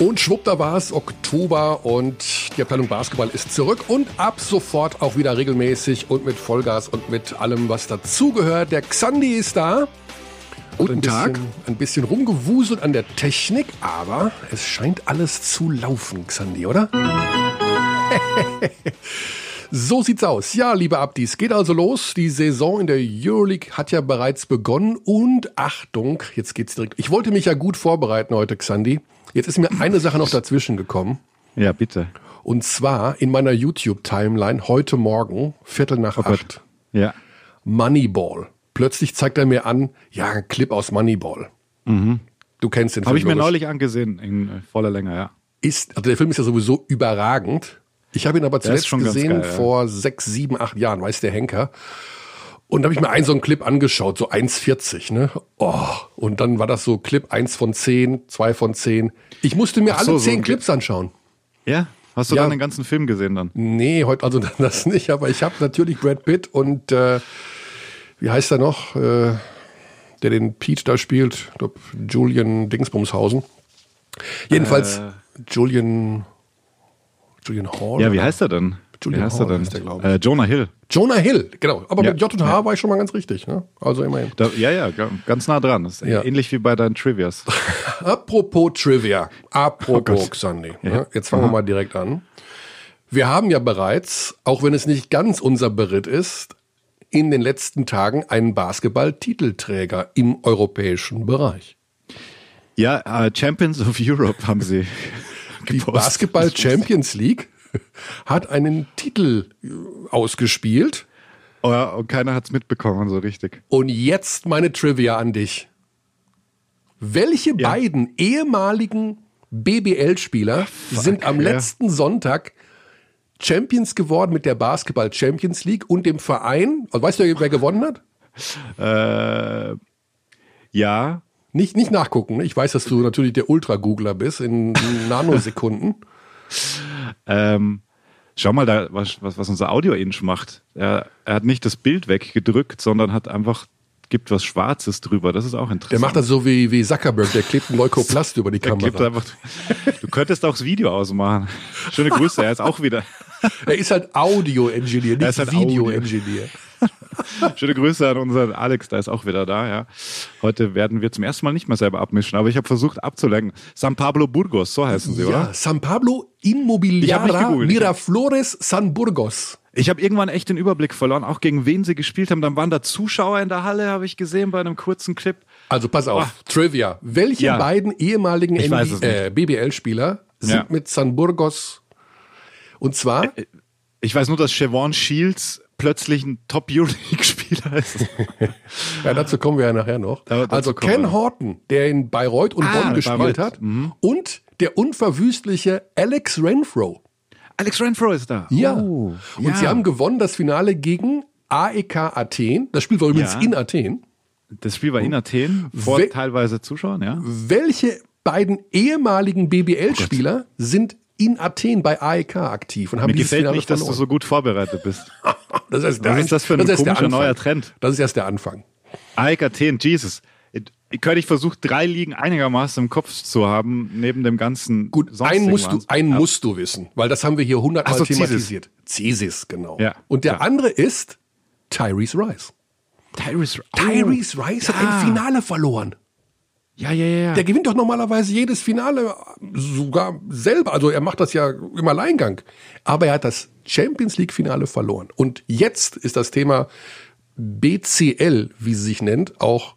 Und schwupp, da war es Oktober und die Abteilung Basketball ist zurück und ab sofort auch wieder regelmäßig und mit Vollgas und mit allem, was dazugehört. Der Xandi ist da. Guten ein Tag. Bisschen, ein bisschen rumgewuselt an der Technik, aber es scheint alles zu laufen, Xandi, oder? So sieht's aus. Ja, liebe Abdis, geht also los. Die Saison in der Euroleague hat ja bereits begonnen und Achtung, jetzt geht's direkt. Ich wollte mich ja gut vorbereiten heute, Xandi. Jetzt ist mir eine Sache noch dazwischen gekommen. Ja, bitte. Und zwar in meiner YouTube-Timeline heute Morgen, Viertel nach Oh Gott. acht, Ja. Moneyball. Plötzlich zeigt er mir an, ja, ein Clip aus Moneyball. Du kennst den Film. Habe ich mir logisch. neulich angesehen, in äh, voller Länge, ja. ist, also der Film ist ja sowieso überragend. Ich habe ihn aber zuletzt gesehen geil, ja. vor sechs, sieben, acht Jahren, weiß der Henker. Und da habe ich mir einen so einen Clip angeschaut, so 1,40, ne? Oh, und dann war das so Clip 1 von 10, 2 von 10. Ich musste mir so, alle so 10 ein Clips anschauen. Ja? Hast du Ja. dann den ganzen Film gesehen dann? Nee, heute also das nicht, aber ich habe natürlich Brad Pitt und äh, wie heißt er noch, äh, der den Pete da spielt, ich glaub, Julian Dingsbumshausen. Jedenfalls Äh. Julian Julian Hall. Ja, wie heißt er denn? Julian wie heißt Hall er denn? heißt der, äh, Jonah Hill. Jonah Hill, genau. Aber Ja. mit J und H war ich schon mal ganz richtig. Ne? Also immerhin. Da, ja, ja, ga- ganz nah dran. Das ist Ja. ähnlich wie bei deinen Trivias. Apropos Trivia, apropos Gott. Xandi. Ja. Ne? Jetzt fangen wir mal direkt an. Wir haben ja bereits, auch wenn es nicht ganz unser Beritt ist, in den letzten Tagen einen Basketball-Titelträger im europäischen Bereich. Ja, äh, Champions of Europe haben sie Die Basketball Champions League hat einen Titel äh, ausgespielt. Oh, ja, und keiner hat's mitbekommen, so richtig. Und jetzt meine Trivia an dich. Welche Ja. beiden ehemaligen BBL-Spieler sind am ja. letzten Sonntag Champions geworden mit der Basketball Champions League und dem Verein? Also weißt du, wer gewonnen hat? Äh, ja, Nicht, nicht nachgucken. ne? Ich weiß, dass du natürlich der Ultra-Googler bist in Nanosekunden. Ähm, schau mal, da, was, was, was unser Audio-Inch macht. Er, er hat nicht das Bild weggedrückt, sondern hat einfach, gibt was Schwarzes drüber. Das ist auch interessant. Der macht das so wie, wie Zuckerberg, der klebt ein Leukoplast über die Der Kamera. einfach, du könntest auch das Video ausmachen. Schöne Grüße, er ist auch wieder. Er ist halt Audio-Engineer, nicht halt. Video-Engineer. Schöne Grüße an unseren Alex, der ist auch wieder da. Ja. Heute werden wir zum ersten Mal nicht mehr selber abmischen, aber ich habe versucht abzulenken. San Pablo Burgos, so heißen sie, Ja, oder? San Pablo Immobiliara. Miraflores San Burgos. Ich habe irgendwann echt den Überblick verloren, auch gegen wen sie gespielt haben. Dann waren da Zuschauer in der Halle, habe ich gesehen bei einem kurzen Clip. Also pass auf, Trivia. Welche Ja. beiden ehemaligen äh, BBL-Spieler sind Ja. mit San Burgos? Und zwar, Ich weiß nur, dass Chevron Shields plötzlich ein Top-Euroleague-Spieler ist. ja, dazu kommen wir ja nachher noch. Also Ken. Horton, der in Bayreuth und Ah, Bonn gespielt Bayreuth. hat. Mhm. Und der unverwüstliche Alex Renfro. Alex Renfro ist da. Ja. Oh, und ja. sie haben gewonnen das Finale gegen AEK Athen. Das Spiel war übrigens Ja. in Athen. Das Spiel war in Athen, vor We- teilweise Zuschauern, ja. Welche beiden ehemaligen BBL-Spieler sind in Athen bei AEK aktiv und haben Mir dieses gefällt Finale nicht, dass du verloren? so gut vorbereitet bist. Das ist, Was ist das für ein der komischer neuer Trend? Das ist erst der Anfang. AEK Athen, Jesus. Ich könnte ich versucht, drei Ligen einigermaßen im Kopf zu haben, neben dem ganzen. Gut, einen musst, du, einen Ja. musst du wissen, weil das haben wir hier hundertmal so, thematisiert. Cesis, genau. Ja, Und der ja. andere ist Tyrese Rice. Tyrese, oh, Tyrese Rice hat ja. ein Finale verloren. Ja, ja, ja. Der gewinnt doch normalerweise jedes Finale sogar selber. Also er macht das ja im Alleingang. Aber er hat das Champions League Finale verloren. Und jetzt ist das Thema BCL, wie sie sich nennt, auch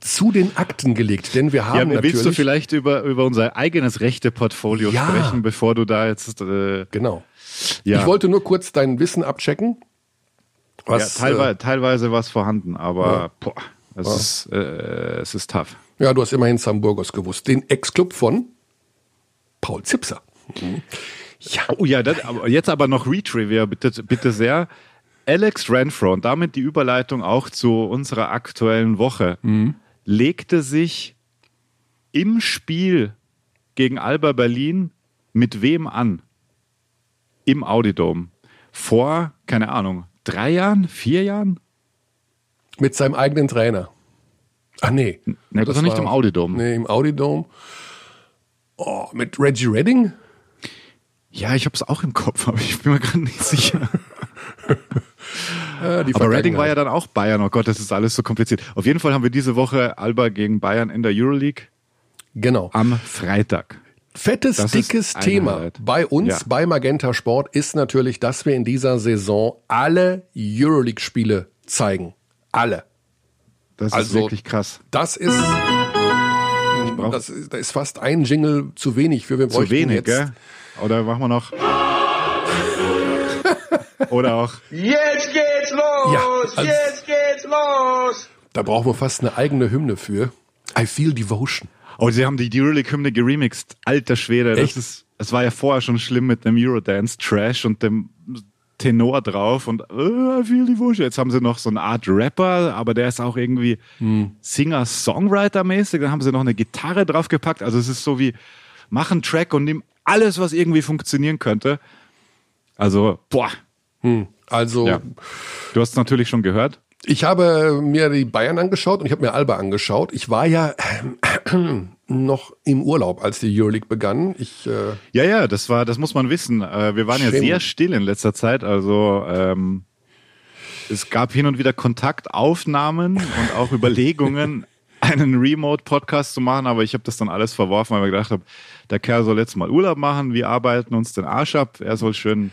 zu den Akten gelegt. Denn wir haben ja, natürlich... willst du vielleicht über, über unser eigenes Rechte-Portfolio Ja. sprechen, bevor du da jetzt. Äh, Genau. ja, Ich wollte nur kurz dein Wissen abchecken. ja, Was, teilweise, äh, teilweise was vorhanden, aber boah, es, ist, äh, es ist tough. ja, du hast immerhin Sam Burgos gewusst. Den Ex-Club von Paul Zipser. Mhm. Ja, Oh ja, das, aber jetzt aber noch Retrivia, bitte, bitte sehr. Alex Renfro, und damit die Überleitung auch zu unserer aktuellen Woche, legte sich im Spiel gegen Alba Berlin mit wem an? Im Audidom. Vor, keine Ahnung, drei Jahren, vier Jahren? Mit seinem eigenen Trainer. Ach nee. Nee, das war nicht im Audidom. Nee, im Audidom. Oh, mit Reggie Redding? Ja, ich habe es auch im Kopf, aber ich bin mir gerade nicht sicher. Die aber Redding war ja dann auch Bayern. Oh Gott, das ist alles so kompliziert. Auf jeden Fall haben wir diese Woche Alba gegen Bayern in der Euroleague Genau. am Freitag. Fettes, Das dickes Thema Highlight. bei uns, Ja. bei Magenta Sport, ist natürlich, dass wir in dieser Saison alle Euroleague-Spiele zeigen. Alle. Das ist Also- wirklich krass. Das ist, brauch- das ist, da ist fast ein Jingle zu wenig für wir Zu wenig, jetzt. gell? Oder machen wir noch? Oder auch. Jetzt geht's los! Ja, also- Jetzt geht's los! Da brauchen wir fast eine eigene Hymne für. I feel devotion. Oh, sie haben die Euroleague-Hymne geremixed. Alter Schwede. Echt? Das ist, es war ja vorher schon schlimm mit dem Eurodance-Trash und dem Tenor drauf und äh, I feel devotion. Jetzt haben sie noch so eine Art Rapper, aber der ist auch irgendwie Hm. Singer-Songwriter-mäßig. Dann haben sie noch eine Gitarre draufgepackt. Also es ist so wie, mach einen Track und nimm alles, was irgendwie funktionieren könnte. Also, boah. Also, Ja. Du hast es natürlich schon gehört. ich habe mir die Bayern angeschaut und ich habe mir Alba angeschaut. Ich war ja noch im Urlaub, als die Euroleague begann. Ich, äh, Ja, ja, das war, das muss man wissen. Äh, Wir waren ja Schlimm. sehr still in letzter Zeit. Also ähm, es gab hin und wieder Kontaktaufnahmen und auch Überlegungen, einen Remote-Podcast zu machen, aber ich habe das dann alles verworfen, weil ich gedacht habe, der Kerl soll jetzt mal Urlaub machen, wir arbeiten uns den Arsch ab, er soll schön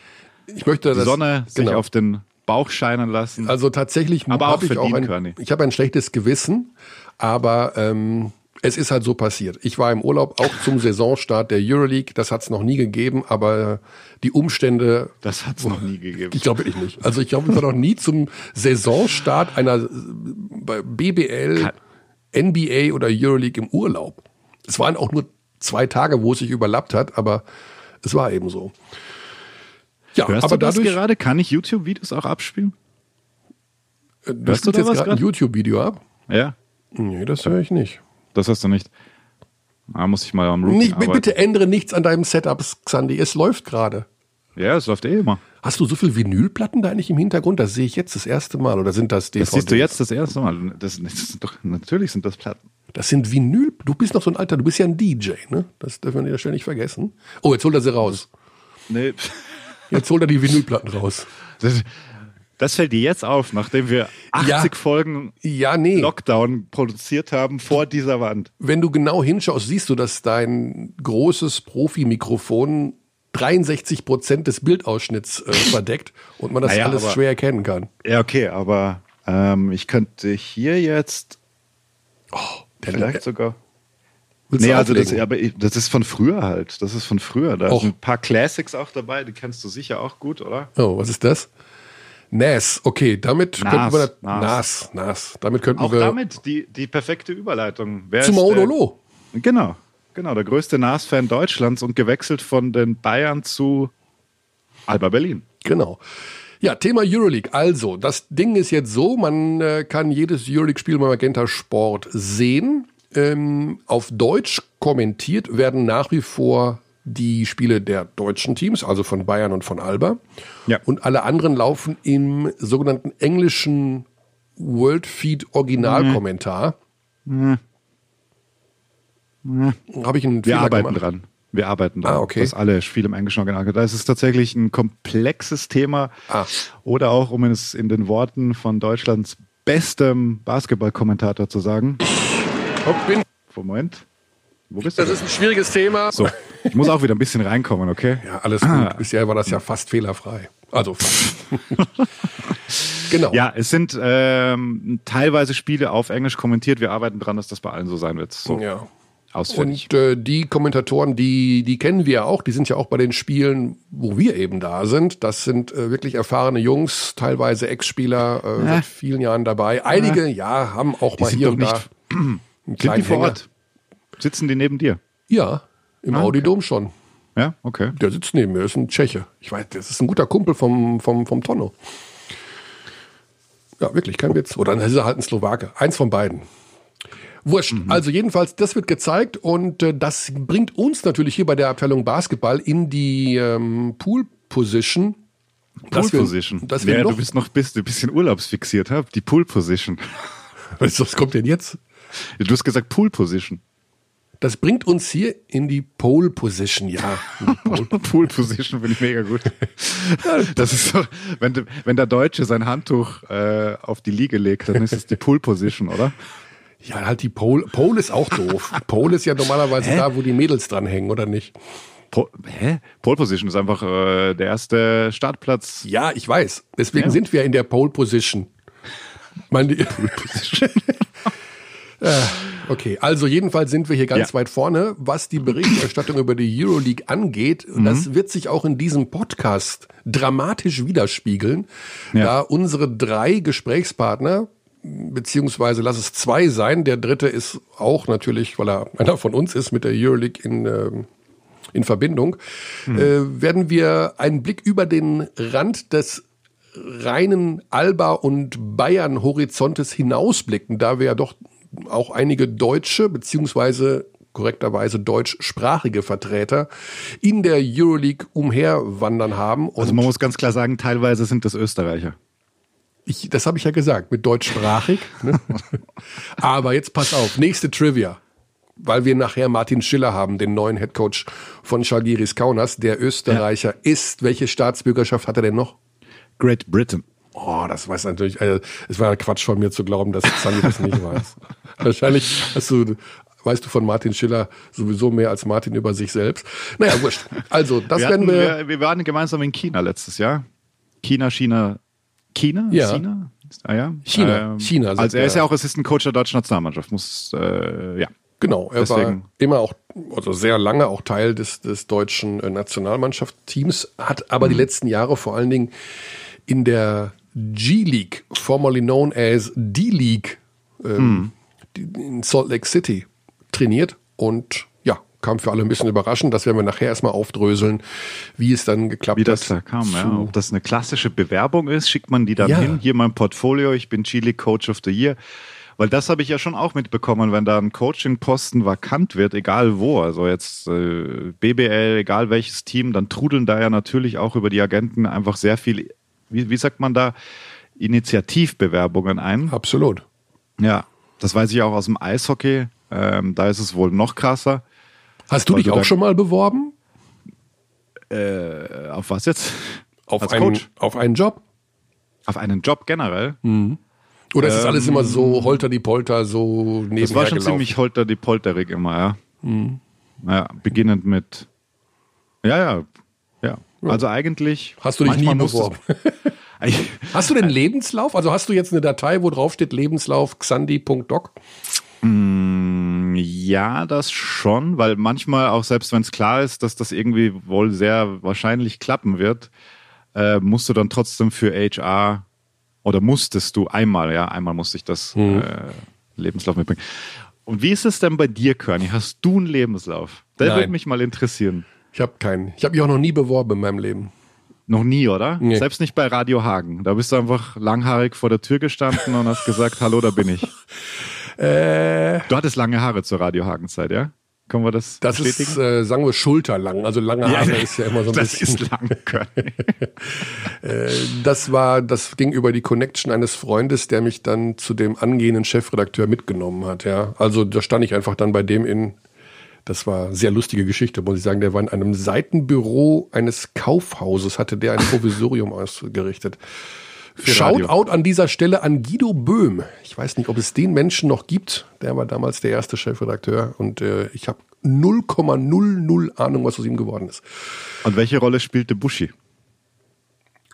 ich möchte die. Sonne sich genau. auf den Bauch scheinen lassen. Also tatsächlich Aber auch ich auch ein, ich habe ein schlechtes Gewissen, aber ähm, es ist halt so passiert. Ich war im Urlaub auch zum Saisonstart der Euroleague. Das hat es noch nie gegeben, aber die Umstände, das hat es noch nie gegeben. ich glaube wirklich nicht. Also ich glaube, ich war noch nie zum Saisonstart einer BBL, NBA oder Euroleague im Urlaub. Es waren auch nur zwei Tage, wo es sich überlappt hat, aber es war eben so. Ja, Hörst aber du das dadurch, gerade? Kann ich YouTube-Videos auch abspielen? äh, du hörst du da jetzt gerade ein? YouTube-Video ab? Ja, Nee, das höre ich nicht. Das hast du nicht. Da muss ich mal am Routing arbeiten. bitte ändere nichts an deinem Setup, Xandi. Es läuft gerade. Ja, es läuft eh immer. Hast du so viel Vinylplatten da eigentlich im Hintergrund? Das sehe ich jetzt das erste Mal. Oder sind das DVDs? Das siehst du jetzt das erste Mal. Das, das sind doch, natürlich sind das Platten. Das sind Vinyl. Du bist noch so ein alter, du bist ja ein DJ, ne? Das dürfen wir ja schnell nicht vergessen. Oh, jetzt holt er sie raus. Nee. Jetzt holt er die Vinylplatten raus. Das, das fällt dir jetzt auf, nachdem wir 80 Ja. Folgen Ja, nee. Lockdown produziert haben vor dieser Wand. Wenn du genau hinschaust, siehst du, dass dein großes Profi-Mikrofon 63 Prozent des Bildausschnitts äh, verdeckt und man das Naja, alles aber- schwer erkennen kann. Ja, okay, aber ähm, ich könnte hier jetzt vielleicht sogar. Willst Nee, also das, aber das ist von früher halt. Das ist von früher. Da Och. sind ein paar Classics auch dabei, die kennst du sicher auch gut, oder? Oh, was ist das? NAS, okay, damit Nas, könnten wir das, Nas. NAS, NAS, damit könnten Auch wir damit die, die perfekte Überleitung. Wer der- Maudolo. Genau, genau, der größte NAS-Fan Deutschlands und gewechselt von den Bayern zu Alba Berlin. Genau. Ja, Thema Euroleague. Also, das Ding ist jetzt so, man äh, kann jedes Euroleague-Spiel bei Magenta Sport sehen. Ähm, auf Deutsch kommentiert werden nach wie vor die Spiele der deutschen Teams, also von Bayern und von Alba. Ja. Und alle anderen laufen im sogenannten englischen World Feed Originalkommentar. Habe ich einen Wir Fehler arbeiten gemacht? dran. Wir arbeiten dran, Ah, okay. dass alle Spiele im Englischen Original. Da ist es tatsächlich ein komplexes Thema. Ah. Oder auch, um es in den Worten von Deutschlands bestem Basketballkommentator zu sagen. Moment. Wo bist du? das denn? ist ein schwieriges Thema. so, ich muss auch wieder ein bisschen reinkommen, okay? Ja, alles gut. Bisher war das ja fast fehlerfrei. Also fast. genau. Ja, es sind ähm, teilweise Spiele auf Englisch kommentiert. Wir arbeiten dran, dass das bei allen so sein wird. So ja. ausführlich. Und äh, die Kommentatoren, die, die kennen wir ja auch, die sind ja auch bei den Spielen, wo wir eben da sind. Das sind äh, wirklich erfahrene Jungs, teilweise Ex-Spieler, äh, seit vielen Jahren dabei. Einige, ja, haben auch Die mal hier und da einen sind kleinen die vor. Ort? Sitzen die neben dir? Ja, im Ah, okay. Audidom schon. Ja, okay. Der sitzt neben mir, ist ein Tscheche. Ich weiß, das ist ein guter Kumpel vom, vom, vom Tonno. Ja, wirklich, kein Witz. Oder dann ist er halt ein Slowake. Eins von beiden. Wurscht. Also jedenfalls, das wird gezeigt und äh, das bringt uns natürlich hier bei der Abteilung Basketball in die ähm, Pool-Position. Pool Position. Dass ja, du bist noch bist, ein bisschen urlaubsfixiert, hab? Die Pool Position. was, was kommt denn jetzt? Du hast gesagt Pool Position. Das bringt uns hier in die Pole Position, ja. Pole, Pole Position finde ich mega gut. Das ist so, wenn, wenn der Deutsche sein Handtuch äh, auf die Liege legt, dann ist es die Pole Position, oder? Ja, halt die Pole. Pole ist auch doof. Pole ist ja normalerweise Hä? da, wo die Mädels dranhängen, oder nicht? Po Hä? Pole Position ist einfach äh, der erste Startplatz. Ja, ich weiß. Deswegen Ja. sind wir in der Pole Position. Mein, die, Äh, okay, also jedenfalls sind wir hier ganz Ja. weit vorne, was die Berichterstattung über die Euroleague angeht. Mhm. das wird sich auch in diesem Podcast dramatisch widerspiegeln, Ja. da unsere drei Gesprächspartner beziehungsweise lass es zwei sein. Der dritte ist auch natürlich, weil er einer von uns ist, mit der Euroleague in, ähm, in Verbindung, äh, werden wir einen Blick über den Rand des reinen Alba- und Bayern-Horizontes hinausblicken, da wir ja doch auch einige deutsche beziehungsweise korrekterweise deutschsprachige Vertreter in der Euroleague umherwandern haben. Also man muss ganz klar sagen, teilweise sind das Österreicher. ich, das habe ich ja gesagt, mit deutschsprachig. Ne? Aber jetzt pass auf, nächste Trivia. Weil wir nachher Martin Schiller haben, den neuen Headcoach von Schalgiris Kaunas. Der Österreicher ist, welche Staatsbürgerschaft hat er denn noch? Great Britain. Oh, das weiß natürlich, äh, es war Quatsch von mir zu glauben, dass Sandy das nicht weiß. Wahrscheinlich hast du, weißt du von Martin Schiller sowieso mehr als Martin über sich selbst. Naja, wurscht. Also, das Wir, werden hatten, wir, wir, wir waren gemeinsam in China letztes Jahr. China, China, China? Ja. China? Ah, ja. China, China, sagt Also er ist ja auch Assistant Coach der deutschen Nationalmannschaft. Muss, äh, ja. Genau, er war Deswegen- immer auch, also sehr lange auch Teil des, des deutschen äh, Nationalmannschaftsteams, hat aber Mhm. die letzten Jahre vor allen Dingen in der G-League, formerly known as D-League, ähm, Mhm. In Salt Lake City trainiert und ja, kam für alle ein bisschen überraschend. Das werden wir nachher erstmal aufdröseln, wie es dann geklappt Wie das hat. da kam, ja. Ob das eine klassische Bewerbung ist, schickt man die dann Ja. hin. Hier mein Portfolio, ich bin Chile Coach of the Year. Weil das habe ich ja schon auch mitbekommen, wenn da ein Coaching-Posten vakant wird, egal wo, also jetzt äh, BBL, egal welches Team, dann trudeln da ja natürlich auch über die Agenten einfach sehr viel, wie, wie sagt man da, Initiativbewerbungen ein. Absolut. Ja, das weiß ich auch aus dem Eishockey. Ähm, da ist es wohl noch krasser. Hast du Weil dich auch schon mal beworben? Äh, auf was jetzt? Auf, Als einen, Coach? auf einen Job? Auf einen Job generell. Oder ist es alles immer so holter die Polter, so nebenher Ähm, Das war schon gelaufen? ziemlich holter die polterig immer, ja. Mhm. Ja, beginnend mit. Ja, ja, ja. Also eigentlich. Hast du dich nie beworben? Hast du denn Lebenslauf? Also hast du jetzt eine Datei, wo drauf steht Lebenslauf xandi.doc? ja, das schon, weil manchmal auch selbst wenn es klar ist, dass das irgendwie wohl sehr wahrscheinlich klappen wird, äh, musst du dann trotzdem für HR oder musstest du einmal, ja, einmal musste ich das Mhm. äh, Lebenslauf mitbringen. Und wie ist es denn bei dir, Körny? Hast du einen Lebenslauf? Der würde mich mal interessieren. Ich habe keinen. Ich habe mich auch noch nie beworben in meinem Leben. Noch nie, oder? Nee. Selbst nicht bei Radio Hagen. Da bist du einfach langhaarig vor der Tür gestanden und hast gesagt, hallo, da bin ich. Äh, Du hattest lange Haare zur Radio Hagen-Zeit, ja? Können wir das, das bestätigen? ist, äh, sagen wir, schulterlang. Also lange Haare ist ja immer so ein das bisschen. ist lang. Äh, das war, das ging über die Connection eines Freundes, der mich dann zu dem angehenden Chefredakteur mitgenommen hat. Ja, also da stand ich einfach dann bei dem in. Das war eine sehr lustige Geschichte, muss ich sagen. Der war in einem Seitenbüro eines Kaufhauses, hatte der ein Provisorium ausgerichtet. Shoutout an dieser Stelle an Guido Böhm. Ich weiß nicht, ob es den Menschen noch gibt. Der war damals der erste Chefredakteur und äh, ich habe 0,00 Ahnung, was aus ihm geworden ist. Und welche Rolle spielte Buschi?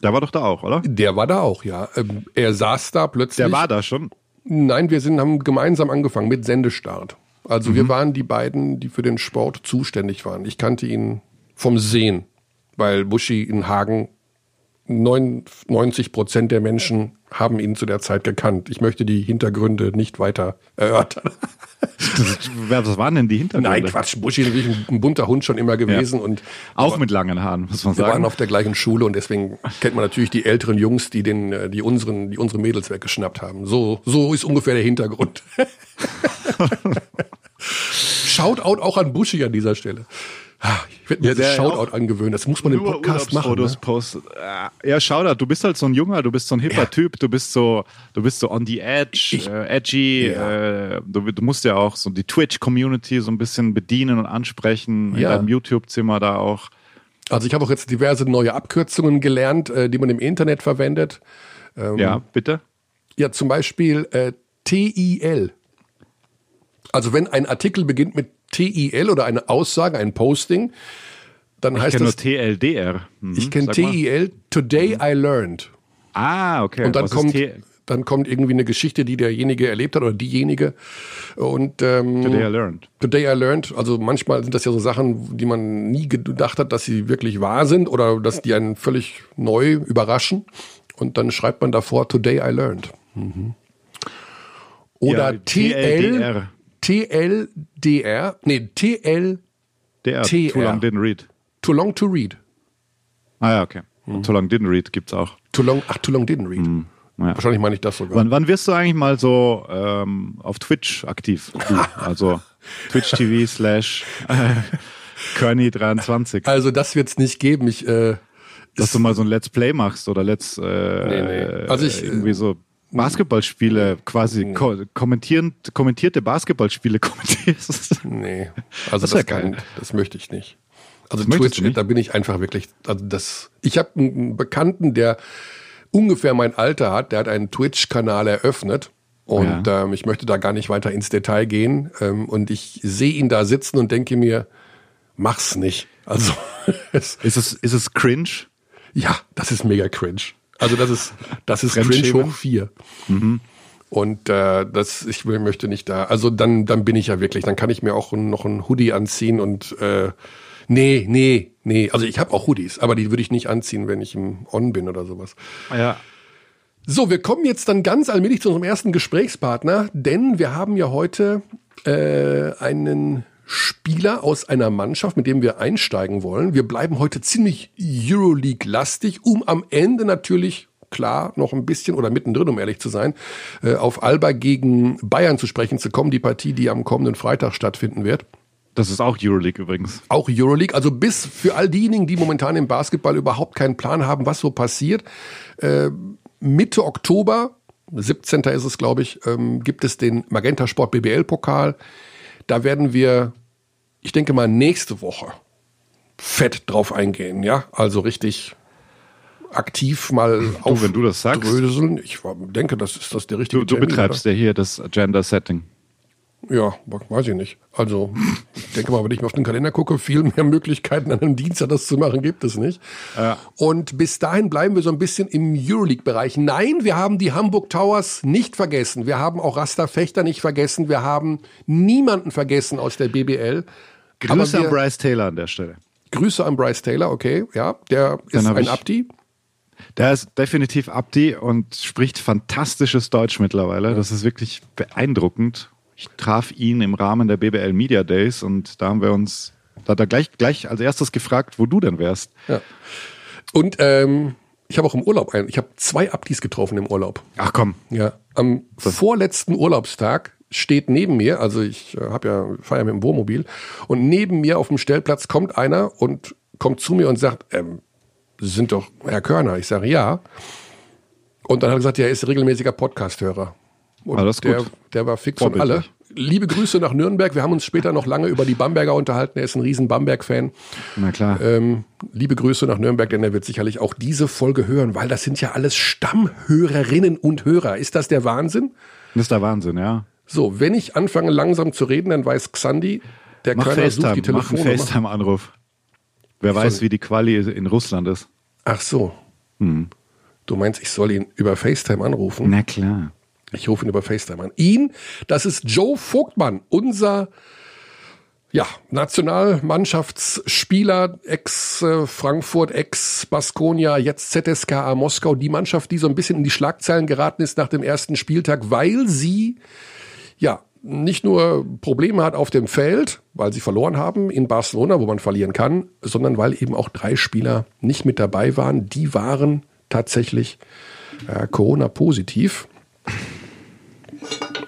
Der war doch da auch, oder? Der war da auch, ja. Ähm, er saß da plötzlich. Der war da schon. Nein, wir sind, haben gemeinsam angefangen mit Sendestart. Also wir waren die beiden, die für den Sport zuständig waren. Ich kannte ihn vom Sehen, weil Buschi in Hagen 99 Prozent der Menschen haben ihn zu der Zeit gekannt. Ich möchte die Hintergründe nicht weiter erörtern. Was waren denn die Hintergründe? Nein, Quatsch. Buschi ist natürlich ein, ein bunter Hund schon immer gewesen und Auch mit langen Haaren, muss man wir waren sagen. auf der gleichen Schule und deswegen kennt man natürlich die älteren Jungs, die den, äh, die unseren, die unsere Mädels weggeschnappt haben. So, so ist ungefähr der Hintergrund. Shoutout auch an Buschi an dieser Stelle. Ah, Ich werde mir Ja, das Shoutout angewöhnen. Das muss man im Podcast machen. Ne? postet. Ja, Shoutout, du bist halt so ein Junger, du bist so ein hipper Ja. Typ, du bist so, du bist so on the edge, Ich- äh, edgy, Ja. äh, du, du musst ja auch so die Twitch-Community so ein bisschen bedienen und ansprechen, in Ja. deinem YouTube-Zimmer da auch. Also ich habe auch jetzt diverse neue Abkürzungen gelernt, äh, die man im Internet verwendet. Ähm, Ja, bitte? Ja, zum Beispiel äh, TIL. Also wenn ein Artikel beginnt mit TIL oder eine Aussage, ein Posting, dann Ich heißt kenne nur das, TLDR. Mhm, ich kenne. TIL, Today I Learned. Ah, okay. Und dann Was kommt, dann kommt irgendwie eine Geschichte, die derjenige erlebt hat oder diejenige. Und ähm, Today I learned. Today I learned, also manchmal sind das ja so Sachen, die man nie gedacht hat, dass sie wirklich wahr sind oder dass die einen völlig neu überraschen. Und dann schreibt man davor Today I learned. Mhm. Oder Ja, TL, TLDR, nee, TL, TR. Too Long Didn't Read. too long to read. Ah ja, okay. Mhm. Too Long Didn't Read gibt's auch. Too long, ach, too long didn't read. Ja. Wahrscheinlich meine ich das sogar. Wann, wann wirst du eigentlich mal so ähm, auf Twitch aktiv? Also Twitch TV slash äh, Kearney23. Also das wird's nicht geben. Ich, äh, Dass du mal so ein Let's Play machst oder Let's äh, Nee, nee. Also ich, irgendwie so Basketballspiele quasi ko kommentieren, kommentierte Basketballspiele kommentierst. Nee, also Das das, kann, das möchte ich nicht. Also Das Twitch, da bin ich einfach wirklich, also das, ich habe einen Bekannten, der ungefähr mein Alter hat, der hat einen Twitch-Kanal eröffnet und ähm, ich möchte da gar nicht weiter ins Detail gehen ähm, und ich sehe ihn da sitzen und denke mir, mach's nicht. Also es, Ist es, ist es cringe? ja, das ist mega cringe. Also das ist, das ist cringe hoch vier. Und äh, das, ich will, möchte nicht da. Also dann, dann bin ich ja wirklich. Dann kann ich mir auch noch ein Hoodie anziehen und äh, nee, nee, nee. Also ich habe auch Hoodies, aber die würde ich nicht anziehen, wenn ich im On bin oder sowas. Ja. So, wir kommen jetzt dann ganz allmählich zu unserem ersten Gesprächspartner, denn wir haben ja heute äh, einen Spieler aus einer Mannschaft, mit dem wir einsteigen wollen. Wir bleiben heute ziemlich Euroleague-lastig, um am Ende natürlich klar noch ein bisschen oder mittendrin, um ehrlich zu sein, äh, auf Alba gegen Bayern zu sprechen zu kommen, die Partie, die am kommenden Freitag stattfinden wird Das ist auch Euroleague übrigens. auch Euroleague. Also bis für all diejenigen, die momentan im Basketball überhaupt keinen Plan haben, was so passiert. Äh, Mitte Oktober, 17. ist es, glaube ich, ähm, gibt es den Magenta Sport BBL Pokal. Da werden wir, ich denke mal, nächste Woche fett drauf eingehen. Ja, also richtig aktiv mal auf wenn du das sagst. dröseln. Ich denke, das ist das der richtige Du, du Termin, betreibst ja hier das Gender Setting. Ja, weiß ich nicht. Also, ich denke mal, wenn ich mir auf den Kalender gucke, viel mehr Möglichkeiten an einem Dienstag das zu machen gibt es nicht. Und bis dahin bleiben wir so ein bisschen im Euroleague-Bereich. Nein, wir haben die Hamburg Towers nicht vergessen. Wir haben auch Rasta Fechter nicht vergessen. Wir haben niemanden vergessen aus der BBL. Grüße Aber an wir, Bryce Taylor an der Stelle. Grüße an Bryce Taylor, okay, ja, der ist ein Abdi. Der ist definitiv Abdi und spricht fantastisches Deutsch mittlerweile. Das ist wirklich beeindruckend. Ich traf ihn im Rahmen der BBL Media Days und da haben wir uns, da hat er gleich, gleich als erstes gefragt, wo du denn wärst. Ja. Und ähm, ich habe auch im Urlaub ein, ich habe zwei Abdis getroffen im Urlaub. Ach komm, Ja, am vorletzten Urlaubstag steht neben mir, also ich äh, habe ja feier mit dem Wohnmobil und neben mir auf dem Stellplatz kommt einer und kommt zu mir und sagt, ähm, Sie sind doch Herr Körner. Ich sage ja. Und dann hat er gesagt, ja, er ist regelmäßiger Podcast-Hörer. Und Ah, der, der war fix und alle. Liebe Grüße nach Nürnberg. Wir haben uns später noch lange über die Bamberger unterhalten. Er ist ein riesen Bamberg-Fan. na klar. Ähm, liebe Grüße nach Nürnberg, denn er wird sicherlich auch diese Folge hören, weil das sind ja alles Stammhörerinnen und Hörer. Ist das der Wahnsinn? Das ist der Wahnsinn, ja. So, wenn ich anfange langsam zu reden, dann weiß Xandi, der Mach Körner sucht die FaceTime, mach einen Telefonnummer. FaceTime-Anruf. Wer weiß, wie die Quali in Russland ist. Ach so. Hm. Du meinst, ich soll ihn über FaceTime anrufen? Na klar. Ich rufe ihn über FaceTime an. Ihn, das ist Joe Vogtmann, unser ja, Nationalmannschaftsspieler, ex-Frankfurt, ex-Baskonia, jetzt ZSKA Moskau, die Mannschaft, die so ein bisschen in die Schlagzeilen geraten ist nach dem ersten Spieltag, weil sie ja nicht nur Probleme hat auf dem Feld, weil sie verloren haben in Barcelona, wo man verlieren kann, sondern weil eben auch drei Spieler nicht mit dabei waren. Die waren tatsächlich äh, Corona-positiv.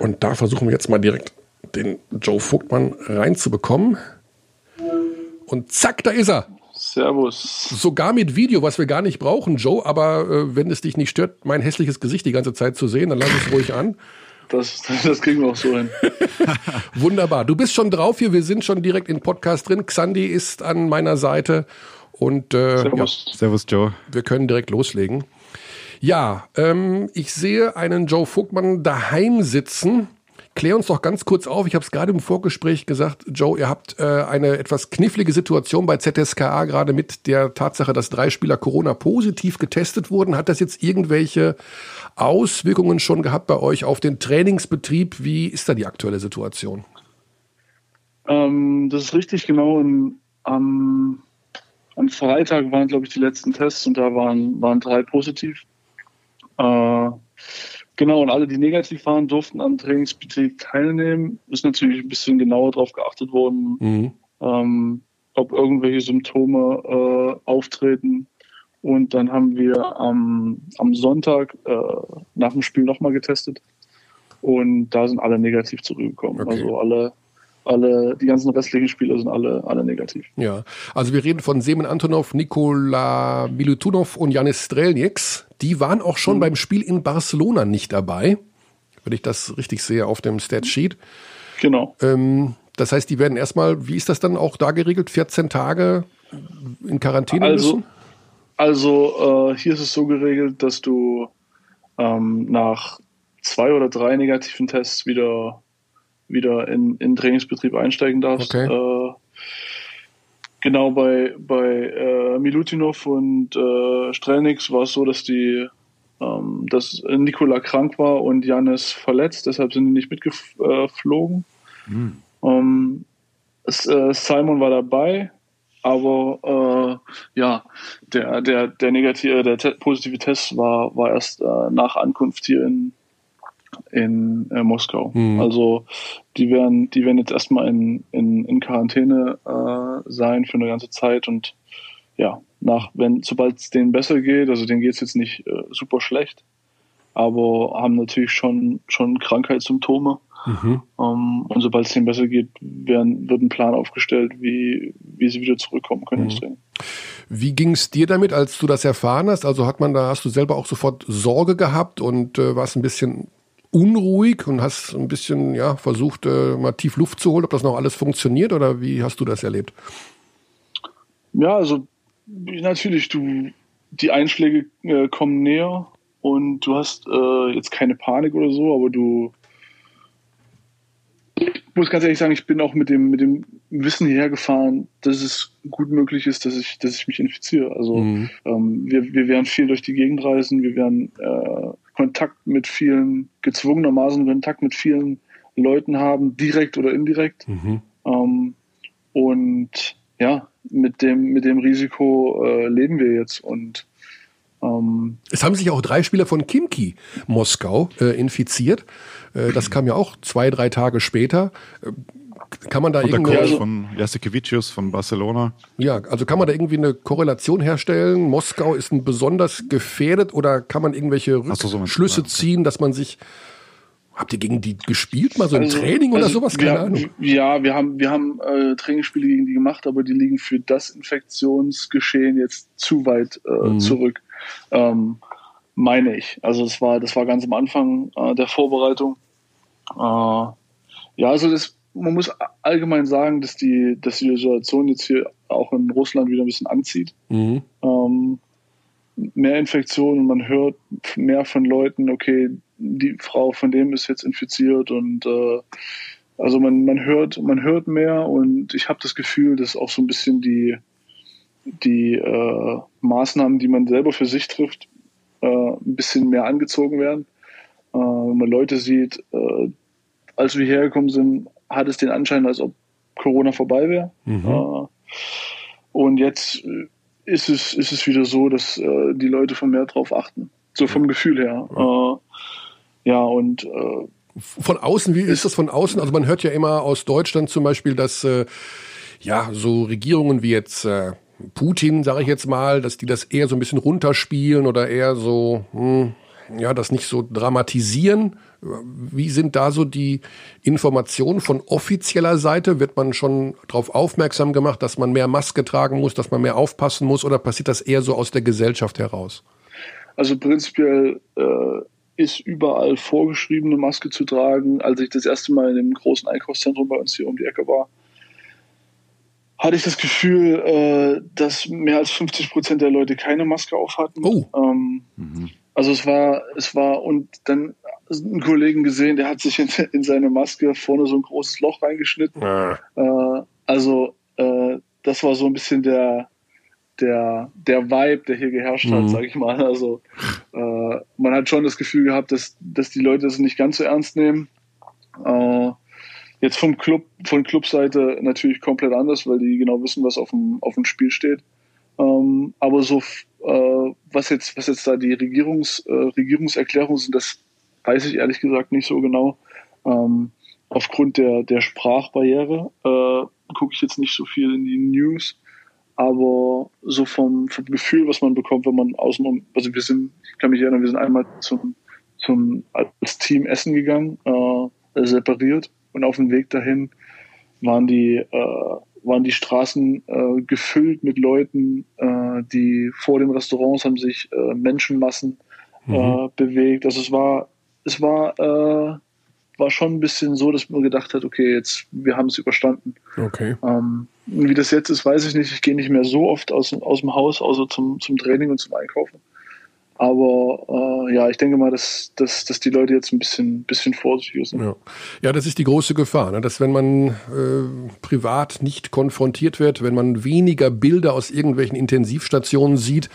Und da versuchen wir jetzt mal direkt den Joe Vogtmann reinzubekommen. Und zack, da ist er. Servus. Sogar mit Video, was wir gar nicht brauchen, Joe. Aber äh, wenn es dich nicht stört, mein hässliches Gesicht die ganze Zeit zu sehen, dann lass es ruhig an. Das, das kriegen wir auch so hin. Wunderbar. Du bist schon drauf hier. Wir sind schon direkt in Podcast drin. Xandi ist an meiner Seite. Und äh, Servus. Ja, Servus, Joe. wir können direkt loslegen. Ja, ähm, ich sehe einen Joe Vogtmann daheim sitzen. Klär uns doch ganz kurz auf. Ich habe es gerade im Vorgespräch gesagt, Joe, ihr habt äh, eine etwas knifflige Situation bei ZSKA gerade mit der Tatsache, dass drei Spieler Corona positiv getestet wurden. Hat das jetzt irgendwelche Auswirkungen schon gehabt bei euch auf den Trainingsbetrieb? Wie ist da die aktuelle Situation? Ähm, das ist richtig, genau. Im, am, am Freitag waren, glaube ich, die letzten Tests und da waren, waren drei positiv. Äh, genau, und alle, die negativ waren, durften am Trainingsbetrieb teilnehmen. Ist natürlich ein bisschen genauer darauf geachtet worden, Mhm. ähm, ob irgendwelche Symptome äh, auftreten. Und dann haben wir am, am Sonntag äh, nach dem Spiel nochmal getestet. Und da sind alle negativ zurückgekommen. Okay. Also alle, alle, die ganzen restlichen Spieler sind alle, alle negativ. Ja, also wir reden von Semen Antonov, Nikola Milutunov und Janis Strelnieks. Die waren auch schon beim Spiel in Barcelona nicht dabei, wenn ich das richtig sehe auf dem Statsheet. Genau. Ähm, das heißt, die werden erstmal, wie ist das dann auch da geregelt, 14 Tage in Quarantäne Also, müssen? also äh, hier ist es so geregelt, dass du ähm, nach zwei oder drei negativen Tests wieder, wieder in, in Trainingsbetrieb einsteigen darfst. Okay. Äh, genau bei, bei äh, Milutinov und äh, Strelnix war es so, dass die ähm, dass Nikola krank war und Janis verletzt, deshalb sind die nicht mitgeflogen. Ähm, es, äh, Simon war dabei, aber äh, ja, der, der, der negative, der te positive Test war, war erst äh, nach Ankunft hier in, in äh, Moskau. Mhm. Also die werden, die werden jetzt erstmal in, in, in Quarantäne äh, sein für eine ganze Zeit und ja, nach, wenn, sobald es denen besser geht, also denen geht es jetzt nicht äh, super schlecht, aber haben natürlich schon, schon Krankheitssymptome. Mhm. Ähm, und sobald es denen besser geht, werden, wird ein Plan aufgestellt, wie, wie sie wieder zurückkommen können ins Training. Wie ging es dir damit, als du das erfahren hast? Also hat man da, hast du selber auch sofort Sorge gehabt und äh, warst ein bisschen unruhig und hast ein bisschen ja versucht, äh, mal tief Luft zu holen, ob das noch alles funktioniert oder wie hast du das erlebt? Ja, also natürlich, du die Einschläge äh, kommen näher und du hast äh, jetzt keine Panik oder so, aber du ich muss ganz ehrlich sagen, ich bin auch mit dem, mit dem Wissen hierher gefahren, dass es gut möglich ist, dass ich, dass ich mich infiziere. Also Mhm. ähm, wir, wir werden viel durch die Gegend reisen, wir werden äh, Kontakt mit vielen, gezwungenermaßen Kontakt mit vielen Leuten haben, direkt oder indirekt. Mhm. Ähm, und ja, mit dem, mit dem Risiko äh, leben wir jetzt und ähm, Es haben sich auch drei Spieler von Kimki Moskau äh, infiziert. Äh, das kam ja auch zwei, drei Tage später. Kann man da Und der irgendeine, Coach also- von Jasikevicius von Barcelona. ja, also kann man da irgendwie eine Korrelation herstellen? Moskau ist ein besonders gefährdet oder kann man irgendwelche Ach so, ja, okay. ziehen, dass man sich Habt ihr gegen die gespielt, mal so im Also- Training oder also sowas? Keine wir, Ahnung. Ja, wir haben, wir haben äh, Trainingsspiele gegen die gemacht, aber die liegen für das Infektionsgeschehen jetzt zu weit äh, Mhm. zurück, ähm, meine ich. Also das war, das war ganz am Anfang äh, der Vorbereitung. Äh, ja, also das, man muss allgemein sagen, dass die, dass die Situation jetzt hier auch in Russland wieder ein bisschen anzieht. Mhm. ähm, mehr Infektionen man hört mehr von Leuten, okay, die Frau von dem ist jetzt infiziert und äh, also man, man hört, man hört mehr und ich habe das Gefühl, dass auch so ein bisschen die, die äh, Maßnahmen, die man selber für sich trifft, äh, ein bisschen mehr angezogen werden. Äh, wenn man Leute sieht, äh, als wir hergekommen sind, hat es den Anschein, als ob Corona vorbei wäre. Mhm. Äh, und jetzt äh, ist es, ist es wieder so, dass äh, die Leute von mehr drauf achten. So vom Gefühl her. Äh, ja, und äh, Von außen, wie ist das von außen? Also man hört ja immer aus Deutschland zum Beispiel, dass äh, ja so Regierungen wie jetzt Putin, sage ich jetzt mal, dass die das eher so ein bisschen runterspielen oder eher so, hm, ja, das nicht so dramatisieren. Wie sind da so die Informationen von offizieller Seite? Wird man schon darauf aufmerksam gemacht, dass man mehr Maske tragen muss, dass man mehr aufpassen muss oder passiert das eher so aus der Gesellschaft heraus? Also prinzipiell äh, ist überall vorgeschrieben, eine Maske zu tragen. Als ich das erste Mal in dem großen Einkaufszentrum bei uns hier um die Ecke war, hatte ich das Gefühl, äh, dass mehr als 50 Prozent der Leute keine Maske auf hatten. Oh. Ähm, Mhm. also es war, es war, und dann einen Kollegen gesehen, der hat sich in, in seine Maske vorne so ein großes Loch reingeschnitten. Ah, Äh, also äh, das war so ein bisschen der, der, der Vibe, der hier geherrscht hat, Mhm. sag ich mal. Also äh, man hat schon das Gefühl gehabt, dass, dass die Leute es nicht ganz so ernst nehmen. Äh, jetzt vom Club, von Clubseite natürlich komplett anders, weil die genau wissen, was auf dem, auf dem Spiel steht. Ähm, aber so, äh, was jetzt, was jetzt da die Regierungs, äh, Regierungserklärungen sind, das weiß ich ehrlich gesagt nicht so genau. Ähm, aufgrund der, der Sprachbarriere äh, gucke ich jetzt nicht so viel in die News, aber so vom, vom Gefühl, was man bekommt, wenn man außen also wir sind, ich kann mich erinnern, wir sind einmal zum, zum als Team essen gegangen, äh, separiert und auf dem Weg dahin waren die äh, waren die Straßen äh, gefüllt mit Leuten, äh, die vor den Restaurants haben sich äh, Menschenmassen äh, bewegt. Also es war es war äh, war schon ein bisschen so, dass man gedacht hat, okay, jetzt wir haben es überstanden. okay. Ähm, wie das jetzt ist, weiß ich nicht. Ich gehe nicht mehr so oft aus, aus dem Haus, außer zum, zum Training und zum Einkaufen. Aber äh, ja, ich denke mal, dass, dass, dass die Leute jetzt ein bisschen, bisschen vorsichtiger sind. Ja. ja, das ist die große Gefahr, ne? dass wenn man äh, privat nicht konfrontiert wird, wenn man weniger Bilder aus irgendwelchen Intensivstationen sieht,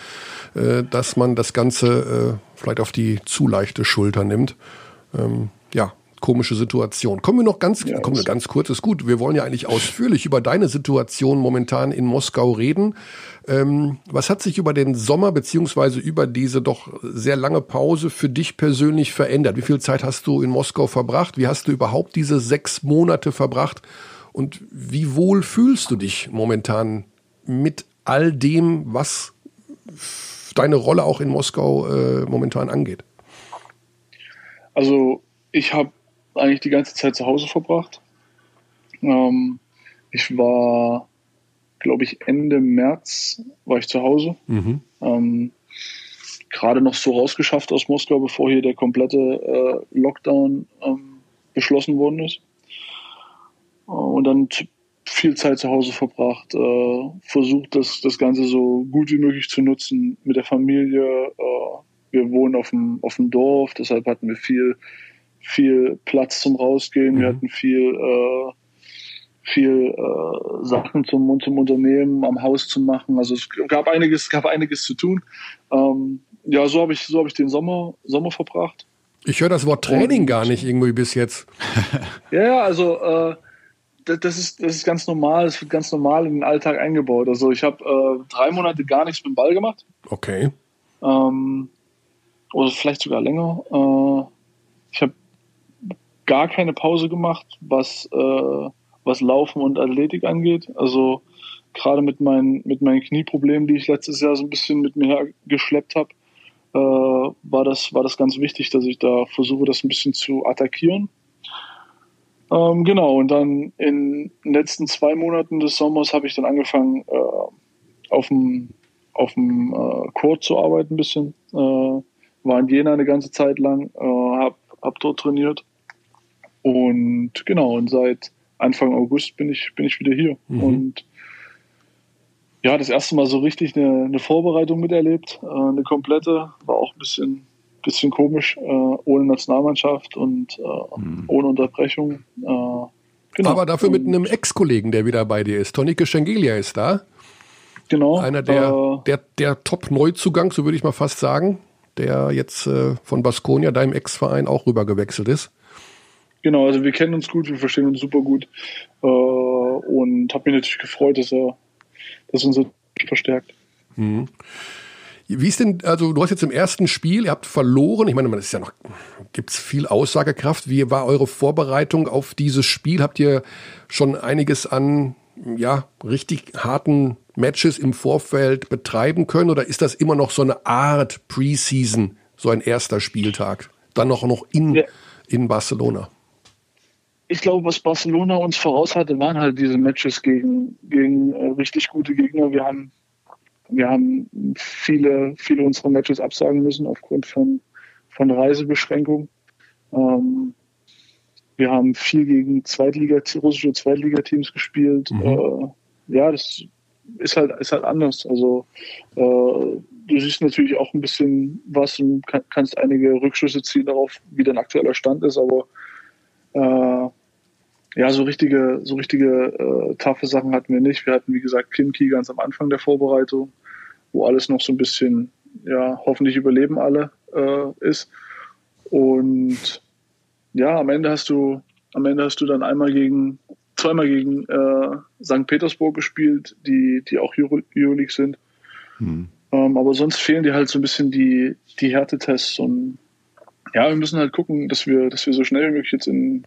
äh, dass man das Ganze äh, vielleicht auf die zu leichte Schulter nimmt. Ähm, ja, komische Situation. Kommen wir noch ganz, Ja, kommen wir ganz kurz, ist gut. Wir wollen ja eigentlich ausführlich über deine Situation momentan in Moskau reden. Ähm, was hat sich über den Sommer beziehungsweise über diese doch sehr lange Pause für dich persönlich verändert? Wie viel Zeit hast du in Moskau verbracht? Wie hast du überhaupt diese sechs Monate verbracht? Und wie wohl fühlst du dich momentan mit all dem, was deine Rolle auch in Moskau äh, momentan angeht? Also ich habe eigentlich die ganze Zeit zu Hause verbracht. Ähm, ich war, glaube ich, Ende März war ich zu Hause. Mhm. Ähm, Gerade noch so rausgeschafft aus Moskau, bevor hier der komplette äh, Lockdown ähm, beschlossen worden ist. Äh, und dann viel Zeit zu Hause verbracht, äh, versucht, das, das Ganze so gut wie möglich zu nutzen mit der Familie. Äh, wir wohnen auf dem, auf dem Dorf, deshalb hatten wir viel, viel Platz zum Rausgehen. Wir Mhm. hatten viel, äh, viel äh, Sachen zum, zum Unternehmen, am Haus zu machen. Also es gab einiges, gab einiges zu tun. Ähm, ja, so habe ich, so habe ich den Sommer, Sommer verbracht. Ich höre das Wort Training Und- gar nicht irgendwie bis jetzt. Ja, ja, also äh, das, ist, das ist ganz normal, das wird ganz normal in den Alltag eingebaut. Also ich habe äh, drei Monate gar nichts mit dem Ball gemacht. Okay. Ähm, oder vielleicht sogar länger. Äh, ich habe gar keine Pause gemacht, was, äh, was Laufen und Athletik angeht. Also gerade mit meinen, mit meinen Knieproblemen, die ich letztes Jahr so ein bisschen mit mir hergeschleppt habe, äh, war, das, war das ganz wichtig, dass ich da versuche, das ein bisschen zu attackieren. Ähm, genau, und dann in den letzten zwei Monaten des Sommers habe ich dann angefangen, äh, auf dem auf dem äh, Court zu arbeiten ein bisschen. Äh, war in Jena eine ganze Zeit lang, äh, hab, hab dort trainiert. Und genau, und seit Anfang August bin ich, bin ich wieder hier. Mhm. Und ja, das erste Mal so richtig eine, eine Vorbereitung miterlebt. Äh, eine komplette, war auch ein bisschen, bisschen komisch, äh, ohne Nationalmannschaft und äh, ohne Unterbrechung. Äh, genau. Aber dafür mit Und- einem Ex-Kollegen, der wieder bei dir ist. Tonike Schengelia ist da. genau, Einer der, äh, der, der Top-Neuzugang, so würde ich mal fast sagen, der jetzt äh, von Baskonia, deinem Ex-Verein, auch rübergewechselt ist. Genau, also wir kennen uns gut, wir verstehen uns super gut. Äh, und habe mich natürlich gefreut, dass er, dass uns verstärkt. Wie ist denn, also du hast jetzt im ersten Spiel, ihr habt verloren, ich meine, man ist ja noch, gibt's viel Aussagekraft. Wie war eure Vorbereitung auf dieses Spiel? Habt ihr schon einiges an, ja, richtig harten Matches im Vorfeld betreiben können oder ist das immer noch so eine Art Preseason so ein erster Spieltag? Dann noch, noch in, ja. in Barcelona. Ich glaube, was Barcelona uns voraus hatte, waren halt diese Matches gegen, gegen äh, richtig gute Gegner. Wir haben, wir haben viele, viele unserer Matches absagen müssen aufgrund von, von Reisebeschränkungen. Ähm, wir haben viel gegen Zweitliga, russische Zweitligateams gespielt. Mhm. Äh, ja, das ist halt, ist halt anders. Also äh, du siehst natürlich auch ein bisschen was und kann, kannst einige Rückschlüsse ziehen darauf, wie dein aktueller Stand ist, aber äh, ja, so richtige, so richtige äh, taffe Sachen hatten wir nicht. Wir hatten, wie gesagt, Kimki ganz am Anfang der Vorbereitung, wo alles noch so ein bisschen, ja, hoffentlich überleben alle äh, ist. Und ja, am Ende hast du, am Ende hast du dann einmal gegen, zweimal gegen äh, St. Petersburg gespielt, die, die auch Euroleague sind. Hm. Ähm, aber sonst fehlen dir halt so ein bisschen die, die Härtetests und ja, wir müssen halt gucken, dass wir, dass wir so schnell wie möglich jetzt in,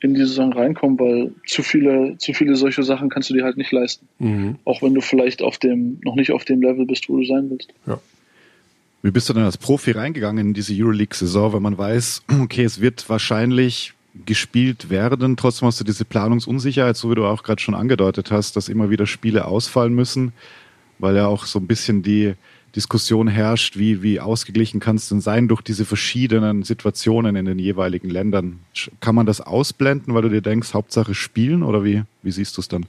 in die Saison reinkommen, weil zu viele, zu viele solche Sachen kannst du dir halt nicht leisten. Mhm. Auch wenn du vielleicht auf dem, noch nicht auf dem Level bist, wo du sein willst. Ja. Wie bist du denn als Profi reingegangen in diese Euroleague-Saison, wenn man weiß, okay, es wird wahrscheinlich gespielt werden, trotzdem hast du diese Planungsunsicherheit, so wie du auch gerade schon angedeutet hast, dass immer wieder Spiele ausfallen müssen, weil ja auch so ein bisschen die Diskussion herrscht, wie, wie ausgeglichen kann es denn sein durch diese verschiedenen Situationen in den jeweiligen Ländern. Kann man das ausblenden, weil du dir denkst, Hauptsache spielen oder wie, wie siehst du es dann?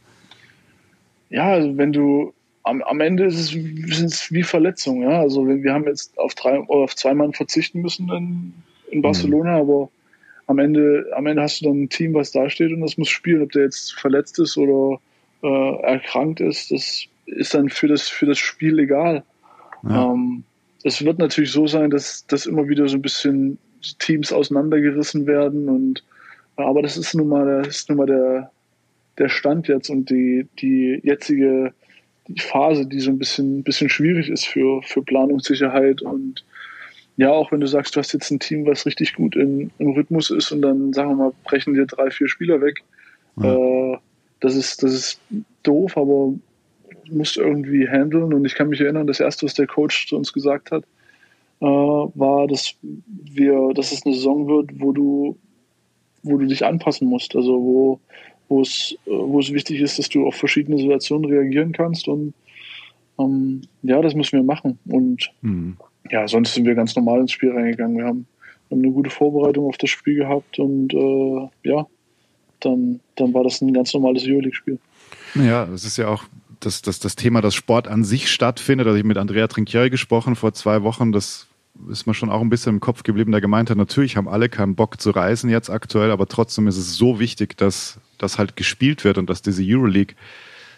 Ja, also wenn du am, am Ende ist es, ist wie Verletzungen. Ja? Also wir haben jetzt auf drei oder auf zwei Mann verzichten müssen in, in mhm. Barcelona, mhm. aber am Ende, am Ende hast du dann ein Team, was da steht und das muss spielen. Ob der jetzt verletzt ist oder äh, erkrankt ist, das ist dann für das, für das Spiel egal. Ja. Ähm, es wird natürlich so sein, dass, dass immer wieder so ein bisschen Teams auseinandergerissen werden und aber das ist nun mal, das ist nun mal der, der Stand jetzt und die, die jetzige Phase, die so ein bisschen, bisschen schwierig ist für, für Planungssicherheit und ja, auch wenn du sagst, du hast jetzt ein Team, was richtig gut in, im Rhythmus ist und dann, sagen wir mal, brechen dir drei, vier Spieler weg. Ja. Äh, das, ist, das ist doof, aber musst irgendwie handeln. Und ich kann mich erinnern, das erste, was der Coach zu uns gesagt hat, äh, war, dass wir, dass es eine Saison wird, wo du, wo du dich anpassen musst. Also wo, wo es, äh, wo es wichtig ist, dass du auf verschiedene Situationen reagieren kannst. Und ähm, ja, das müssen wir machen. Und mhm. ja, sonst sind wir ganz normal ins Spiel reingegangen. Wir haben, haben eine gute Vorbereitung auf das Spiel gehabt und äh, ja, dann, dann war das ein ganz normales Euroleague-Spiel. Ja, das ist ja auch das, das, das Thema, dass Sport an sich stattfindet. Also ich mit Andrea Trinchieri gesprochen vor zwei Wochen, das ist mir schon auch ein bisschen im Kopf geblieben, der gemeint hat, natürlich haben alle keinen Bock zu reisen jetzt aktuell, aber trotzdem ist es so wichtig, dass das halt gespielt wird und dass diese Euroleague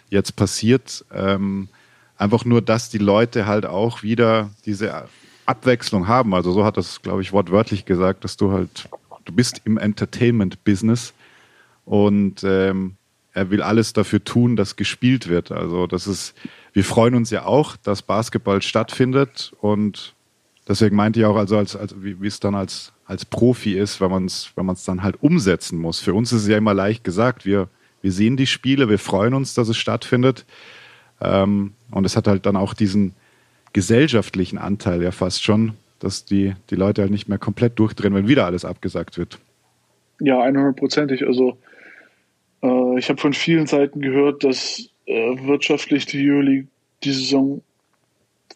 jetzt passiert. Ähm, einfach nur, dass die Leute halt auch wieder diese Abwechslung haben. Also so hat das, glaube ich, wortwörtlich gesagt, dass du halt, du bist im Entertainment-Business und ähm, er will alles dafür tun, dass gespielt wird. Also das ist, wir freuen uns ja auch, dass Basketball stattfindet und deswegen meinte ich auch, also als, als wie, es dann als, als Profi ist, wenn man es wenn man es dann halt umsetzen muss. Für uns ist es ja immer leicht gesagt, wir, wir sehen die Spiele, wir freuen uns, dass es stattfindet. Ähm, und es hat halt dann auch diesen gesellschaftlichen Anteil ja fast schon, dass die, die Leute halt nicht mehr komplett durchdrehen, wenn wieder alles abgesagt wird. Ja, 100%ig. Also äh, ich habe von vielen Seiten gehört, dass äh, wirtschaftlich die Euroleague die Saison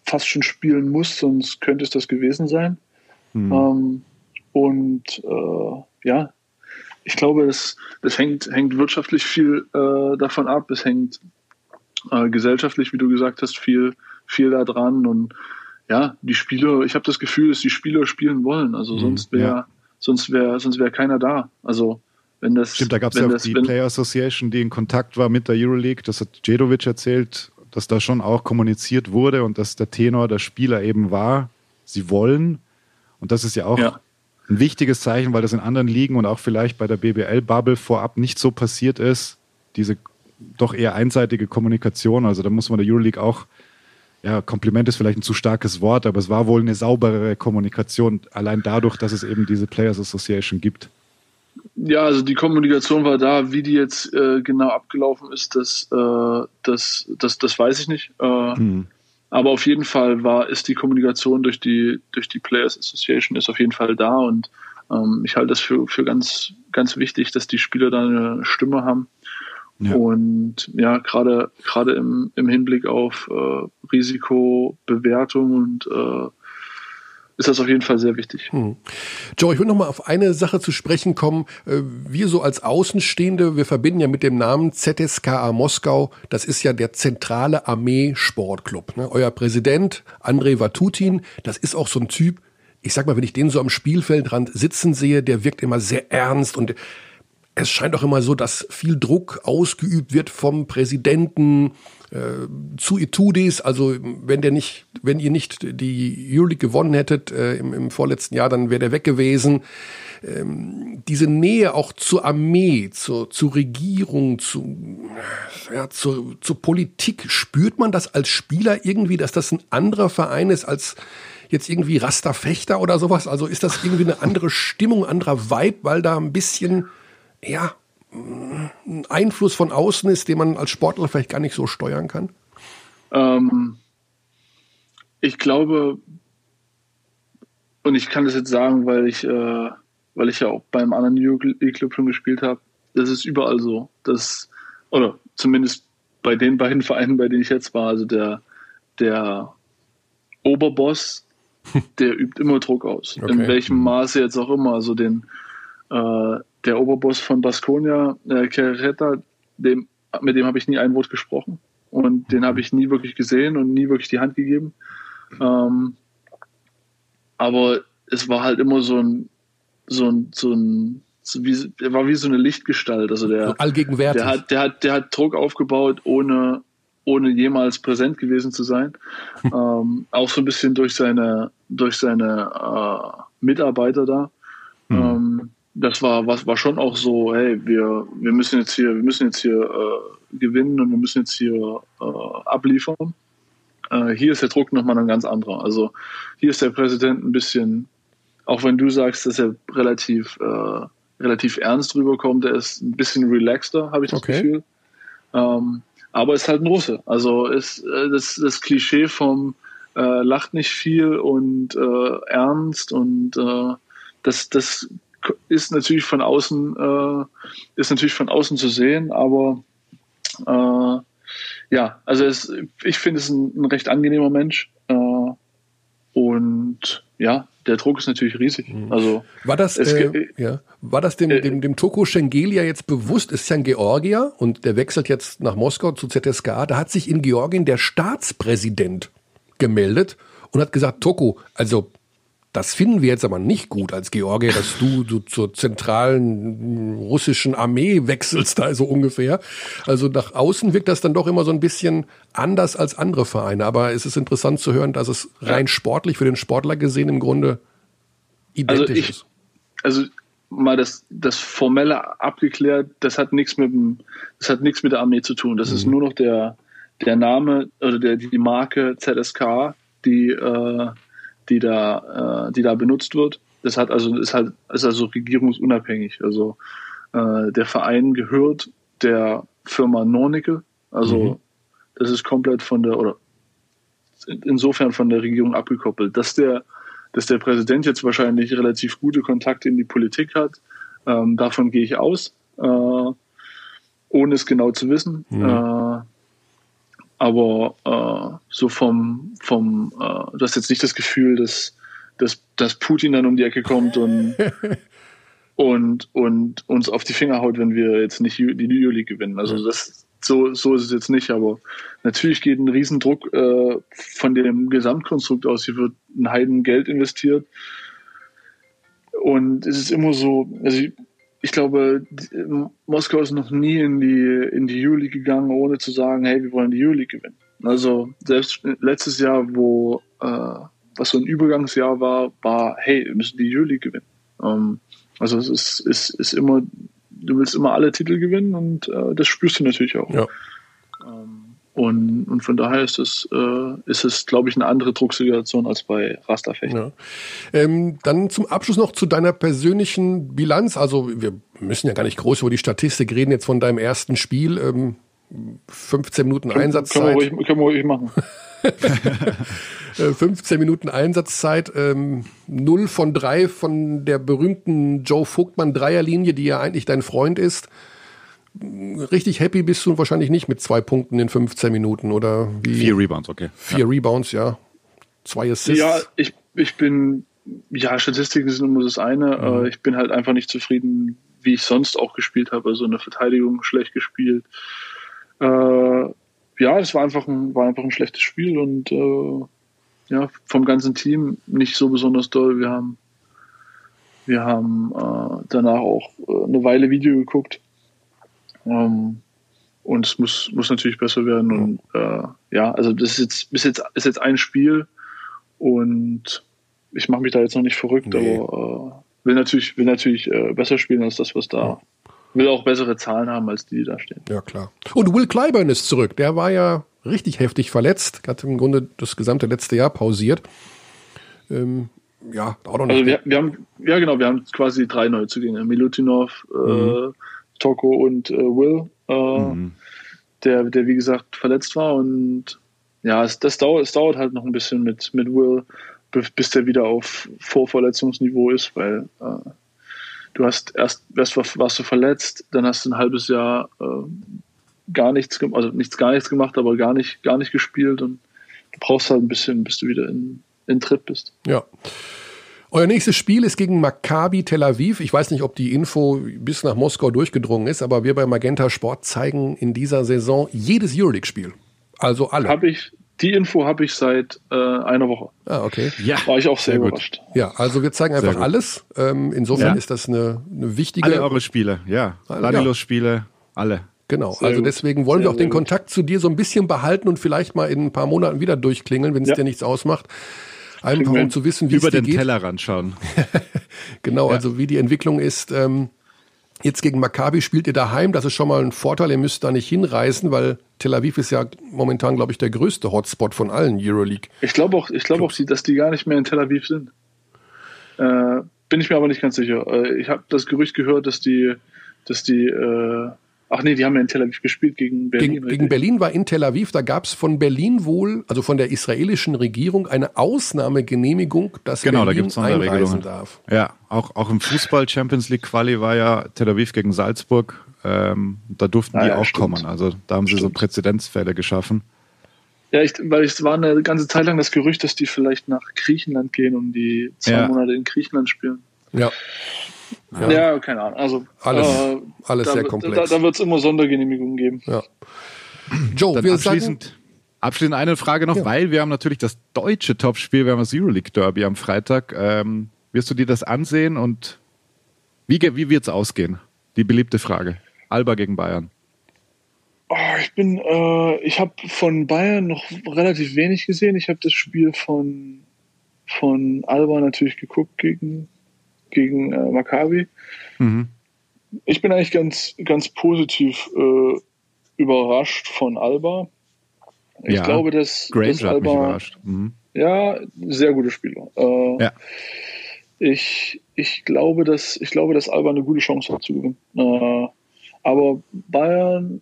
fast schon spielen muss, sonst könnte es das gewesen sein. Mhm. Ähm, und äh, ja, ich glaube, das, das hängt, hängt wirtschaftlich viel äh, davon ab. Es hängt äh, gesellschaftlich, wie du gesagt hast, viel, viel da dran. Und ja, die Spieler, ich habe das Gefühl, dass die Spieler spielen wollen. Also mhm, sonst wäre ja. sonst wäre sonst wäre keiner da. Also wenn das, Stimmt, da gab es ja auch das, die Player Association, die in Kontakt war mit der Euroleague. Das hat Jedovic erzählt, dass da schon auch kommuniziert wurde und dass der Tenor der Spieler eben war, sie wollen. Und das ist ja auch ja. ein wichtiges Zeichen, weil das in anderen Ligen und auch vielleicht bei der BBL-Bubble vorab nicht so passiert ist. Diese doch eher einseitige Kommunikation. Also da muss man der Euroleague auch, ja, Kompliment ist vielleicht ein zu starkes Wort, aber es war wohl eine sauberere Kommunikation, allein dadurch, dass es eben diese Players Association gibt. Ja, also die Kommunikation war da, wie die jetzt äh, genau abgelaufen ist, das, äh, das, das, das weiß ich nicht. Äh, mhm. aber auf jeden Fall war, ist die Kommunikation durch die, durch die Players Association ist auf jeden Fall da und ähm, ich halte das für, für ganz, ganz wichtig, dass die Spieler da eine Stimme haben. Ja. Und ja, gerade gerade im, im Hinblick auf äh, Risikobewertung und äh, ist das auf jeden Fall sehr wichtig. Hm. Joe, ich will noch mal auf eine Sache zu sprechen kommen. Äh, wir so als Außenstehende, wir verbinden ja mit dem Namen ZSKA Moskau, das ist ja der zentrale Armee-Sportclub. Ne? Euer Präsident, Andrei Vatutin, das ist auch so ein Typ, ich sag mal, wenn ich den so am Spielfeldrand sitzen sehe, der wirkt immer sehr ernst und es scheint auch immer so, dass viel Druck ausgeübt wird vom Präsidenten äh, zu Itudis. Also wenn der nicht, wenn ihr nicht die Euroleague gewonnen hättet äh, im, im, vorletzten Jahr, dann wäre der weg gewesen. Ähm, diese Nähe auch zur Armee, zur, zur Regierung, zu, ja, zur, zur Politik, spürt man das als Spieler irgendwie, dass das ein anderer Verein ist als jetzt irgendwie Rasterfechter oder sowas? Also ist das irgendwie eine andere Stimmung, anderer Vibe, weil da ein bisschen ja, ein Einfluss von außen ist, den man als Sportler vielleicht gar nicht so steuern kann? Ähm, ich glaube, und ich kann das jetzt sagen, weil ich, äh, weil ich ja auch beim anderen New Club schon gespielt habe, das ist überall so. Das, oder zumindest bei den beiden Vereinen, bei denen ich jetzt war, also der, der Oberboss, der übt immer Druck aus. Okay. In welchem Maße jetzt auch immer. Also den, äh, der Oberboss von Baskonia, äh, Kerreta, dem, mit dem habe ich nie ein Wort gesprochen und den habe ich nie wirklich gesehen und nie wirklich die Hand gegeben. Ähm, aber es war halt immer so ein, so ein, so ein, so wie, er war wie so eine Lichtgestalt. Also der, so allgegenwärtig. Der hat, der hat, der hat Druck aufgebaut, ohne, ohne jemals präsent gewesen zu sein. ähm, auch so ein bisschen durch seine, durch seine äh, Mitarbeiter da. Mhm. Ähm, das war, was war schon auch so, hey, wir, wir müssen jetzt hier, wir müssen jetzt hier äh, gewinnen und wir müssen jetzt hier äh, abliefern. Äh, hier ist der Druck nochmal ein ganz anderer. Also hier ist der Präsident ein bisschen, auch wenn du sagst, dass er relativ, äh, relativ ernst rüberkommt, er ist ein bisschen relaxter, habe ich das okay. Gefühl. Ähm, aber ist halt ein Russe. Also ist äh, das, das Klischee vom äh, lacht nicht viel und äh, ernst und äh, das, das ist natürlich von außen, äh, ist natürlich von außen zu sehen, aber äh, ja, also es, ich finde es ein, ein, recht angenehmer Mensch. Äh, und ja, der Druck ist natürlich riesig. Mhm. Also war das, äh, ja, war das dem, äh, dem, dem Toko Schengelia jetzt bewusst? Ist ja ein Georgier und der wechselt jetzt nach Moskau zu ZSKA. Da hat sich in Georgien der Staatspräsident gemeldet und hat gesagt, Toko, also das finden wir jetzt aber nicht gut als Georgier, dass du, du zur zentralen russischen Armee wechselst, da so ungefähr. Also nach außen wirkt das dann doch immer so ein bisschen anders als andere Vereine. Aber es ist interessant zu hören, dass es rein sportlich für den Sportler gesehen im Grunde identisch also ich, ist. Also mal das, das Formelle abgeklärt, das hat nichts mit dem, das hat nichts mit der Armee zu tun. Das mhm. ist nur noch der, der Name oder der, die Marke ZSK, die äh, die da, äh, die da benutzt wird. Das hat also ist halt ist also regierungsunabhängig. Also äh, der Verein gehört der Firma Nornicke. Also mhm. das ist komplett von der oder insofern von der Regierung abgekoppelt. Dass der dass der Präsident jetzt wahrscheinlich relativ gute Kontakte in die Politik hat, ähm, davon gehe ich aus, äh, ohne es genau zu wissen. Mhm. Äh, aber äh, so vom, vom äh, du hast jetzt nicht das Gefühl, dass, dass, dass Putin dann um die Ecke kommt und, und, und uns auf die Finger haut, wenn wir jetzt nicht die New League gewinnen. Also das, so, so ist es jetzt nicht, aber natürlich geht ein Riesendruck äh, von dem Gesamtkonstrukt aus. Hier wird ein Heiden Geld investiert. Und es ist immer so, also ich glaube, Moskau ist noch nie in die, in die Euroleague gegangen, ohne zu sagen, hey, wir wollen die Euroleague gewinnen. Also selbst letztes Jahr, wo äh, was so ein Übergangsjahr war, war, hey, wir müssen die Euroleague gewinnen. Ähm, also es ist, ist, ist immer, du willst immer alle Titel gewinnen und äh, das spürst du natürlich auch. Ja. Und, und von daher ist es, äh, ist es, glaube ich, eine andere Drucksituation als bei Rasterfechten. Ja. Ähm, dann zum Abschluss noch zu deiner persönlichen Bilanz. Also wir müssen ja gar nicht groß über die Statistik reden jetzt von deinem ersten Spiel. Ähm, 15 Minuten Können, Einsatzzeit. können, wir ruhig, können wir ruhig machen. 15 Äh, Minuten Einsatzzeit, ähm, 0 von 3 von der berühmten Joe Vogtmann Dreierlinie, die ja eigentlich dein Freund ist. Richtig happy bist du wahrscheinlich nicht mit zwei Punkten in 15 Minuten oder wie? Vier Rebounds, okay. Vier Rebounds, ja. Zwei Assists. Ja, ich, ich bin, ja, Statistiken sind immer das eine. Mhm. Äh, ich bin halt einfach nicht zufrieden, wie ich sonst auch gespielt habe. Also in der Verteidigung schlecht gespielt. Äh, ja, es war einfach ein, war einfach ein schlechtes Spiel und äh, ja, vom ganzen Team nicht so besonders doll. Wir haben, wir haben äh, danach auch äh, eine Weile Video geguckt. Ähm, und es muss, muss natürlich besser werden. Und äh, ja, also das ist jetzt, ist jetzt, ist jetzt ein Spiel und ich mache mich da jetzt noch nicht verrückt, Nee. aber äh, will natürlich, will natürlich äh, besser spielen als das, was da. Will auch bessere Zahlen haben als die, die da stehen. Ja, klar. Und Will Clyburn ist zurück. Der war ja richtig heftig verletzt. Hat im Grunde das gesamte letzte Jahr pausiert. Ähm, ja, auch noch nicht. Also wir, wir haben, ja genau, wir haben quasi drei Neuzugänge. Milutinov, äh, Toko und äh, Will, äh, der, der wie gesagt verletzt war und ja, es, das dauert, es dauert halt noch ein bisschen mit, mit Will, bis, der wieder auf Vorverletzungsniveau ist, weil äh, du hast erst, erst war- warst du verletzt, dann hast du ein halbes Jahr äh, gar nichts, gem- also nichts gar nichts gemacht, aber gar nicht, gar nicht gespielt und du brauchst halt ein bisschen, bis du wieder in, in Tritt bist. Ja. Euer nächstes Spiel ist gegen Maccabi Tel Aviv. Ich weiß nicht, ob die Info bis nach Moskau durchgedrungen ist, aber wir bei Magenta Sport zeigen in dieser Saison jedes Euroleague-Spiel. Also alle. Habe ich, die Info habe ich seit äh, einer Woche. Ah, okay. Ja, War ich auch sehr, Sehr gut. überrascht. Ja, also wir zeigen einfach gut. alles. Ähm, insofern Ja. ist das eine, eine wichtige. alle eure Spiele, ja. Danilos-Spiele, alle. Genau, Sehr also gut. deswegen wollen wir auch den gut. Kontakt zu dir so ein bisschen behalten und vielleicht mal in ein paar Monaten wieder durchklingeln, wenn es Ja. dir nichts ausmacht. Einfach um zu wissen, wie Über es den geht. Tellerrand schauen. Genau, also wie die Entwicklung ist. Ähm, jetzt gegen Maccabi spielt ihr daheim, das ist schon mal ein Vorteil, ihr müsst da nicht hinreisen, weil Tel Aviv ist ja momentan, glaube ich, der größte Hotspot von allen Euroleague. Ich glaube auch, ich glaube auch, dass die gar nicht mehr in Tel Aviv sind. Äh, bin ich mir aber nicht ganz sicher. Äh, ich habe das Gerücht gehört, dass die, dass die, äh, ach nee, die haben ja in Tel Aviv gespielt gegen Berlin. Gegen, gegen Berlin war in Tel Aviv, da gab es von Berlin wohl, also von der israelischen Regierung, eine Ausnahmegenehmigung, dass Genau, da Berlin gibt's einreisen darf. Ja, auch, auch im Fußball Champions League Quali war ja Tel Aviv gegen Salzburg. Ähm, da durften Ah, die ja, auch stimmt. kommen. Also da haben sie so Stimmt. Präzedenzfälle geschaffen. Ja, ich, weil es war eine ganze Zeit lang das Gerücht, dass die vielleicht nach Griechenland gehen und die zwei Ja. Monate in Griechenland spielen. Ja, Ja, keine Ahnung. Also Alles- äh, alles da, sehr komplex. Da, da wird es immer Sondergenehmigungen geben. ja. Joe, Dann wir abschließend, sagen, abschließend eine Frage noch, Ja. weil wir haben natürlich das deutsche Topspiel, wir haben das Euroleague Derby am Freitag. Ähm, wirst du dir das ansehen und wie, wie wird es ausgehen? Die beliebte Frage. Alba gegen Bayern. Oh, ich bin, äh, ich habe von Bayern noch relativ wenig gesehen. Ich habe das Spiel von, von Alba natürlich geguckt gegen, gegen äh, Maccabi. Mhm. Ich bin eigentlich ganz, ganz positiv äh, überrascht von Alba. Ich Ja, glaube, dass, dass Alba. Mhm. ja, sehr gute Spieler. Äh, Ja. ich, ich glaube, dass ich glaube, dass Alba eine gute Chance hat zu gewinnen. Äh, aber Bayern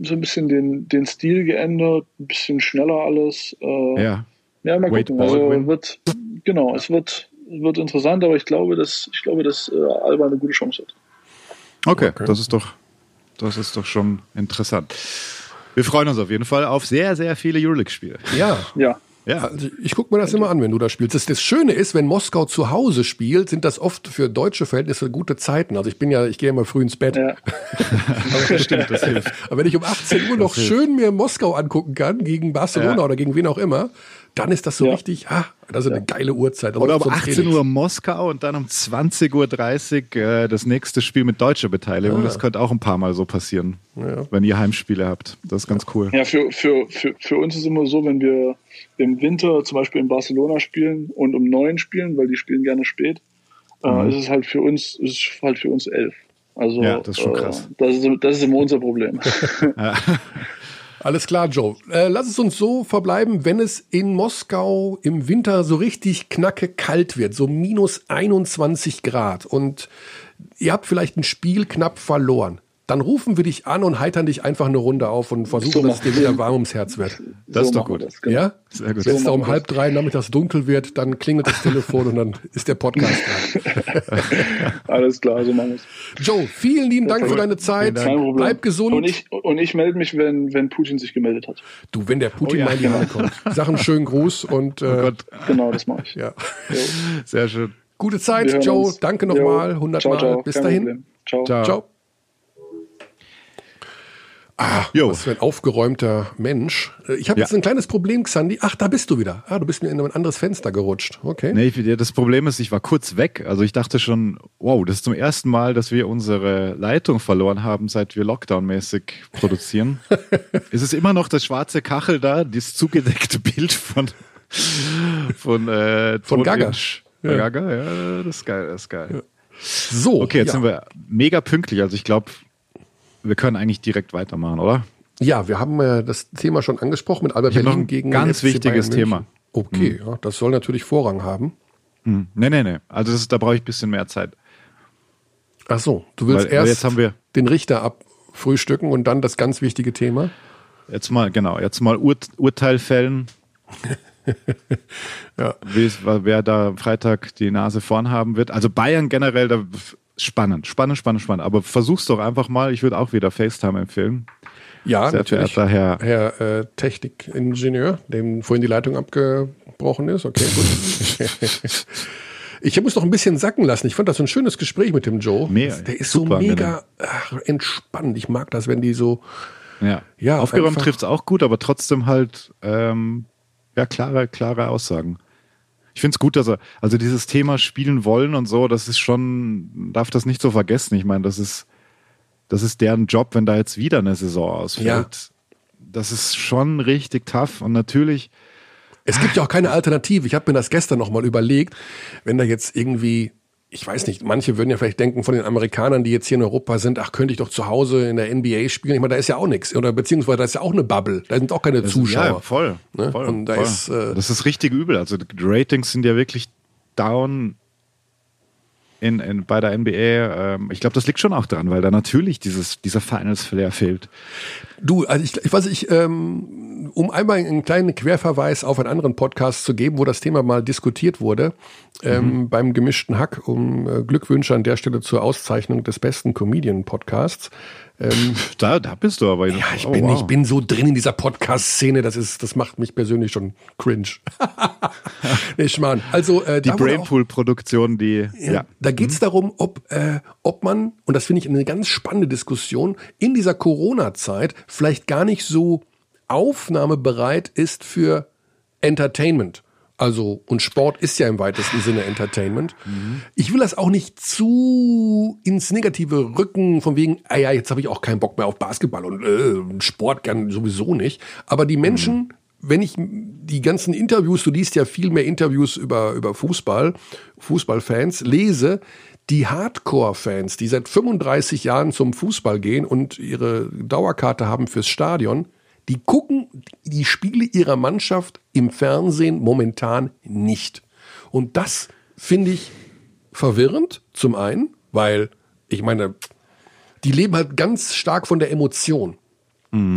so ein bisschen den, den Stil geändert, ein bisschen schneller alles. Äh, Ja. ja, mal Wade gucken. Also wird genau, es wird wird interessant, aber ich glaube, dass ich glaube, dass äh, Alba eine gute Chance hat. Okay, Okay. das ist doch, das ist doch schon interessant. Wir freuen uns auf jeden Fall auf sehr, sehr viele Euroleague-Spiele. ja, Ja, Ja, Also ich gucke mir das immer an, wenn du da spielst. Das, das Schöne ist, wenn Moskau zu Hause spielt, sind das oft für deutsche Verhältnisse gute Zeiten. Also ich bin ja, ich gehe immer früh ins Bett. ja. das stimmt, das hilft. Aber wenn ich um 18 Uhr noch schön mir Moskau angucken kann, gegen Barcelona Ja. oder gegen wen auch immer, dann ist das so Ja. richtig, ah, das ist eine geile Uhrzeit. Das Oder ist um so ein 18 Training. Uhr Moskau und dann um 20.30 Uhr äh, das nächste Spiel mit deutscher Beteiligung. Das könnte auch ein paar Mal so passieren, Ja. wenn ihr Heimspiele habt. Das ist ganz cool. Ja, für, für, für, für uns ist immer so, wenn wir im Winter zum Beispiel in Barcelona spielen und um neun spielen, weil die spielen gerne spät, äh, ist es halt für uns, ist es halt für uns elf. Also Ja, das ist schon äh, krass. Das ist, das ist immer unser Problem. Alles klar, Joe. Äh, lass es uns so verbleiben, wenn es in Moskau im Winter so richtig knacke kalt wird, so minus 21 Grad und ihr habt vielleicht ein Spiel knapp verloren. Dann rufen wir dich an und heitern dich einfach eine Runde auf und versuchen, So dass es dir wieder warm ums Herz wird. Das ist doch gut. Das, genau. Ja? Sehr gut. Wenn es da um halb drei nachmittags dunkel wird, dann klingelt das Telefon und dann ist der Podcast dran. Alles klar, so machen wir es. Joe, vielen lieben Dank für deine Zeit. Kein Problem. Bleib gesund. Und ich, und ich melde mich, wenn, wenn Putin sich gemeldet hat. du, wenn der Putin Oh ja, mal in die. Halle kommt. Sag einen schönen Gruß und äh, Gott, Genau, das mache ich. ja. Jo. sehr schön. gute Zeit, Joe. uns. Danke nochmal, 100 ciao, Mal. ciao. Bis Kein dahin. Problem. Ciao. Ciao. Ciao. Ah, Jo. was für ein aufgeräumter Mensch. Äh, Ich habe Ja. jetzt ein kleines Problem, Xandi. Ach, da bist du wieder. Ah, du bist mir in ein anderes Fenster gerutscht. Okay. Nee, ich- das Problem ist, ich war kurz weg. Also ich dachte schon, wow, das ist zum ersten Mal, dass wir unsere Leitung verloren haben, seit wir Lockdown-mäßig produzieren. es ist immer noch das schwarze Kachel da, das zugedeckte Bild von von, äh, Von Gaga. Ja. Gaga, ja, das ist geil, das ist geil. So. Okay, jetzt ja. sind wir mega pünktlich. Also ich glaube, wir können eigentlich direkt weitermachen, oder? Ja, wir haben äh, das Thema schon angesprochen mit Albert Berlin ein gegen ganz wichtiges. Thema. Okay, ja, das soll natürlich Vorrang haben. Hm. Nee, nee, nee. Also das da brauche ich ein bisschen mehr Zeit. Ach so, du willst Weil- weil erst jetzt haben wir- den Richter abfrühstücken und dann das ganz wichtige Thema. Jetzt mal, genau, jetzt mal Ur Urteil fällen. Ja. Wer da am Freitag die Nase vorn haben wird. Also Bayern generell, da spannend, spannend, spannend, spannend. Aber versuch's doch einfach mal. Ich würde auch wieder FaceTime empfehlen. Ja, Sehr natürlich. Herr. Herr äh, Technikingenieur, dem vorhin die Leitung abgebrochen ist. Okay, gut. Ich muss noch ein bisschen sacken lassen. Ich fand das ein schönes Gespräch mit dem Joe. Mega, Der ist so mega ach, entspannt. Ich mag das, wenn die so. Ja, Ja, aufgeräumt trifft's auch gut, aber trotzdem halt ähm, ja klare, klare Aussagen. Ich find's gut, dass er, also dieses Thema spielen wollen und so, das ist schon, darf das nicht so vergessen. Ich meine, das ist, das ist deren Job, wenn da jetzt wieder eine Saison ausfällt. Ja. Das ist schon richtig tough und natürlich, Es gibt ja auch keine Alternative. Ich habe mir das gestern noch mal überlegt, wenn da jetzt irgendwie, ich weiß nicht, manche würden ja vielleicht denken von den Amerikanern, die jetzt hier in Europa sind, ach, könnte ich doch zu Hause in der NBA spielen. Ich meine, da ist ja auch nichts. Oder beziehungsweise da ist ja auch eine Bubble. Da sind auch keine Zuschauer. ja, voll, Ne? voll, Und da voll. ist, äh, das ist richtig übel. Also die Ratings sind ja wirklich down in, in, bei der NBA. Ähm, ich glaube, das liegt schon auch dran, weil da natürlich dieses, dieser Finals-Flair fehlt. Du, also ich, ich weiß ich, ähm, um einmal einen kleinen Querverweis auf einen anderen Podcast zu geben, wo das Thema mal diskutiert wurde, ähm, beim gemischten Hack, um äh, Glückwünsche an der Stelle zur Auszeichnung des besten Comedian-Podcasts. Ähm, Da, da bist du aber. ja, ich Oh, bin, wow. ich bin so drin in dieser Podcast-Szene, das ist, das macht mich persönlich schon cringe. nee, Schmarrn. Also, äh, Die Brainpool-Produktion, die. ja, Ja. Da geht es darum, ob, äh, ob man, und das finde ich eine ganz spannende Diskussion, in dieser Corona-Zeit vielleicht gar nicht so aufnahmebereit ist für Entertainment. Also, und Sport ist ja im weitesten Sinne Entertainment. Ich will das auch nicht zu ins Negative rücken, von wegen, ah ja, jetzt habe ich auch keinen Bock mehr auf Basketball und äh, Sport gern sowieso nicht. Aber die Menschen, wenn ich die ganzen Interviews, du liest ja viel mehr Interviews über, über Fußball, Fußballfans, lese, die Hardcore-Fans, die seit 35 Jahren zum Fußball gehen und ihre Dauerkarte haben fürs Stadion, die gucken die Spiele ihrer Mannschaft im Fernsehen momentan nicht. Und das finde ich verwirrend, zum einen, weil ich meine, die leben halt ganz stark von der Emotion.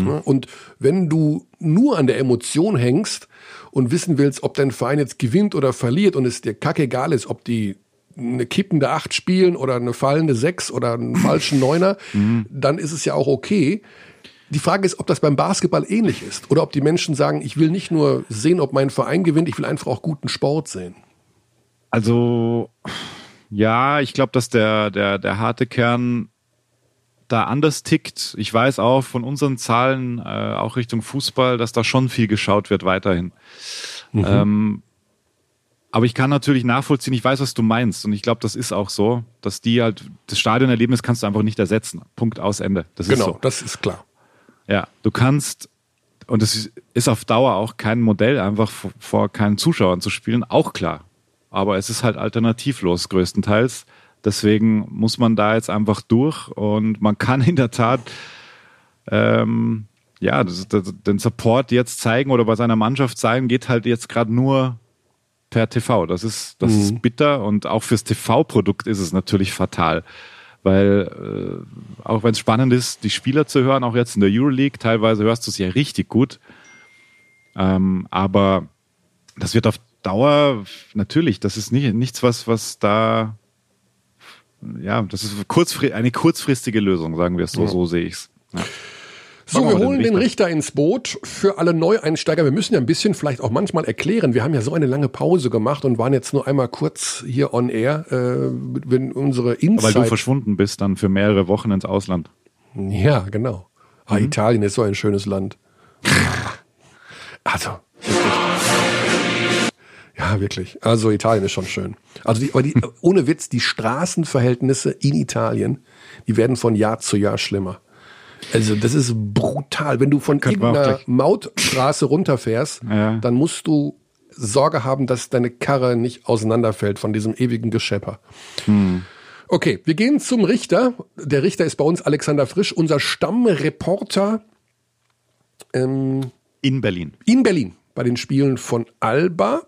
Ja, Und wenn du nur an der Emotion hängst und wissen willst, ob dein Verein jetzt gewinnt oder verliert und es dir kackegal ist, ob die eine kippende Acht spielen oder eine fallende Sechs oder einen falschen Neuner, dann ist es ja auch okay. Die Frage ist, ob das beim Basketball ähnlich ist oder ob die Menschen sagen, ich will nicht nur sehen, ob mein Verein gewinnt, ich will einfach auch guten Sport sehen. Also, ja, ich glaube, dass der, der, der harte Kern da anders tickt. Ich weiß auch von unseren Zahlen, äh, auch Richtung Fußball, dass da schon viel geschaut wird weiterhin. Ähm, aber ich kann natürlich nachvollziehen, ich weiß, was du meinst. Und ich glaube, das ist auch so, dass die halt, das Stadionerlebnis kannst du einfach nicht ersetzen. Punkt aus Ende. Das ist Genau, so. das ist klar. Ja, du kannst, und es ist auf Dauer auch kein Modell, einfach vor, keinen Zuschauern zu spielen, auch klar. Aber es ist halt alternativlos größtenteils. Deswegen muss man da jetzt einfach durch und man kann in der Tat ähm, ja das, das, den Support jetzt zeigen oder bei seiner Mannschaft zeigen, geht halt jetzt gerade nur per TV. Das ist, das ist bitter und auch fürs TV-Produkt ist es natürlich fatal. Weil äh, auch wenn es spannend ist, die Spieler zu hören, auch jetzt in der Euroleague, teilweise hörst du es ja richtig gut. Ähm, aber das wird auf Dauer natürlich, das ist nicht, nichts, was, was da ja, das ist kurzfri eine kurzfristige Lösung, sagen wir es so, ja. so sehe ich es. Ja. So, wir holen den Richter. ins Boot für alle Neueinsteiger. Wir müssen ja ein bisschen vielleicht auch manchmal erklären. Wir haben ja so eine lange Pause gemacht und waren jetzt nur einmal kurz hier on air, äh, wenn unsere Insight. Weil du verschwunden bist dann für mehrere Wochen ins Ausland. Ja, genau. Ah, mhm. Italien ist so ein schönes Land. also, ja, wirklich. Also Italien ist schon schön. Also die, aber die, ohne Witz, die Straßenverhältnisse in Italien, die werden von Jahr zu Jahr schlimmer. Also das ist brutal. Wenn du von Könnten irgendeiner Mautstraße runterfährst, ja. dann musst du Sorge haben, dass deine Karre nicht auseinanderfällt von diesem ewigen Geschepper. Hm. Okay, wir gehen zum Richter. Der Richter ist bei uns Alexander Frisch, unser Stammreporter. Ähm, in Berlin. In Berlin, bei den Spielen von Alba.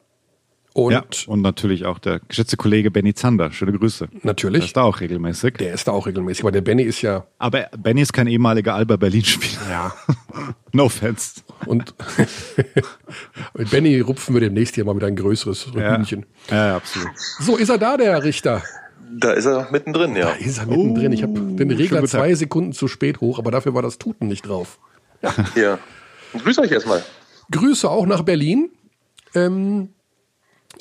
Und, ja, und natürlich auch der geschätzte Kollege Benny Zander. Schöne Grüße. Natürlich. Der ist da auch regelmäßig. Der ist da auch regelmäßig, aber der Benny ist ja. Aber Benny ist kein ehemaliger Alba Berlin-Spieler. Ja. no offense. Und mit Benny rupfen wir demnächst hier mal wieder ein größeres ja. Hühnchen. Ja, absolut. So, ist er da, der Richter? Da ist er mittendrin, ja. Da ist er mittendrin. Ich habe oh, den Regler zwei Sekunden zu spät hoch, aber dafür war das Tuten nicht drauf. Ja. ja. Grüße euch erstmal. Grüße auch nach Berlin. Ähm,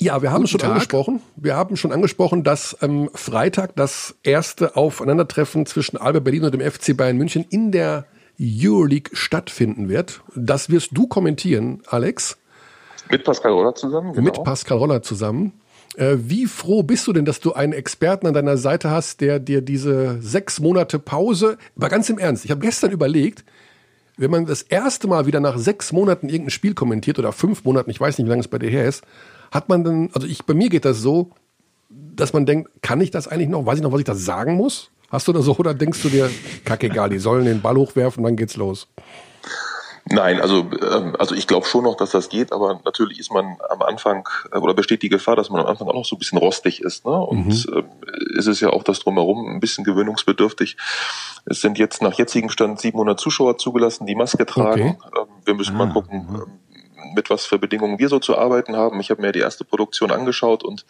ja, wir haben Guten schon Tag. angesprochen. Wir haben schon angesprochen, dass am Freitag das erste Aufeinandertreffen zwischen Alba Berlin und dem FC Bayern München in der Euroleague stattfinden wird. Das wirst du kommentieren, Alex. Mit Pascal Roller zusammen? Genau. Mit Pascal Roller zusammen. Äh, wie froh bist du denn, dass du einen Experten an deiner Seite hast, der dir diese sechs Monate Pause, aber ganz im Ernst, ich habe gestern überlegt, wenn man das erste Mal wieder nach sechs Monaten irgendein Spiel kommentiert oder fünf Monaten, ich weiß nicht, wie lange es bei dir her ist, hat man dann, also ich, bei mir geht das so, dass man denkt, kann ich das eigentlich noch? Weiß ich noch, was ich da sagen muss? Hast du das so oder denkst du dir, kackegal, die sollen den Ball hochwerfen, dann geht's los? Nein, also, ähm, also ich glaube schon noch, dass das geht, aber natürlich ist man am Anfang äh, oder besteht die Gefahr, dass man am Anfang auch noch so ein bisschen rostig ist. Ne? Und mhm. äh, ist es ja auch das drumherum ein bisschen gewöhnungsbedürftig. Es sind jetzt nach jetzigem Stand 700 Zuschauer zugelassen, die Maske tragen. Okay. Ähm, wir müssen ah. mal gucken, mhm. ähm, mit was für Bedingungen wir so zu arbeiten haben. Ich habe mir die erste Produktion angeschaut und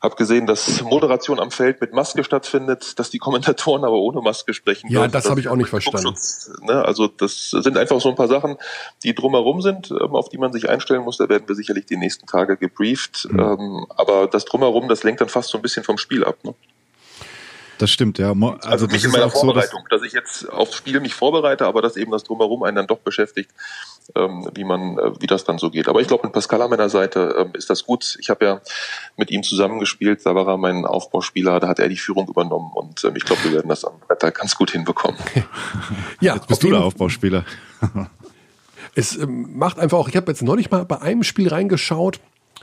habe gesehen, dass Moderation am Feld mit Maske stattfindet, dass die Kommentatoren aber ohne Maske sprechen. Ja, das habe ich auch nicht verstanden. Ne? Also das sind einfach so ein paar Sachen, die drumherum sind, ähm, auf die man sich einstellen muss. Da werden wir sicherlich die nächsten Tage gebrieft. Mhm. Aber das drumherum, das lenkt dann fast so ein bisschen vom Spiel ab. Ne? Das stimmt, ja. Also, also nicht in meiner Vorbereitung, so, dass, dass, ich jetzt aufs Spiel mich vorbereite, aber dass eben das drumherum einen dann doch beschäftigt, wie man, äh, wie das dann so geht. Aber ich glaube, mit Pascal an meiner Seite äh, ist das gut. Ich habe ja mit ihm zusammengespielt, da war er mein Aufbauspieler, da hat er die Führung übernommen und ähm, ich glaube, wir werden das am Wetter ganz gut hinbekommen. ja, jetzt bist du der Aufbauspieler. es ähm, macht einfach auch, ich habe jetzt neulich mal bei einem Spiel reingeschaut,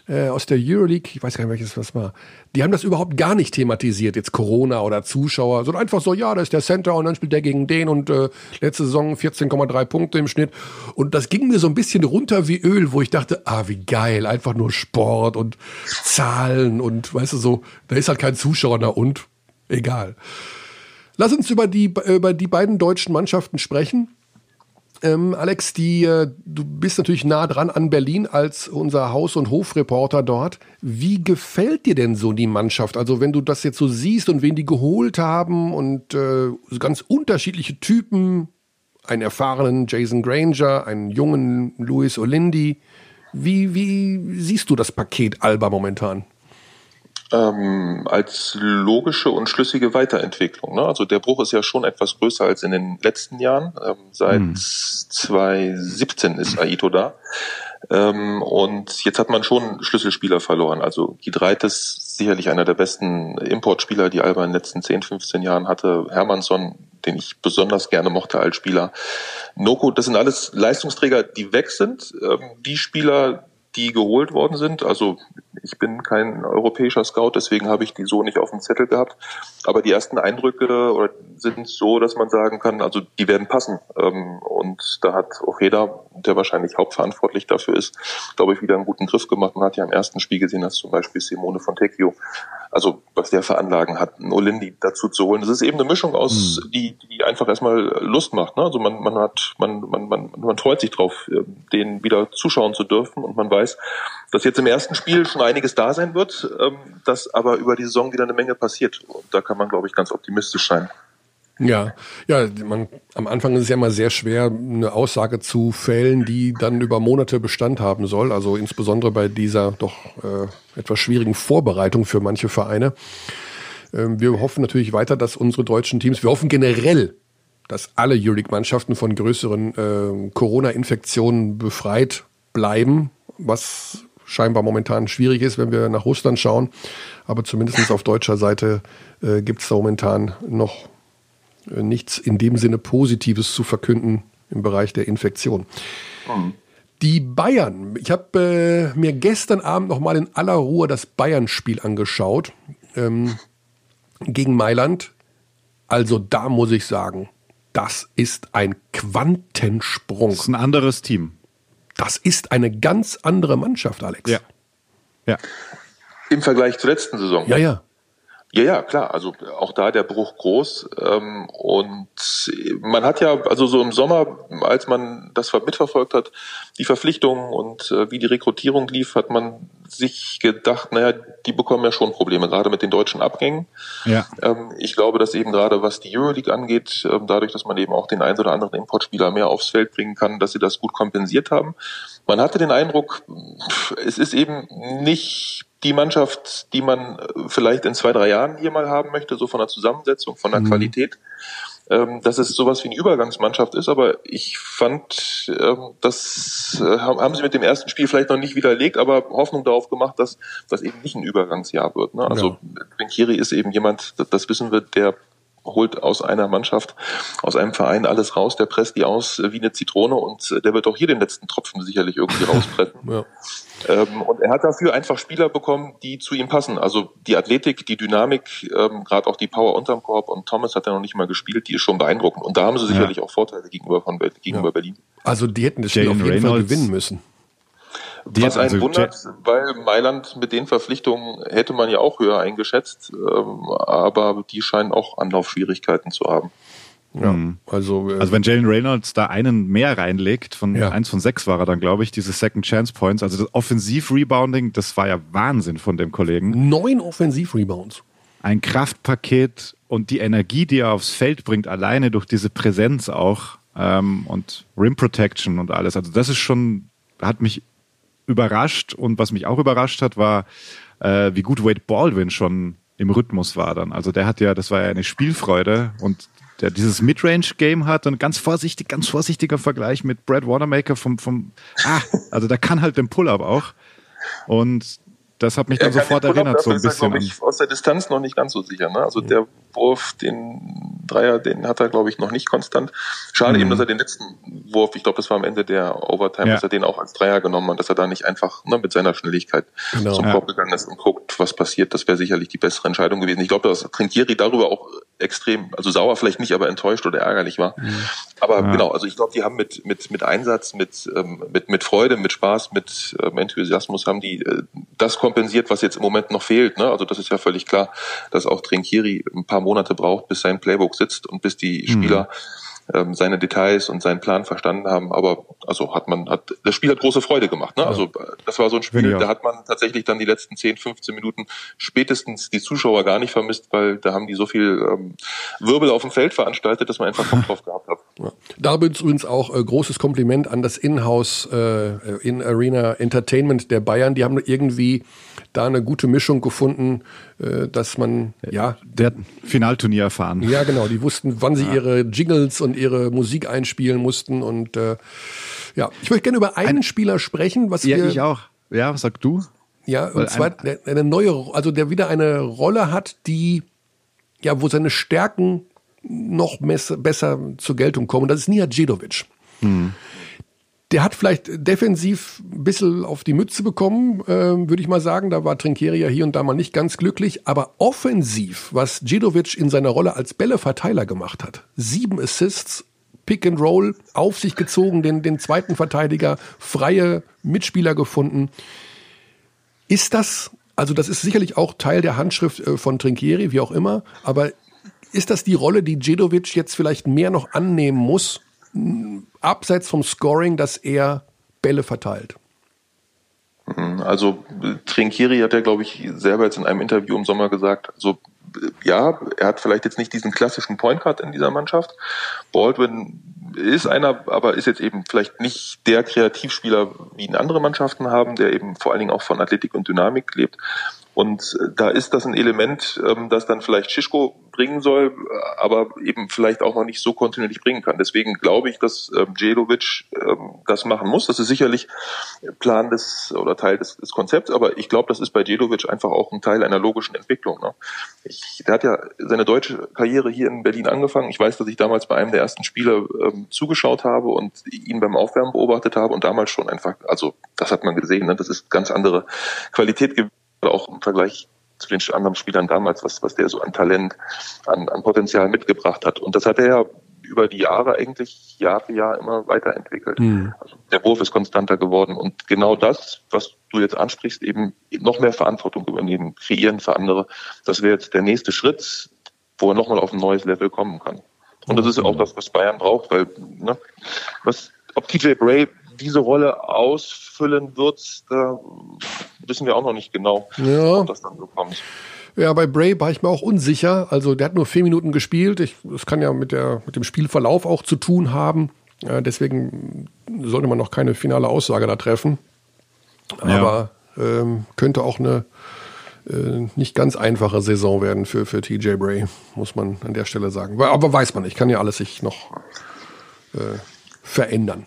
äh, aus der Euroleague, ich weiß gar nicht welches was war, die haben das überhaupt gar nicht thematisiert, jetzt Corona oder Zuschauer, sondern einfach so, ja, da ist der Center und dann spielt der gegen den und äh, letzte Saison 14,3 Punkte im Schnitt. Und das ging mir so ein bisschen runter wie Öl, wo ich dachte, ah, wie geil, einfach nur Sport und Zahlen und weißt du so, da ist halt kein Zuschauer da und egal. Lass uns über die, über die beiden deutschen Mannschaften sprechen. Ähm, Alex, die, äh, du bist natürlich nah dran an Berlin als unser Haus- und Hofreporter dort. Wie gefällt dir denn so die Mannschaft? Also wenn du das jetzt so siehst und wen die geholt haben und äh, ganz unterschiedliche Typen, einen erfahrenen Jason Granger, einen jungen Louis Olindi. Wie, wie siehst du das Paket Alba momentan? Ähm, als logische und schlüssige Weiterentwicklung. Ne? Also der Bruch ist ja schon etwas größer als in den letzten Jahren. Ähm, seit hm. 2017 ist Aito da. Ähm, und jetzt hat man schon Schlüsselspieler verloren. Also Gidreitis sicherlich einer der besten Importspieler, die Alba in den letzten 10, 15 Jahren hatte. Hermannsson, den ich besonders gerne mochte als Spieler. Noko, das sind alles Leistungsträger, die weg sind. Ähm, die Spieler, die geholt worden sind. Also ich bin kein europäischer Scout, deswegen habe ich die so nicht auf dem Zettel gehabt. Aber die ersten Eindrücke sind so, dass man sagen kann, also die werden passen. Ähm, und da hat Ojeda, der wahrscheinlich hauptverantwortlich dafür ist, glaube ich, wieder einen guten Griff gemacht. Man hat ja im ersten Spiel gesehen, dass zum Beispiel Simone Fontecchio, also was der veranlagen hat, einen Olindi dazu zu holen. Das ist eben eine Mischung aus, hm. die, die einfach erstmal Lust macht. Ne? Also man, man hat, man, man, man, man freut sich drauf, äh, den wieder zuschauen zu dürfen und man weiß, dass jetzt im ersten Spiel schon einiges da sein wird, ähm, dass aber über die Saison wieder eine Menge passiert. Und da kann man, glaube ich, ganz optimistisch sein. Ja, ja, man, am Anfang ist es ja immer sehr schwer, eine Aussage zu fällen, die dann über Monate Bestand haben soll. Also insbesondere bei dieser doch äh, etwas schwierigen Vorbereitung für manche Vereine. Ähm, wir hoffen natürlich weiter, dass unsere deutschen Teams, wir hoffen generell, dass alle Euroleague-Mannschaften von größeren äh, Corona-Infektionen befreit bleiben, was scheinbar momentan schwierig ist, wenn wir nach Russland schauen. Aber zumindest auf deutscher Seite äh, gibt es momentan noch äh, nichts in dem Sinne Positives zu verkünden im Bereich der Infektion. Mhm. Die Bayern, ich habe äh, mir gestern Abend noch mal in aller Ruhe das Bayern-Spiel angeschaut ähm, gegen Mailand. Also da muss ich sagen, das ist ein Quantensprung. Das ist ein anderes Team. Das ist eine ganz andere Mannschaft, Alex. Ja. ja. Im Vergleich zur letzten Saison. Ja, ja. Ja, ja, klar. Also auch da der Bruch groß. Ähm, und man hat ja, also so im Sommer, als man das mitverfolgt hat, die Verpflichtungen und äh, wie die Rekrutierung lief, hat man sich gedacht, naja, die bekommen ja schon Probleme, gerade mit den deutschen Abgängen. Ja. Ähm, ich glaube, dass eben gerade was die Euroleague angeht, ähm, dadurch, dass man eben auch den einen oder anderen Importspieler mehr aufs Feld bringen kann, dass sie das gut kompensiert haben. Man hatte den Eindruck, es ist eben nicht die Mannschaft, die man äh, vielleicht in zwei, drei Jahren hier mal haben möchte, so von der Zusammensetzung, von der mhm. Qualität, ähm, dass es sowas wie eine Übergangsmannschaft ist. Aber ich fand, ähm, das äh, haben sie mit dem ersten Spiel vielleicht noch nicht widerlegt, aber Hoffnung darauf gemacht, dass das eben nicht ein Übergangsjahr wird. Ne? Also ja. Trinkieri ist eben jemand, das wissen wir, der holt aus einer Mannschaft, aus einem Verein alles raus, der presst die aus wie eine Zitrone und der wird auch hier den letzten Tropfen sicherlich irgendwie rauspressen. ja. ähm, und er hat dafür einfach Spieler bekommen, die zu ihm passen. Also die Athletik, die Dynamik, ähm, gerade auch die Power unterm Korb und Thomas hat ja noch nicht mal gespielt, die ist schon beeindruckend. Und da haben sie sicherlich ja. auch Vorteile gegenüber, von, gegenüber ja. Berlin. Also die hätten das Spiel Jalen auf jeden Reynolds. Fall gewinnen müssen. Die Was einen also wundert, weil Mailand mit den Verpflichtungen hätte man ja auch höher eingeschätzt, ähm, aber die scheinen auch Anlaufschwierigkeiten zu haben. Ja, mhm. also, äh, also wenn Jalen Reynolds da einen mehr reinlegt, von ja. eins von sechs war er dann, glaube ich, diese Second Chance Points, also das Offensiv-Rebounding, das war ja Wahnsinn von dem Kollegen. Neun Offensiv-Rebounds. Ein Kraftpaket und die Energie, die er aufs Feld bringt, alleine durch diese Präsenz auch ähm, und Rim Protection und alles. Also das ist schon, hat mich überrascht und was mich auch überrascht hat, war, äh, wie gut Wade Baldwin schon im Rhythmus war dann. Also der hat ja, das war ja eine Spielfreude und der dieses Midrange-Game hat und ganz vorsichtig, ganz vorsichtiger Vergleich mit Brad Watermaker vom, vom, ah, also der kann halt den Pull-Up auch. Und das hat mich dann sofort erinnert, so ein bisschen. Ist er, ich, aus der Distanz noch nicht ganz so sicher. Ne? Also der Wurf, den Dreier, den hat er, glaube ich, noch nicht konstant. Schade mhm. eben, dass er den letzten Wurf, ich glaube, das war am Ende der Overtime, ja. dass er den auch als Dreier genommen hat, dass er da nicht einfach ne, mit seiner Schnelligkeit genau. zum Korb gegangen ist und guckt, was passiert. Das wäre sicherlich die bessere Entscheidung gewesen. Ich glaube, dass Trinkieri darüber auch extrem, also sauer vielleicht nicht, aber enttäuscht oder ärgerlich war. Mhm. Aber ja. genau, also ich glaube, die haben mit, mit, mit Einsatz, mit, ähm, mit, mit Freude, mit Spaß, mit ähm, Enthusiasmus haben die äh, das kompensiert, was jetzt im Moment noch fehlt. Ne? Also das ist ja völlig klar, dass auch Trinkieri ein paar Monate braucht, bis sein Playbook sitzt und bis die mhm. Spieler mhm ähm, seine Details und seinen Plan verstanden haben. Aber also hat man, hat das Spiel hat große Freude gemacht. Ne? Ja. Also das war so ein Spiel, da hat man tatsächlich dann die letzten 10, 15 Minuten spätestens die Zuschauer gar nicht vermisst, weil da haben die so viel ähm, Wirbel auf dem Feld veranstaltet, dass man einfach Bock drauf gehabt hat. Ja. Da übrigens auch äh, großes Kompliment an das Inhouse äh, in Arena Entertainment der Bayern. Die haben irgendwie da eine gute Mischung gefunden, äh, dass man ja der Finalturnier erfahren. Ja, genau. Die wussten, wann sie ja. ihre Jingles und ihre Musik einspielen mussten und äh, ja, ich möchte gerne über einen ein, Spieler sprechen, was ja, wir, ich auch. Ja, was sagst du? Ja, und Weil zwar ein, eine neue, also der wieder eine Rolle hat, die ja, wo seine Stärken noch besser zur Geltung kommen. Das ist Nia Djedovic. Hm Der hat vielleicht defensiv ein bisschen auf die Mütze bekommen, äh, würde ich mal sagen. Da war Trinkieri ja hier und da mal nicht ganz glücklich. Aber offensiv, was Djedovic in seiner Rolle als Bälleverteiler gemacht hat, sieben Assists, Pick and Roll, auf sich gezogen, den, den zweiten Verteidiger, freie Mitspieler gefunden. Ist das, also das ist sicherlich auch Teil der Handschrift äh, von Trinkieri, wie auch immer, aber ist das die Rolle, die Djedovic jetzt vielleicht mehr noch annehmen muss, abseits vom Scoring, dass er Bälle verteilt? Mhm, also Trinkieri hat ja, glaube ich, selber jetzt in einem Interview im Sommer gesagt, also ja, er hat vielleicht jetzt nicht diesen klassischen Point Guard in dieser Mannschaft. Baldwin ist einer, aber ist jetzt eben vielleicht nicht der Kreativspieler, wie ihn andere Mannschaften haben, der eben vor allen Dingen auch von Athletik und Dynamik lebt. Und äh, da ist das ein Element, ähm, das dann vielleicht Schischko bringen soll, aber eben vielleicht auch noch nicht so kontinuierlich bringen kann. Deswegen glaube ich, dass ähm, Djedovic ähm, das machen muss. Das ist sicherlich Plan des oder Teil des, des Konzepts, aber ich glaube, das ist bei Djedovic einfach auch ein Teil einer logischen Entwicklung. Ne? Ich, der hat ja seine deutsche Karriere hier in Berlin angefangen. Ich weiß, dass ich damals bei einem der ersten Spiele ähm, zugeschaut habe und ihn beim Aufwärmen beobachtet habe und damals schon einfach, also das hat man gesehen, ne? das ist ganz andere Qualität gewesen auch im Vergleich zu den anderen Spielern damals, was, was der so an Talent, an, an Potenzial mitgebracht hat. Und das hat er ja über die Jahre eigentlich Jahr für Jahr immer weiterentwickelt. Mhm. Also der Wurf ist konstanter geworden und genau das, was du jetzt ansprichst, eben noch mehr Verantwortung übernehmen, kreieren für andere, das wäre jetzt der nächste Schritt, wo er nochmal auf ein neues Level kommen kann. Und das ist ja auch das, was Bayern braucht, weil ne, was, ob TJ Bray diese Rolle ausfüllen wird, da wissen wir auch noch nicht genau, ja. ob das dann so kommt. Ja, bei Bray war ich mir auch unsicher. Also der hat nur vier Minuten gespielt. Ich, das kann ja mit, der, mit dem Spielverlauf auch zu tun haben. Äh, deswegen sollte man noch keine finale Aussage da treffen. Aber ja. ähm, könnte auch eine äh, nicht ganz einfache Saison werden für, für TJ Bray, muss man an der Stelle sagen. Aber weiß man nicht, kann ja alles sich noch äh, verändern.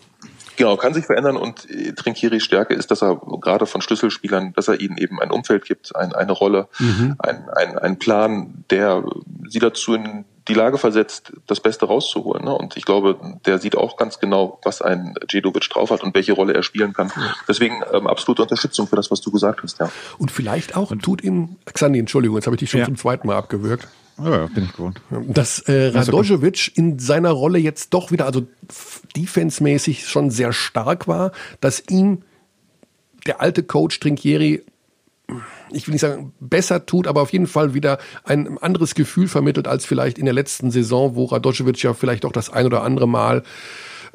Genau, kann sich verändern und äh, Trinkiris Stärke ist, dass er gerade von Schlüsselspielern, dass er ihnen eben ein Umfeld gibt, ein, eine Rolle, mhm. ein, ein, ein Plan, der sie dazu in die Lage versetzt, das Beste rauszuholen. Ne? Und ich glaube, der sieht auch ganz genau, was ein Djedovic drauf hat und welche Rolle er spielen kann. Deswegen ähm, absolute Unterstützung für das, was du gesagt hast. Ja. Und vielleicht auch tut ihm, Xandi, Entschuldigung, jetzt habe ich dich schon ja. zum zweiten Mal abgewürgt. Ja, bin ich gewohnt. Dass äh, Radojevic in seiner Rolle jetzt doch wieder, also defensemäßig schon sehr stark war, dass ihm der alte Coach Trinkieri, ich will nicht sagen besser tut, aber auf jeden Fall wieder ein anderes Gefühl vermittelt als vielleicht in der letzten Saison, wo Radojevic ja vielleicht auch das ein oder andere Mal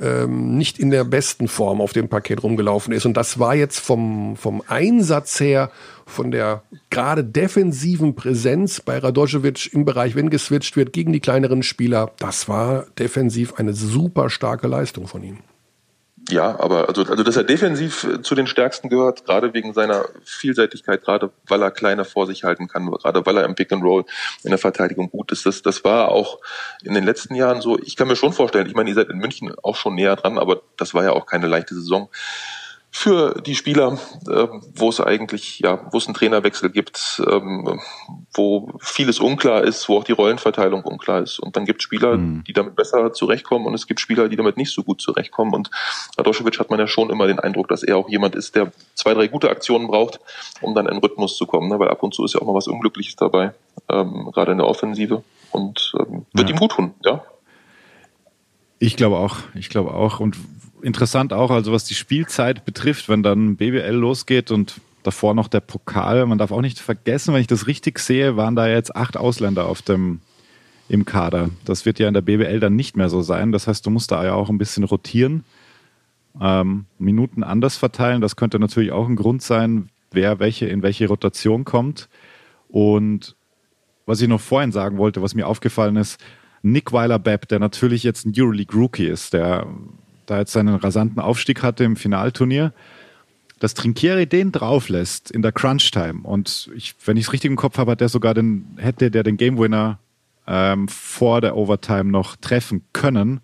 ähm, nicht in der besten Form auf dem Paket rumgelaufen ist. Und das war jetzt vom, vom Einsatz her, von der gerade defensiven Präsenz bei Radojevic im Bereich, wenn geswitcht wird gegen die kleineren Spieler, das war defensiv eine super starke Leistung von ihm. Ja, aber also, also dass er defensiv zu den Stärksten gehört, gerade wegen seiner Vielseitigkeit, gerade weil er kleiner vor sich halten kann, gerade weil er im Pick and Roll in der Verteidigung gut ist. Das, das war auch in den letzten Jahren so. Ich kann mir schon vorstellen, ich meine, ihr seid in München auch schon näher dran, aber das war ja auch keine leichte Saison für die Spieler, äh, wo es eigentlich, ja, wo es einen Trainerwechsel gibt, ähm, wo vieles unklar ist, wo auch die Rollenverteilung unklar ist. Und dann gibt es Spieler, mhm. die damit besser zurechtkommen und es gibt Spieler, die damit nicht so gut zurechtkommen. Und Radoschewitsch hat man ja schon immer den Eindruck, dass er auch jemand ist, der zwei, drei gute Aktionen braucht, um dann in Rhythmus zu kommen. Ne? Weil ab und zu ist ja auch mal was Unglückliches dabei, ähm, gerade in der Offensive. Und ähm, wird ja. ihm gut tun, ja. Ich glaube auch, ich glaube auch. Und interessant auch, also was die Spielzeit betrifft, wenn dann BBL losgeht und davor noch der Pokal. Man darf auch nicht vergessen, wenn ich das richtig sehe, waren da jetzt acht Ausländer auf dem im Kader. Das wird ja in der BBL dann nicht mehr so sein. Das heißt, du musst da ja auch ein bisschen rotieren, ähm, Minuten anders verteilen. Das könnte natürlich auch ein Grund sein, wer welche in welche Rotation kommt. Und was ich noch vorhin sagen wollte, was mir aufgefallen ist, Nick Weiler-Bepp, der natürlich jetzt ein Euroleague-Rookie ist, der da jetzt seinen rasanten Aufstieg hatte im Finalturnier, dass Trinkieri den drauflässt in der Crunch-Time. Und ich, wenn ich es richtig im Kopf habe, hat der sogar den, hätte der den Game Winner ähm, vor der Overtime noch treffen können.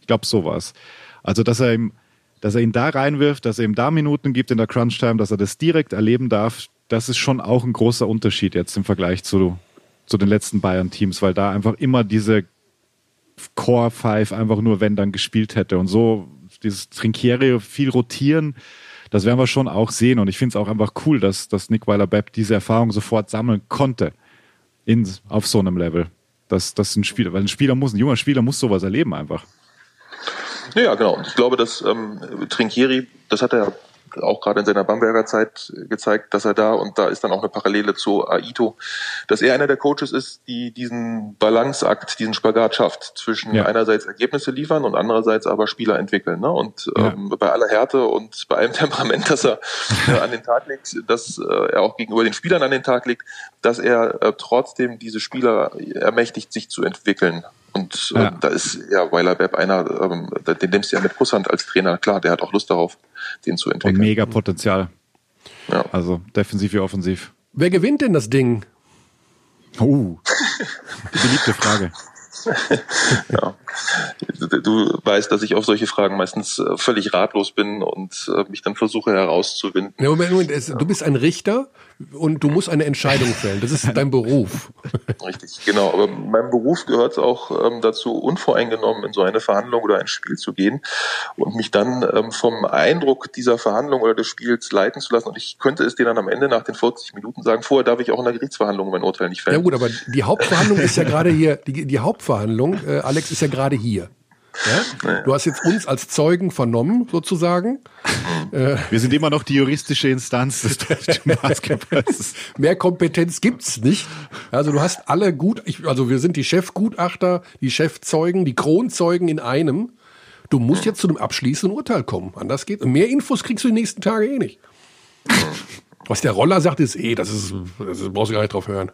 Ich glaube, sowas. Also, dass er ihm, dass er ihn da reinwirft, dass er ihm da Minuten gibt in der Crunch-Time, dass er das direkt erleben darf, das ist schon auch ein großer Unterschied jetzt im Vergleich zu, zu den letzten Bayern-Teams, weil da einfach immer diese Core 5 einfach nur wenn dann gespielt hätte. Und so, dieses Trinkiere viel rotieren, das werden wir schon auch sehen. Und ich finde es auch einfach cool, dass, dass Nick Weiler-Bepp diese Erfahrung sofort sammeln konnte in, auf so einem Level. Das, das ein Spieler, weil ein Spieler muss, ein junger Spieler muss sowas erleben einfach. Ja, genau. Ich glaube, dass ähm, Trinkieri, das hat er auch gerade in seiner Bamberger Zeit gezeigt, dass er da, und da ist dann auch eine Parallele zu Aito, dass er einer der Coaches ist, die diesen Balanceakt, diesen Spagat schafft zwischen ja. einerseits Ergebnisse liefern und andererseits aber Spieler entwickeln. Ne? Und ja. ähm, bei aller Härte und bei allem Temperament, das er äh, an den Tag legt, dass äh, er auch gegenüber den Spielern an den Tag legt, dass er äh, trotzdem diese Spieler ermächtigt, sich zu entwickeln. Und äh, ja. da ist ja Weiler Webb einer, ähm, den nimmst du ja mit Kusshand als Trainer. Klar, der hat auch Lust darauf, den zu entwickeln. Und mega Potenzial. Ja. Also defensiv wie offensiv. Wer gewinnt denn das Ding? Oh, beliebte Frage. ja. Du weißt, dass ich auf solche Fragen meistens äh, völlig ratlos bin und äh, mich dann versuche herauszuwinden. Ja, Moment, Moment, du bist ein Richter und du musst eine Entscheidung fällen. Das ist dein Beruf. Richtig, genau. Aber meinem Beruf gehört es auch ähm, dazu, unvoreingenommen in so eine Verhandlung oder ein Spiel zu gehen und mich dann ähm, vom Eindruck dieser Verhandlung oder des Spiels leiten zu lassen. Und ich könnte es dir dann am Ende nach den 40 Minuten sagen, vorher darf ich auch in der Gerichtsverhandlung mein Urteil nicht fällen. Ja gut, aber die Hauptverhandlung ist ja gerade hier, die, die Hauptverhandlung, äh, Alex, ist ja gerade hier. Ja? Du hast jetzt uns als Zeugen vernommen, sozusagen. Äh, Wir sind immer noch die juristische Instanz des deutschen Basketballs. Mehr Kompetenz gibt's nicht. Also du hast alle gut, also wir sind die Chefgutachter, die Chefzeugen, die Kronzeugen in einem. Du musst jetzt zu einem abschließenden Urteil kommen. Anders geht. Mehr Infos kriegst du die nächsten Tage eh nicht. Was der Roller sagt, ist eh, das ist, das brauchst du gar nicht drauf hören.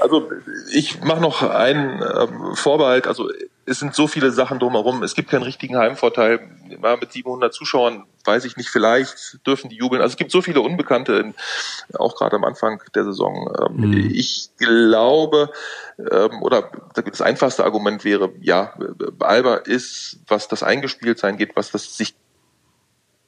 Also ich mache noch einen äh, Vorbehalt. Also es sind so viele Sachen drumherum. Es gibt keinen richtigen Heimvorteil. Ja, mit 700 Zuschauern weiß ich nicht, vielleicht dürfen die jubeln. Also es gibt so viele Unbekannte, auch gerade am Anfang der Saison. Ähm, mhm. Ich glaube, ähm, oder das einfachste Argument wäre, ja, Alba ist, was das Eingespieltsein geht, was das sich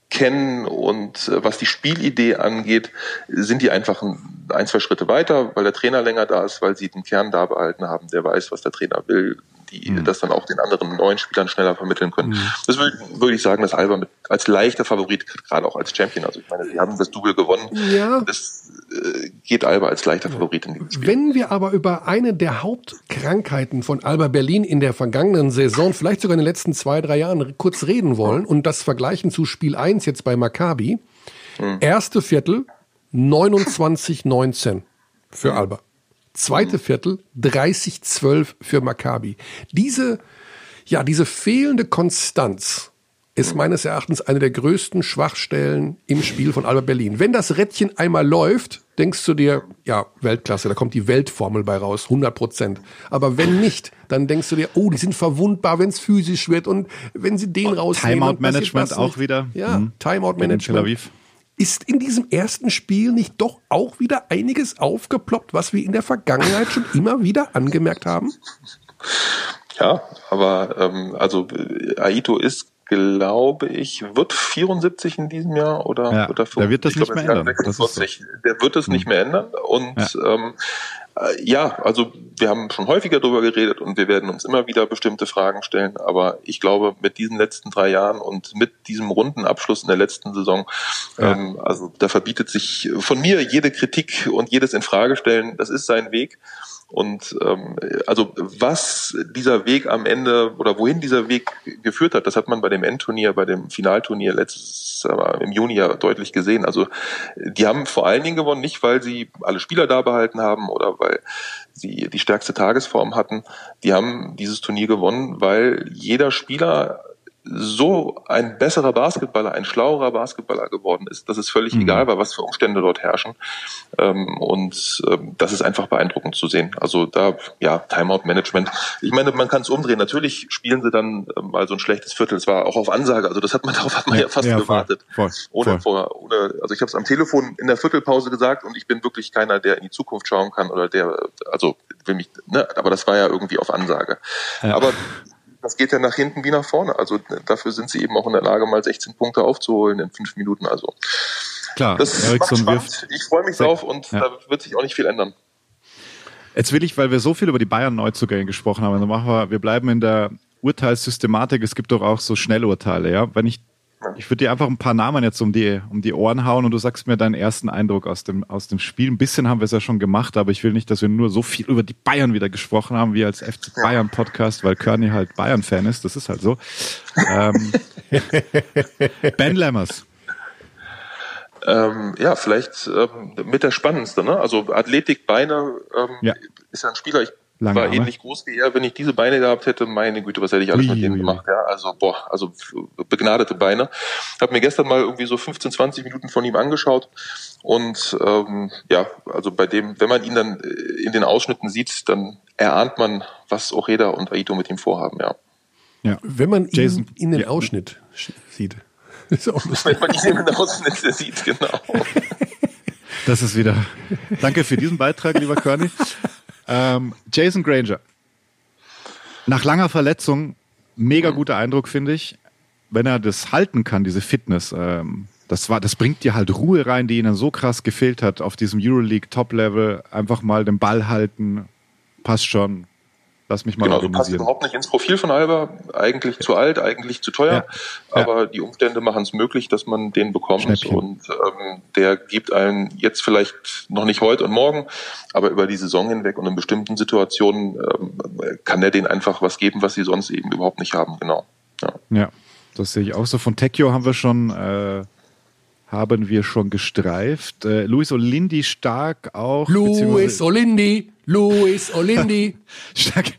kennen und äh, was die Spielidee angeht, sind die einfach ein, ein, zwei Schritte weiter, weil der Trainer länger da ist, weil sie den Kern da behalten haben, der weiß, was der Trainer will, die mhm. das dann auch den anderen neuen Spielern schneller vermitteln können. Mhm. Das würde, würde ich sagen, dass Alba mit, als leichter Favorit, gerade auch als Champion, also ich meine, sie haben das Double gewonnen. Ja. Das äh, geht Alba als leichter Favorit in dieses Spiel. Wenn wir aber über eine der Hauptkrankheiten von Alba Berlin in der vergangenen Saison, vielleicht sogar in den letzten zwei, drei Jahren kurz reden wollen und das vergleichen zu Spiel 1 jetzt bei Maccabi. Mhm. Erste Viertel 29-19 für mhm. Alba. Zweite Viertel 30-12 für Maccabi. Diese, ja, diese fehlende Konstanz ist meines Erachtens eine der größten Schwachstellen im Spiel von Alba Berlin. Wenn das Rädchen einmal läuft, denkst du dir, ja, Weltklasse, da kommt die Weltformel bei raus, 100 Prozent. Aber wenn nicht, dann denkst du dir, oh, die sind verwundbar, wenn es physisch wird und wenn sie den rausnehmen. Timeout-Management auch wieder. Ja, mhm. Timeout-Management ist in diesem ersten Spiel nicht doch auch wieder einiges aufgeploppt, was wir in der Vergangenheit schon immer wieder angemerkt haben? Ja, aber ähm, also Aito ist glaube ich, wird 74 in diesem Jahr oder ja, wird er Der wird das nicht glaube, mehr ändern. 46. So. Der wird es hm. nicht mehr ändern. Und ja. Ähm, äh, ja, also wir haben schon häufiger darüber geredet und wir werden uns immer wieder bestimmte Fragen stellen. Aber ich glaube, mit diesen letzten drei Jahren und mit diesem runden Abschluss in der letzten Saison, ja. ähm, also da verbietet sich von mir jede Kritik und jedes Infragestellen. Das ist sein Weg. Und ähm, also was dieser Weg am Ende oder wohin dieser Weg geführt hat, das hat man bei dem Endturnier, bei dem Finalturnier letztes aber im Juni ja deutlich gesehen. Also die haben vor allen Dingen gewonnen, nicht weil sie alle Spieler da behalten haben oder weil sie die stärkste Tagesform hatten. Die haben dieses Turnier gewonnen, weil jeder Spieler so ein besserer Basketballer, ein schlauerer Basketballer geworden ist, dass es völlig mhm. egal war, was für Umstände dort herrschen. Ähm, und ähm, das ist einfach beeindruckend zu sehen. Also da, ja, Timeout-Management. Ich meine, man kann es umdrehen. Natürlich spielen sie dann ähm, mal so ein schlechtes Viertel. Es war auch auf Ansage. Also das hat man darauf hat man ja, ja fast ja, gewartet. Voll, voll, ohne, voll. Ohne, also ich habe es am Telefon in der Viertelpause gesagt und ich bin wirklich keiner, der in die Zukunft schauen kann oder der, also will mich, ne, aber das war ja irgendwie auf Ansage. Ja. Aber das geht ja nach hinten wie nach vorne. Also dafür sind sie eben auch in der Lage, mal 16 Punkte aufzuholen in fünf Minuten. Also klar, das Eriksson macht spannend. Ich freue mich drauf und ja. da wird sich auch nicht viel ändern. Jetzt will ich, weil wir so viel über die Bayern-Neuzugänge gesprochen haben, also machen wir, wir bleiben in der Urteilssystematik, es gibt doch auch so Schnellurteile, ja. Wenn ich, ich würde dir einfach ein paar Namen jetzt um die, um die Ohren hauen und du sagst mir deinen ersten Eindruck aus dem, aus dem Spiel. Ein bisschen haben wir es ja schon gemacht, aber ich will nicht, dass wir nur so viel über die Bayern wieder gesprochen haben, wie als FC Bayern Podcast, weil Kearney halt Bayern-Fan ist. Das ist halt so. Ähm, ben Lammers. Ähm, ja, vielleicht ähm, mit der spannendste. Ne? Also Athletik, Beine ähm, Ja. ist ja ein Spieler. Ich Lange war Arme. ähnlich groß wie er. Wenn ich diese Beine gehabt hätte, meine Güte, was hätte ich alles Ui, mit denen ui, ui. gemacht? Ja, also boah, also begnadete Beine. Hab mir gestern mal irgendwie so 15, 20 Minuten von ihm angeschaut und ähm, ja, also bei dem, wenn man ihn dann äh, in den Ausschnitten sieht, dann erahnt man, was Ojeda und Aito mit ihm vorhaben. Ja. Ja. Wenn man Jason, ihn in den ja. Ausschnitt sch- sieht. Ist auch lustig. Wenn man ihn in den Ausschnitten sieht, genau. Das ist wieder. Danke für diesen Beitrag, lieber Körny. Ähm, Jason Granger. Nach langer Verletzung, mega guter Eindruck, finde ich. Wenn er das halten kann, diese Fitness, ähm, das, war, das bringt dir halt Ruhe rein, die ihnen so krass gefehlt hat auf diesem Euroleague Top-Level. Einfach mal den Ball halten, passt schon. Lass mich mal Genau, du passt organisieren. überhaupt nicht ins Profil von Alba. Eigentlich zu alt, eigentlich zu teuer. Ja. Ja. Aber die Umstände machen es möglich, dass man den bekommt. Schnäppchen. Und ähm, der gibt einen jetzt vielleicht noch nicht heute und morgen, aber über die Saison hinweg und in bestimmten Situationen ähm, kann er denen einfach was geben, was sie sonst eben überhaupt nicht haben. Genau. Ja. Ja, das sehe ich auch so. Von Tecchio haben wir schon, äh, haben wir schon gestreift. Äh, Luis Olindi stark auch. Luis Olindi, Luis Olindi. stark,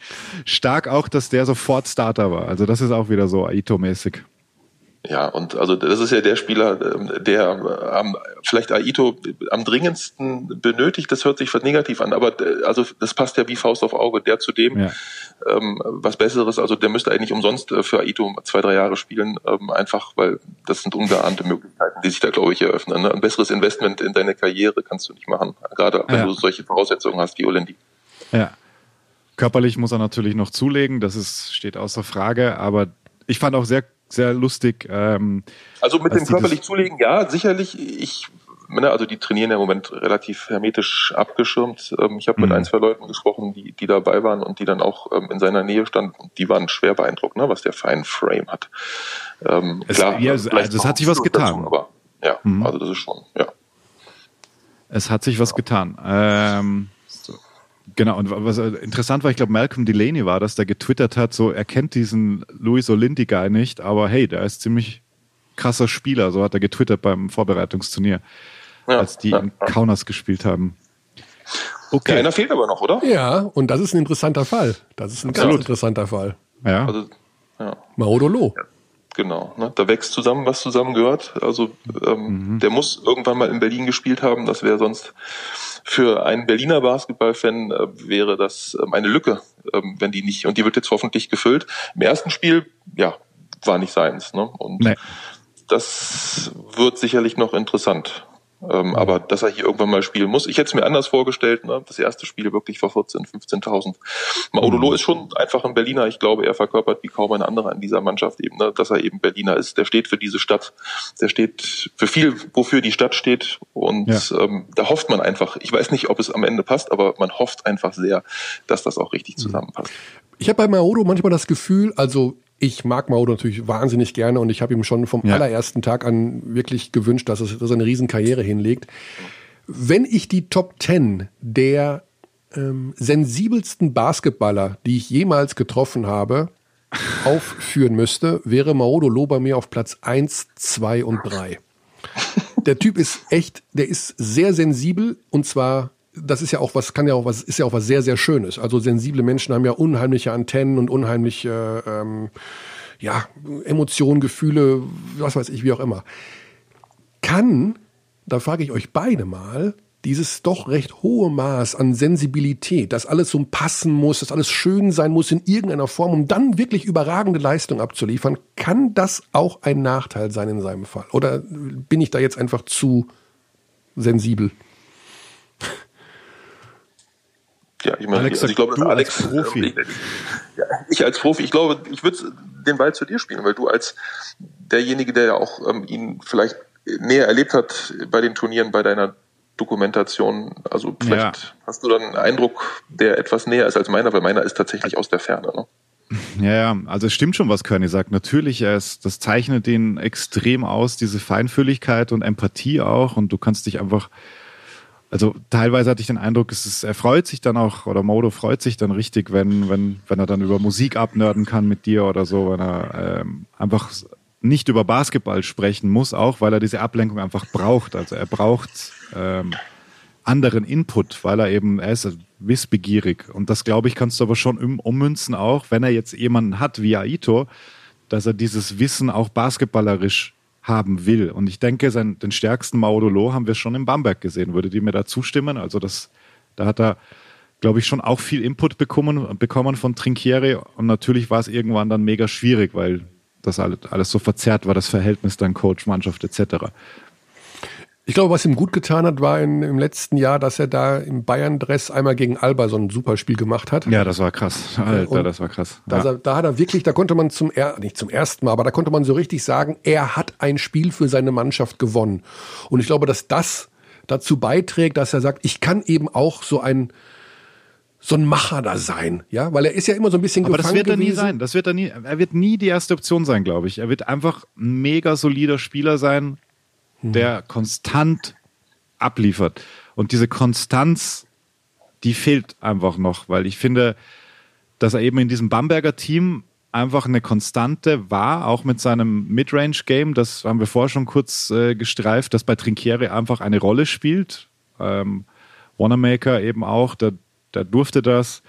stark auch, dass der sofort Starter war. Also das ist auch wieder so Aito-mäßig. Ja, und also das ist ja der Spieler, ähm, der am, vielleicht Aito am dringendsten benötigt. Das hört sich was negativ an, aber äh, also das passt ja wie Faust auf Auge. Der zudem Ja. ähm, was Besseres, also der müsste eigentlich umsonst äh, für Aito zwei, drei Jahre spielen, ähm, einfach weil das sind ungeahnte Möglichkeiten, die sich da, glaube ich, eröffnen. Ne? Ein besseres Investment in deine Karriere kannst du nicht machen, gerade wenn Ja. du solche Voraussetzungen hast wie Olendi. Ja. Körperlich muss er natürlich noch zulegen, das ist, steht außer Frage, aber ich fand auch sehr, sehr lustig. Ähm, Also mit dem körperlich das- zulegen, ja, sicherlich. Ich, ne, also die trainieren ja im Moment relativ hermetisch abgeschirmt. Ähm, Ich habe mit Mhm. ein, zwei Leuten gesprochen, die, die dabei waren und die dann auch ähm, in seiner Nähe standen. Die waren schwer beeindruckt, ne, was der für einen Frame hat. Ähm, Es- klar, ja, also es noch hat sich was dazu, getan. aber ja, Mhm. also das ist schon, ja. Es hat sich was getan. Ähm. Genau, und was äh, interessant war, ich glaube, Malcolm Delaney war das, der getwittert hat, so, er kennt diesen Luis Olindi-Guy nicht, aber hey, der ist ziemlich krasser Spieler, so hat er getwittert beim Vorbereitungsturnier, ja als die ja, in ja. Kaunas gespielt haben. ja, Okay, einer fehlt aber noch, oder? Ja, und das ist ein interessanter Fall. Das ist ein ganz Absolut. interessanter Fall. ja, Also, ja. Maudolo. Genau, ne? da wächst zusammen, was zusammen gehört. Also ähm, der muss irgendwann mal in Berlin gespielt haben. Das wäre sonst für einen Berliner Basketballfan äh, wäre das ähm, eine Lücke, ähm, wenn die nicht und die wird jetzt hoffentlich gefüllt. Im ersten Spiel, ja, war nicht seins. Ne? Und nee. das wird sicherlich noch interessant. Ähm, aber dass er hier irgendwann mal spielen muss. Ich hätte es mir anders vorgestellt. Ne? Das erste Spiel wirklich vor 14.000, 15.000. Maudolo ist schon einfach ein Berliner. Ich glaube, er verkörpert wie kaum ein anderer in dieser Mannschaft eben, ne? dass er eben Berliner ist. Der steht für diese Stadt. Der steht für viel, wofür die Stadt steht. Und Ja. ähm, da hofft man einfach. Ich weiß nicht, ob es am Ende passt, aber man hofft einfach sehr, dass das auch richtig zusammenpasst. Ich habe bei Maodo manchmal das Gefühl, also ich mag Maodo natürlich wahnsinnig gerne und ich habe ihm schon vom Ja. allerersten Tag an wirklich gewünscht, dass, es, dass er eine Riesenkarriere hinlegt. Wenn ich die Top 10 der ähm, sensibelsten Basketballer, die ich jemals getroffen habe, aufführen müsste, wäre Maodo bei mir auf Platz 1, 2 und 3. Der Typ ist echt, der ist sehr sensibel und zwar, das ist ja auch was, kann ja auch was, ist ja auch was sehr, sehr Schönes. Also sensible Menschen haben ja unheimliche Antennen und unheimliche, ähm, ja, Emotionen, Gefühle, was weiß ich, wie auch immer. Kann, da frage ich euch beide mal, dieses doch recht hohe Maß an Sensibilität, dass alles so passen muss, dass alles schön sein muss in irgendeiner Form, um dann wirklich überragende Leistung abzuliefern, kann das auch ein Nachteil sein in seinem Fall? Oder bin ich da jetzt einfach zu sensibel? Ja, ich meine, Alex, also ich glaube, du dass Alex, als Profi. ich, ja, ich als Profi, ich glaube, ich würde den Ball zu dir spielen, weil du als derjenige, der ja auch ähm, ihn vielleicht näher erlebt hat bei den Turnieren, bei deiner Dokumentation, also vielleicht Ja. hast du dann einen Eindruck, der etwas näher ist als meiner, weil meiner ist tatsächlich aus der Ferne. Ne? Ja, ja, also es stimmt schon, was Körny sagt. Natürlich, er ist, das zeichnet ihn extrem aus, diese Feinfühligkeit und Empathie auch. Und du kannst dich einfach, also teilweise hatte ich den Eindruck, es ist, er freut sich dann auch, oder Modo freut sich dann richtig, wenn, wenn, wenn er dann über Musik abnörden kann mit dir oder so, wenn er ähm, einfach nicht über Basketball sprechen muss, auch weil er diese Ablenkung einfach braucht. Also er braucht ähm, anderen Input, weil er eben, er ist wissbegierig. Und das, glaube ich, kannst du aber schon um, ummünzen auch, wenn er jetzt jemanden hat wie Aito, dass er dieses Wissen auch basketballerisch haben will. Und ich denke, sein, den stärksten Maudolo haben wir schon in Bamberg gesehen. Würde die mir da zustimmen? Also das, da hat er, glaube ich, schon auch viel Input bekommen, bekommen von Trinkieri. Und natürlich war es irgendwann dann mega schwierig, weil das alles, alles so verzerrt war, das Verhältnis dann Coach, Mannschaft etc. Ich glaube, was ihm gut getan hat, war in, im letzten Jahr, dass er da im Bayern-Dress einmal gegen Alba so ein super Spiel gemacht hat. Ja, das war krass. Alter, Und das war krass. Ja. Er, da hat er wirklich, da konnte man zum, nicht zum ersten Mal, aber da konnte man so richtig sagen, er hat ein Spiel für seine Mannschaft gewonnen. Und ich glaube, dass das dazu beiträgt, dass er sagt, ich kann eben auch so ein, so ein Macher da sein, ja, weil er ist ja immer so ein bisschen Aber gefangen das wird er nie gewesen. sein. Das wird er nie. Er wird nie die erste Option sein, glaube ich. Er wird einfach ein mega solider Spieler sein, der konstant abliefert. Und diese Konstanz, die fehlt einfach noch, weil ich finde, dass er eben in diesem Bamberger Team einfach eine Konstante war, auch mit seinem Midrange-Game. Das haben wir vorher schon kurz äh, gestreift, dass bei Trinkieri einfach eine Rolle spielt. Ähm, Wanamaker eben auch, der, der durfte das.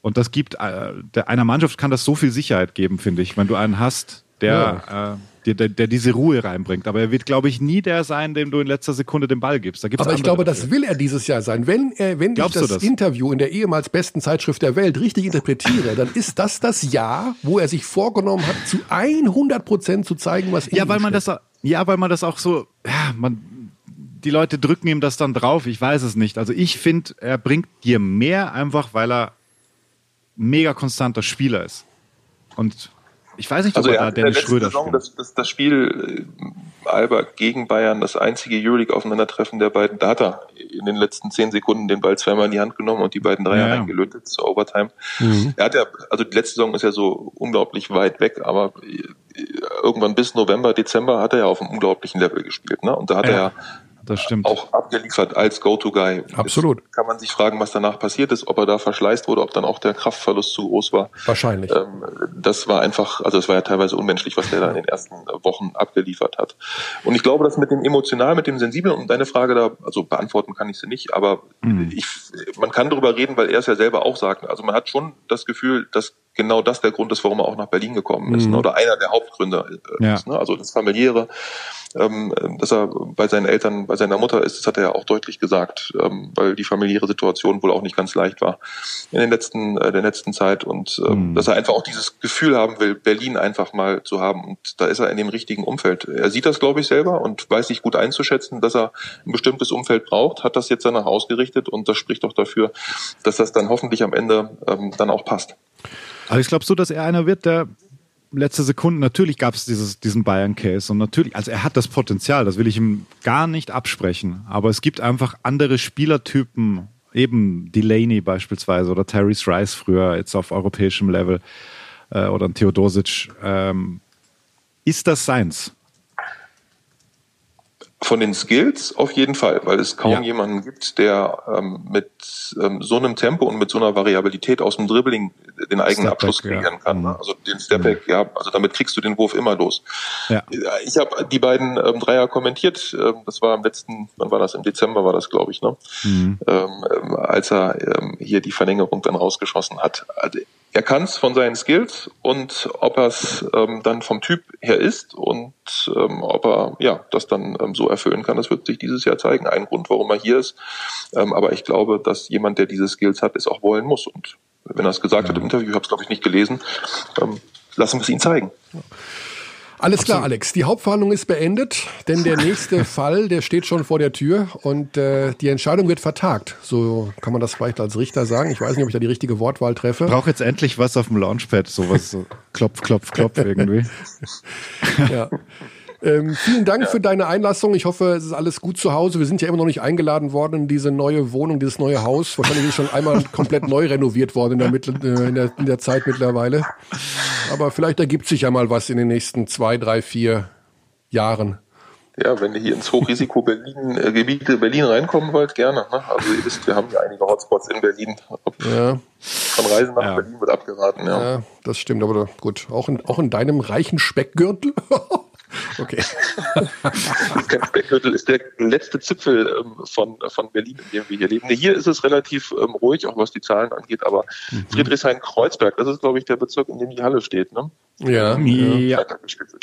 Und das gibt, äh, der, einer Mannschaft kann das so viel Sicherheit geben, finde ich, wenn du einen hast, der, ja. äh, der, der, der, diese Ruhe reinbringt. Aber er wird, glaube ich, nie der sein, dem du in letzter Sekunde den Ball gibst. Aber ich glaube, dafür. das will er dieses Jahr sein. Wenn, er, wenn ich das, das, Interview in der ehemals besten Zeitschrift der Welt richtig interpretiere, dann ist das das Jahr, wo er sich vorgenommen hat, zu 100 Prozent zu zeigen, was ja, weil man das, Ja, weil man das auch so, ja, man, die Leute drücken ihm das dann drauf. Ich weiß es nicht. Also ich finde, er bringt dir mehr einfach, weil er mega konstanter Spieler ist. Und ich weiß nicht, ob also er da Dennis Schröder Saison das, das, das Spiel äh, Alba gegen Bayern, das einzige Euroleague-Aufeinandertreffen der beiden, da hat er in den letzten zehn Sekunden den Ball zweimal in die Hand genommen und die beiden Dreier Ja, reingelötet zur Overtime. Er hat ja, also die letzte Saison ist ja so unglaublich weit weg, aber äh, irgendwann bis November, Dezember hat er ja auf einem unglaublichen Level gespielt, ne? Und da hat Ja. er ja Das stimmt. auch abgeliefert als Go-To-Guy. Absolut. Jetzt kann man sich fragen, was danach passiert ist, ob er da verschleißt wurde, ob dann auch der Kraftverlust zu groß war. Wahrscheinlich. Ähm, das war einfach, also es war ja teilweise unmenschlich, was der da in den ersten Wochen abgeliefert hat. Und ich glaube, dass mit dem emotional, mit dem sensiblen, um deine Frage da, also beantworten kann ich sie nicht, aber ich, man kann darüber reden, weil er es ja selber auch sagt. Also man hat schon das Gefühl, dass genau das der Grund ist, warum er auch nach Berlin gekommen ist, ne? oder einer der Hauptgründe äh, Ja. ist. Ne? Also das familiäre, ähm, dass er bei seinen Eltern, bei seiner Mutter ist, das hat er ja auch deutlich gesagt, ähm, weil die familiäre Situation wohl auch nicht ganz leicht war in den letzten, äh, der letzten Zeit und ähm, dass er einfach auch dieses Gefühl haben will, Berlin einfach mal zu haben und da ist er in dem richtigen Umfeld. Er sieht das, glaube ich, selber und weiß sich gut einzuschätzen, dass er ein bestimmtes Umfeld braucht, hat das jetzt danach ausgerichtet und das spricht doch dafür, dass das dann hoffentlich am Ende ähm, dann auch passt. Aber ich glaube so, dass er einer wird, der letzte Sekunde, natürlich gab es diesen Bayern-Case und natürlich, also er hat das Potenzial, das will ich ihm gar nicht absprechen, aber es gibt einfach andere Spielertypen, eben Delaney beispielsweise oder Tyrese Rice früher, jetzt auf europäischem Level äh, oder ein Theodosic. Ähm, ist das seins? Von den Skills auf jeden Fall, weil es kaum Ja. jemanden gibt, der ähm, mit ähm, so einem Tempo und mit so einer Variabilität aus dem Dribbling den eigenen Stepback, Abschluss ja. kreieren kann. Mhm. Ne? Also den Stepback, ja, also damit kriegst du den Wurf immer los. Ja. Ich habe die beiden ähm, Dreier kommentiert. Ähm, das war am letzten, wann war das? Im Dezember war das, glaube ich, ne? Mhm. Ähm, ähm, als er ähm, hier die Verlängerung dann rausgeschossen hat. Also, er kann es von seinen Skills und ob er es ähm, dann vom Typ her ist und ähm, ob er ja das dann ähm, so erfüllen kann, das wird sich dieses Jahr zeigen. Ein Grund, warum er hier ist. Ähm, aber ich glaube, dass jemand, der diese Skills hat, es auch wollen muss. Und wenn er es gesagt hat im Interview, ich habe es glaube ich nicht gelesen, ähm, lassen wir es ihn zeigen. Alles klar, Alex. Die Hauptverhandlung ist beendet, denn der nächste Fall, der steht schon vor der Tür und äh, die Entscheidung wird vertagt. So kann man das vielleicht als Richter sagen. Ich weiß nicht, ob ich da die richtige Wortwahl treffe. Brauche jetzt endlich was auf dem Launchpad, sowas so klopf, klopf, klopf irgendwie. Ja. Ähm, vielen Dank ja. für deine Einlassung. Ich hoffe, es ist alles gut zu Hause. Wir sind ja immer noch nicht eingeladen worden in diese neue Wohnung, dieses neue Haus. Wahrscheinlich ist schon einmal komplett neu renoviert worden in der, Mittel, äh, in, der, in der Zeit mittlerweile. Aber vielleicht ergibt sich ja mal was in den nächsten zwei, drei, vier Jahren. Ja, wenn ihr hier ins Hochrisiko Berlin, äh, Gebiete Berlin reinkommen wollt, gerne. Ne? Also ihr wisst, wir haben ja einige Hotspots in Berlin. Ja. Von Reisen nach ja. Berlin wird abgeraten. Ja. ja, das stimmt. Aber gut, auch in, auch in deinem reichen Speckgürtel. Okay. kein Speckgürtel ist der letzte Zipfel ähm, von, von Berlin, in dem wir hier leben. Hier ist es relativ ähm, ruhig, auch was die Zahlen angeht, aber mhm. Friedrichshain-Kreuzberg, das ist, glaube ich, der Bezirk, in dem die Halle steht. Ne? Ja. ja.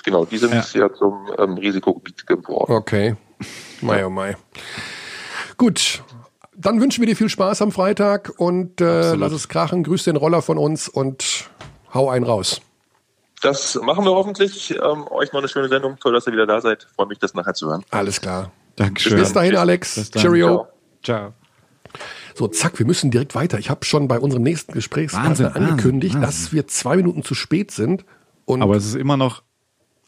Genau, die sind ja, ja zum ähm, Risikogebiet geworden. Okay. Mai, oh mai. Gut, dann wünschen wir dir viel Spaß am Freitag und äh, lass es krachen. Grüß den Roller von uns und hau einen raus. Das machen wir hoffentlich. Ähm, euch noch eine schöne Sendung. Toll, dass ihr wieder da seid. Freue mich, das nachher zu hören. Alles klar. Dankeschön. Bis dahin, Alex. Bis dann. Cheerio. Ciao. So, zack, wir müssen direkt weiter. Ich habe schon bei unserem nächsten Gesprächspartner angekündigt, Wahnsinn, dass wir zwei Minuten zu spät sind. Und Aber es ist immer noch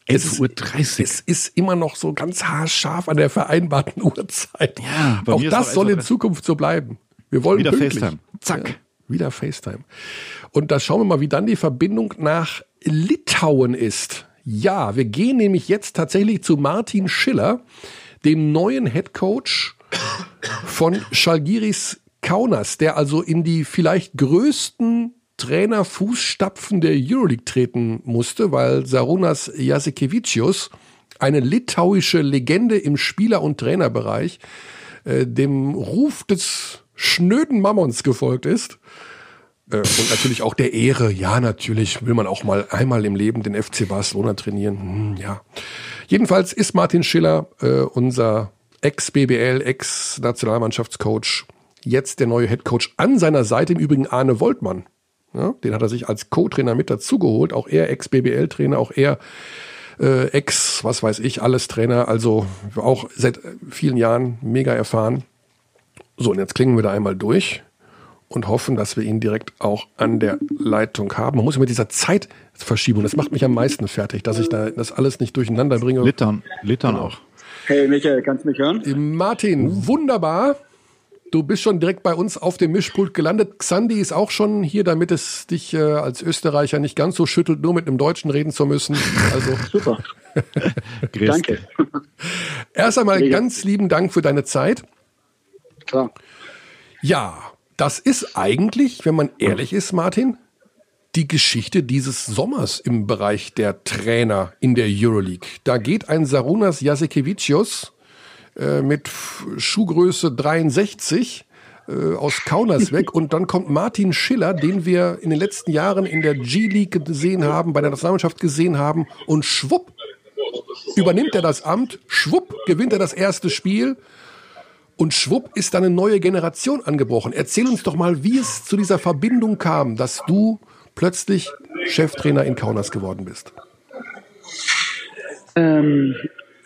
11.30 Uhr. Es ist immer noch so ganz haarscharf an der vereinbarten Uhrzeit. Ja, auch das soll in Zukunft so bleiben. Wir wollen wieder pünktlich. FaceTime. Zack. Ja, wieder FaceTime. Und da schauen wir mal, wie dann die Verbindung nach Litauen ist. Ja, wir gehen nämlich jetzt tatsächlich zu Martin Schiller, dem neuen Head Coach von Schalgiris Kaunas, der also in die vielleicht größten Trainerfußstapfen der Euroleague treten musste, weil Sarunas Jasikevicius, eine litauische Legende im Spieler- und Trainerbereich, äh, dem Ruf des schnöden Mammons gefolgt ist. Äh, und natürlich auch der Ehre. Ja, natürlich will man auch mal einmal im Leben den FC Barcelona trainieren. Hm, ja. Jedenfalls ist Martin Schiller äh, unser Ex-BBL, Ex-Nationalmannschaftscoach, jetzt der neue Headcoach an seiner Seite im Übrigen Arne Woltmann. Ja, den hat er sich als Co-Trainer mit dazugeholt. Auch er Ex-BBL-Trainer, auch er äh, Ex, was weiß ich, alles Trainer. Also auch seit vielen Jahren mega erfahren. So, und jetzt klingen wir da einmal durch und hoffen, dass wir ihn direkt auch an der Leitung haben. Man muss mit dieser Zeitverschiebung, das macht mich am meisten fertig, dass ich da das alles nicht durcheinander bringe. Littern, Littern auch. Hey Michael, kannst du mich hören? Martin, wunderbar. Du bist schon direkt bei uns auf dem Mischpult gelandet. Xandi ist auch schon hier, damit es dich äh, als Österreicher nicht ganz so schüttelt, nur mit einem Deutschen reden zu müssen. Also super. Danke. Erst einmal Mega. ganz lieben Dank für deine Zeit. Klar. Ja, das ist eigentlich, wenn man ehrlich ist, Martin, die Geschichte dieses Sommers im Bereich der Trainer in der Euroleague. Da geht ein Sarunas Jasekevicius äh, mit Schuhgröße 63 äh, aus Kaunas weg. Und dann kommt Martin Schiller, den wir in den letzten Jahren in der G-League gesehen haben, bei der Nationalmannschaft gesehen haben. Und schwupp übernimmt er das Amt, schwupp gewinnt er das erste Spiel und schwupp ist eine neue Generation angebrochen. Erzähl uns doch mal, wie es zu dieser Verbindung kam, dass du plötzlich Cheftrainer in Kaunas geworden bist. Ähm,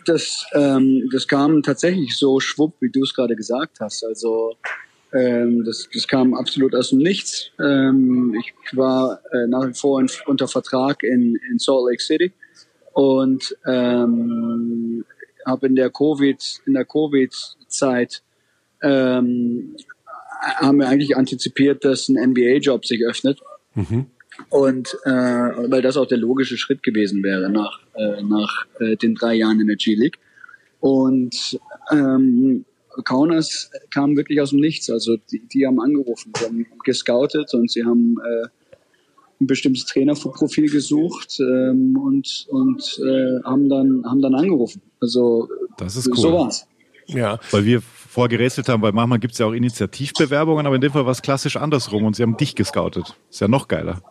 das, ähm, das kam tatsächlich so schwupp, wie du es gerade gesagt hast. Also ähm, das, das kam absolut aus dem Nichts. Ähm, ich war äh, nach wie vor in, unter Vertrag in, in Salt Lake City und ähm, habe in der Covid in der Covid-Zeit ähm, haben wir eigentlich antizipiert, dass ein NBA-Job sich öffnet. Mhm. Und äh, weil das auch der logische Schritt gewesen wäre nach, äh, nach äh, den drei Jahren in der G-League. Und ähm, Kaunas kam wirklich aus dem Nichts. Also die, die haben angerufen, sie haben gescoutet und sie haben äh, ein bestimmtes Trainerprofil gesucht ähm, und, und äh, haben, dann, haben dann angerufen. Also das ist cool. so war's. Ja. Weil wir vorgerätselt haben, weil manchmal gibt es ja auch Initiativbewerbungen, aber in dem Fall war es klassisch andersrum und sie haben dich gescoutet. Ist ja noch geiler.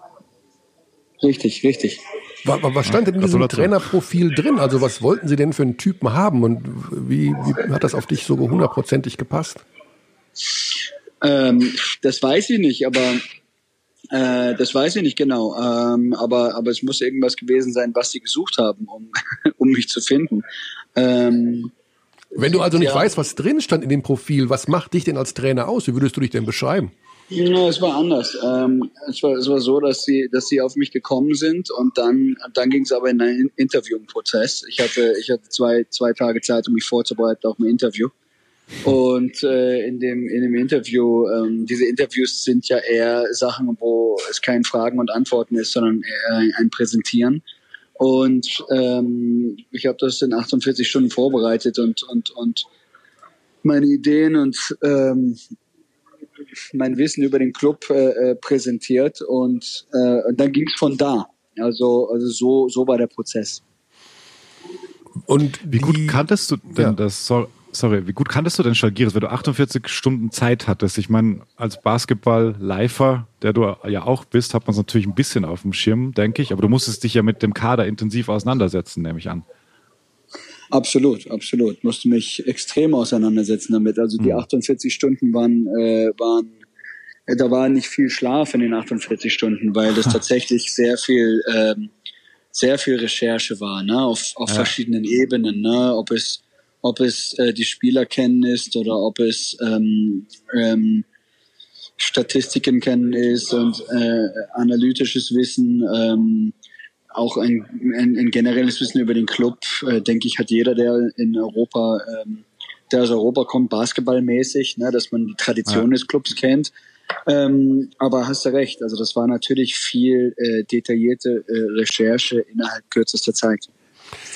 Richtig, richtig. Was, was stand denn in diesem Trainerprofil drin? Also was wollten Sie denn für einen Typen haben und wie, wie hat das auf dich so hundertprozentig gepasst? Ähm, das weiß ich nicht, aber äh, das weiß ich nicht genau. Ähm, aber, aber es muss irgendwas gewesen sein, was Sie gesucht haben, um, um mich zu finden. Ähm, Wenn du also nicht ja. weißt, was drin stand in dem Profil, was macht dich denn als Trainer aus? Wie würdest du dich denn beschreiben? Ja, es war anders. Ähm, es, war, es war so, dass sie, dass sie auf mich gekommen sind und dann, dann ging es aber in einen Interviewprozess. Ich hatte, ich hatte zwei, zwei Tage Zeit, um mich vorzubereiten auf ein Interview. Und äh, in dem in dem Interview, ähm, diese Interviews sind ja eher Sachen, wo es kein Fragen und Antworten ist, sondern eher ein, ein Präsentieren. Und ähm, ich habe das in 48 Stunden vorbereitet und und und meine Ideen und ähm, mein Wissen über den Club äh, äh präsentiert und, äh, und dann ging es von da. Also, also so, so war der Prozess. Und wie gut kanntest du denn ja. das? Sorry, wie gut kanntest du denn Schalgiris, wenn du 48 Stunden Zeit hattest? Ich meine, als Basketball-Lifer, der du ja auch bist, hat man es natürlich ein bisschen auf dem Schirm, denke ich. Aber du musstest dich ja mit dem Kader intensiv auseinandersetzen, nehme ich an. Absolut, absolut. Musste mich extrem auseinandersetzen damit. Also die 48 mhm. Stunden waren, äh, waren, äh, da war nicht viel Schlaf in den 48 Stunden, weil das tatsächlich sehr viel, ähm, sehr viel Recherche war, ne, auf, auf ja. verschiedenen Ebenen, ne, ob es, ob es äh, die Spieler kennen ist oder ob es ähm, ähm, Statistiken kennen ist und äh, analytisches Wissen. Ähm, auch ein, ein, ein generelles Wissen über den Club, äh, denke ich, hat jeder, der in Europa, ähm, der aus Europa kommt, basketballmäßig, ne, dass man die Tradition ja. des Clubs kennt. Ähm, aber hast du recht, also das war natürlich viel äh, detaillierte äh, Recherche innerhalb kürzester Zeit.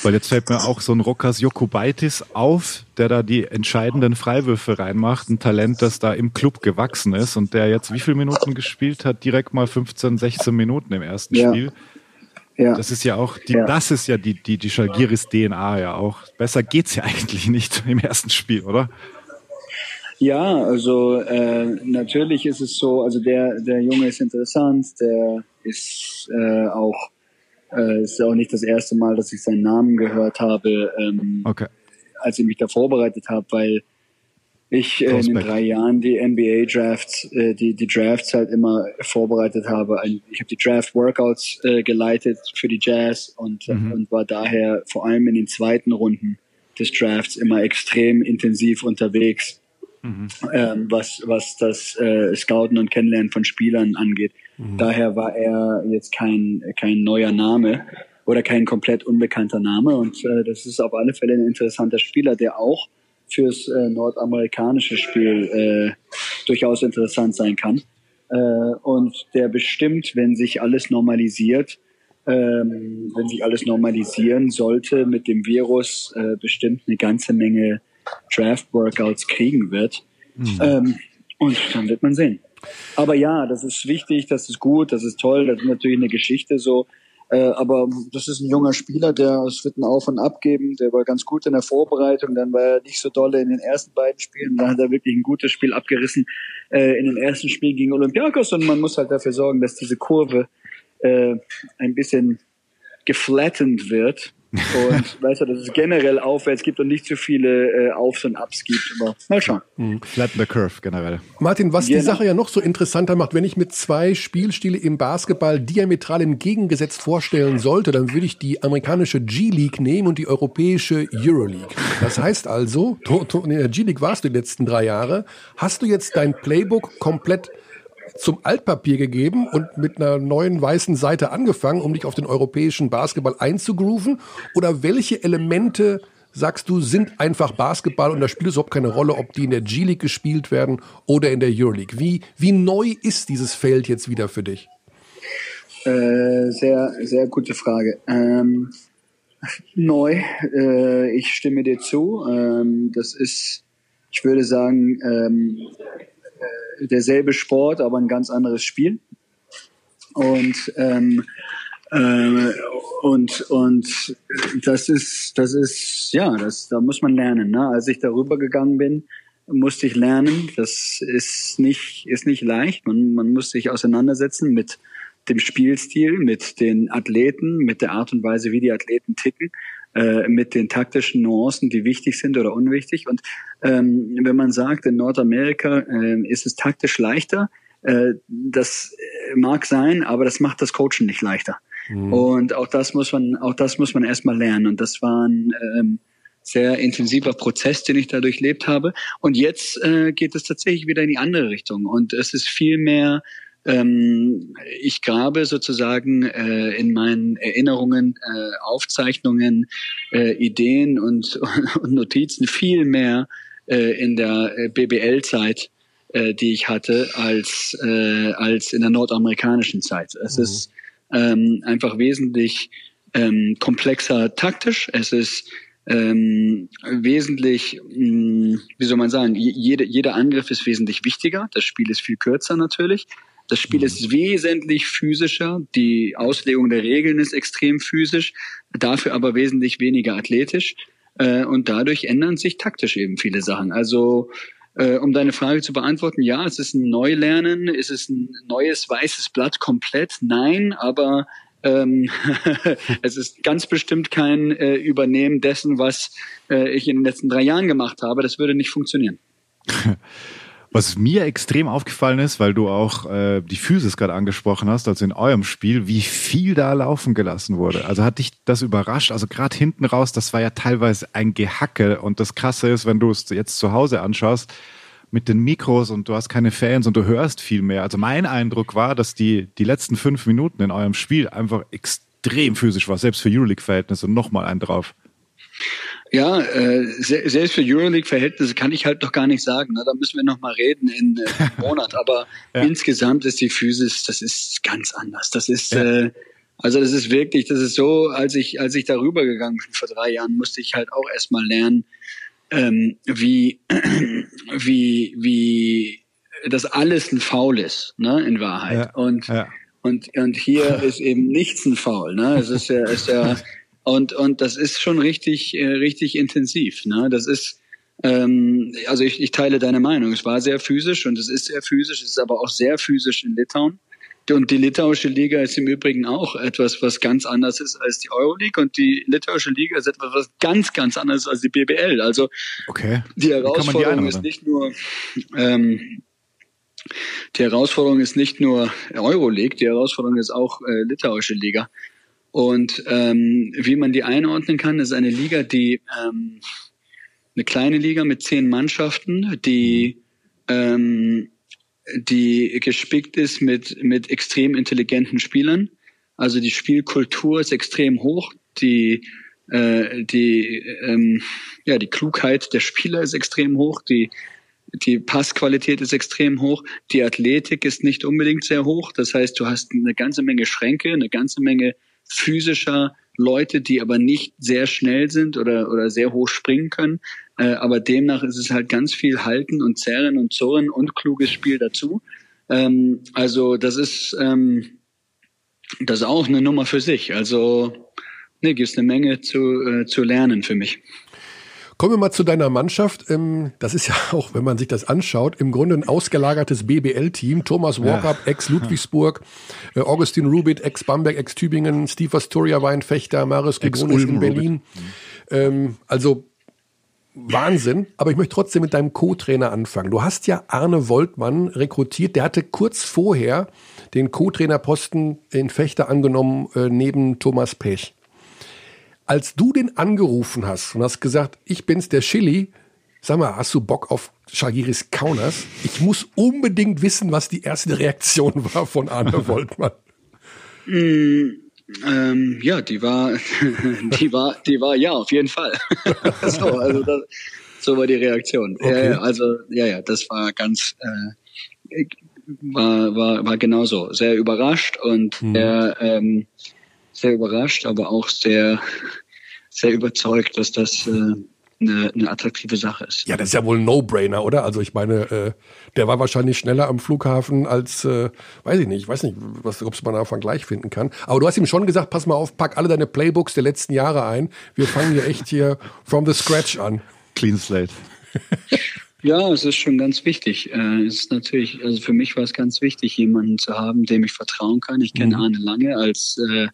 Weil jetzt fällt mir auch so ein Rokas Jokubaitis auf, der da die entscheidenden Freiwürfe reinmacht. Ein Talent, das da im Club gewachsen ist und der jetzt wie viele Minuten gespielt hat? Direkt mal 15, 16 Minuten im ersten ja. Spiel. Ja. Das ist ja auch, die, ja. das ist ja die, die, die Schalgiris DNA ja auch. Besser geht's ja eigentlich nicht im ersten Spiel, oder? Ja, also äh, natürlich ist es so, also der, der Junge ist interessant, der ist äh, auch, äh, ist auch nicht das erste Mal, dass ich seinen Namen gehört habe, ähm, okay. als ich mich da vorbereitet habe, weil ich äh, in den drei Jahren die NBA Drafts, äh, die, die Drafts halt immer vorbereitet habe. Ich habe die Draft Workouts äh, geleitet für die Jazz und, mhm. und war daher vor allem in den zweiten Runden des Drafts immer extrem intensiv unterwegs, mhm. ähm, was, was das äh, Scouten und Kennenlernen von Spielern angeht. Mhm. Daher war er jetzt kein, kein neuer Name oder kein komplett unbekannter Name und äh, das ist auf alle Fälle ein interessanter Spieler, der auch fürs äh, nordamerikanische Spiel äh, durchaus interessant sein kann. Äh, und der bestimmt, wenn sich alles normalisiert, ähm, wenn sich alles normalisieren sollte mit dem Virus, äh, bestimmt eine ganze Menge Draft-Workouts kriegen wird. Mhm. Ähm, und dann wird man sehen. Aber ja, das ist wichtig, das ist gut, das ist toll, das ist natürlich eine Geschichte so. Äh, aber das ist ein junger Spieler, der es wird ein Auf und Ab geben. Der war ganz gut in der Vorbereitung, dann war er nicht so dolle in den ersten beiden Spielen. Dann hat er wirklich ein gutes Spiel abgerissen äh, in den ersten Spielen gegen Olympiakos und man muss halt dafür sorgen, dass diese Kurve äh, ein bisschen geflattened wird und weißt du, dass es generell aufwärts gibt und nicht zu viele äh, Aufs und Ups gibt. Aber mal schauen. Mhm. Flatten the curve generell. Martin, was genau. die Sache ja noch so interessanter macht, wenn ich mit zwei Spielstile im Basketball diametral entgegengesetzt vorstellen sollte, dann würde ich die amerikanische G-League nehmen und die europäische Euroleague. Das heißt also, in der G-League warst du die letzten drei Jahre. Hast du jetzt dein Playbook komplett zum Altpapier gegeben und mit einer neuen weißen Seite angefangen, um dich auf den europäischen Basketball einzugrooven? Oder welche Elemente sagst du, sind einfach Basketball und da spielt es überhaupt keine Rolle, ob die in der G-League gespielt werden oder in der Euroleague? Wie, wie neu ist dieses Feld jetzt wieder für dich? Äh, sehr, sehr gute Frage. Ähm, neu, äh, ich stimme dir zu. Ähm, das ist, ich würde sagen, ähm, derselbe Sport, aber ein ganz anderes Spiel. Und ähm, äh, und und das ist das ist ja das da muss man lernen. Ne? Als ich darüber gegangen bin, musste ich lernen. Das ist nicht ist nicht leicht. Man man muss sich auseinandersetzen mit dem Spielstil, mit den Athleten, mit der Art und Weise, wie die Athleten ticken äh, mit den taktischen Nuancen, die wichtig sind oder unwichtig. Und ähm, wenn man sagt, in Nordamerika äh, ist es taktisch leichter, äh, das mag sein, aber das macht das Coachen nicht leichter. Mhm. Und auch das muss man, auch das muss man erstmal lernen. Und das waren ähm, sehr intensiver Prozess, den ich da durchlebt habe. Und jetzt äh, geht es tatsächlich wieder in die andere Richtung. Und es ist viel mehr ich grabe sozusagen äh, in meinen Erinnerungen, äh, Aufzeichnungen, äh, Ideen und, und Notizen viel mehr in der BBL-Zeit, die ich hatte, als, als in der nordamerikanischen Zeit. Es mhm. ist ähm, einfach wesentlich ähm, komplexer taktisch. Es ist ähm, wesentlich, mh, hm, wie soll man sagen, jede, jeder Angriff ist wesentlich wichtiger. Das Spiel ist viel kürzer natürlich. Das Spiel ist mhm. wesentlich physischer. Die Auslegung der Regeln ist extrem physisch, dafür aber wesentlich weniger athletisch. Äh, und dadurch ändern sich taktisch eben viele Sachen. Also äh, um deine Frage zu beantworten, ja, es ist ein Neulernen, ist es ein neues weißes Blatt komplett? Nein, aber ähm, es ist ganz bestimmt kein äh, Übernehmen dessen, was äh, ich in den letzten drei Jahren gemacht habe. Das würde nicht funktionieren. Was mir extrem aufgefallen ist, weil du auch äh, die Physis gerade angesprochen hast, also in eurem Spiel, wie viel da laufen gelassen wurde. Also hat dich das überrascht? Also gerade hinten raus, das war ja teilweise ein Gehacke. Und das Krasse ist, wenn du es jetzt zu Hause anschaust, mit den Mikros und du hast keine Fans und du hörst viel mehr. Also mein Eindruck war, dass die, die letzten fünf Minuten in eurem Spiel einfach extrem physisch war, selbst für Euroleague-Verhältnisse nochmal einen drauf. Ja, äh, selbst für Euroleague-Verhältnisse kann ich halt doch gar nicht sagen. Ne? Da müssen wir noch mal reden in äh, einem Monat. Aber ja. insgesamt ist die Physis, das ist ganz anders. Das ist ja. äh, also das ist wirklich, das ist so, als ich als ich darüber gegangen bin vor drei Jahren, musste ich halt auch erstmal lernen, ähm, wie wie wie das alles ein Foul ist, ne, in Wahrheit. Ja. Und und und hier ist eben nichts ein Foul. Ne? Es ist ja, ist ja und, und das ist schon richtig, äh, richtig intensiv. Ne? Das ist, ähm, also ich, ich teile deine Meinung. Es war sehr physisch und es ist sehr physisch, es ist aber auch sehr physisch in Litauen. Und die litauische Liga ist im Übrigen auch etwas, was ganz anders ist als die Euroleague. Und die litauische Liga ist etwas, was ganz, ganz anders ist als die BBL. Also okay. die Herausforderung die ist nicht nur ähm, die Herausforderung ist nicht nur Euroleague, die Herausforderung ist auch äh, litauische Liga. Und ähm, wie man die einordnen kann, ist eine Liga, die ähm, eine kleine Liga mit zehn Mannschaften, die ähm, die gespickt ist mit mit extrem intelligenten Spielern. Also die Spielkultur ist extrem hoch, die äh, die ähm, ja die Klugheit der Spieler ist extrem hoch, die die Passqualität ist extrem hoch, die Athletik ist nicht unbedingt sehr hoch. Das heißt, du hast eine ganze Menge Schränke, eine ganze Menge physischer Leute, die aber nicht sehr schnell sind oder, oder sehr hoch springen können. Äh, aber demnach ist es halt ganz viel Halten und Zerren und Zurren und kluges Spiel dazu. Ähm, also das ist, ähm, das ist auch eine Nummer für sich. Also ne, gibt es eine Menge zu, äh, zu lernen für mich. Kommen wir mal zu deiner Mannschaft. Ähm, das ist ja auch, wenn man sich das anschaut, im Grunde ein ausgelagertes BBL-Team. Thomas Walkup, ja. ex-Ludwigsburg, äh, Augustin Rubit, ex-Bamberg, ex-Tübingen, Steve Astoria war ein Fechter, Marius Gegonis in Berlin. Ähm, also Wahnsinn, aber ich möchte trotzdem mit deinem Co-Trainer anfangen. Du hast ja Arne Woltmann rekrutiert, der hatte kurz vorher den Co-Trainerposten in Fechter angenommen, äh, neben Thomas Pech. Als du den angerufen hast und hast gesagt, ich bin's, der Chili, sag mal, hast du Bock auf Shagiris Kaunas? Ich muss unbedingt wissen, was die erste Reaktion war von Arne Woltmann. Mm, ähm, ja, die war, die war, die war ja, auf jeden Fall. so, also das, so war die Reaktion. Okay. Ja, also, ja, ja, das war ganz, äh, war, war, war genauso. Sehr überrascht und mhm. er, ähm, sehr überrascht, aber auch sehr, sehr überzeugt, dass das äh, eine, eine attraktive Sache ist. Ja, das ist ja wohl ein No-Brainer, oder? Also ich meine, äh, der war wahrscheinlich schneller am Flughafen als, äh, weiß ich nicht, ich weiß nicht, ob man da Vergleich finden kann. Aber du hast ihm schon gesagt, pass mal auf, pack alle deine Playbooks der letzten Jahre ein. Wir fangen hier echt hier from the scratch an. Clean slate. Ja, es ist schon ganz wichtig. Äh, es ist natürlich, also für mich war es ganz wichtig, jemanden zu haben, dem ich vertrauen kann. Ich kenne mhm. Arne lange als äh,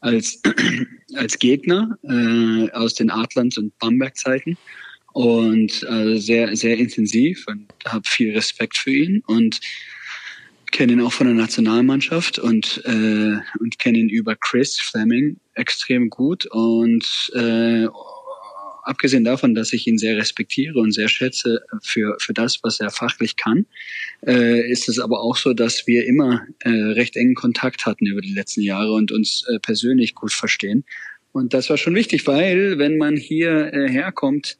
als, als Gegner äh, aus den Adlands- und Bamberg-Zeiten. Und äh, sehr, sehr intensiv und habe viel Respekt für ihn und kenne ihn auch von der Nationalmannschaft und, äh, und kenne ihn über Chris Fleming extrem gut und äh, abgesehen davon, dass ich ihn sehr respektiere und sehr schätze für, für das, was er fachlich kann, äh, ist es aber auch so, dass wir immer äh, recht engen Kontakt hatten über die letzten Jahre und uns äh, persönlich gut verstehen. Und das war schon wichtig, weil wenn man hier äh, herkommt,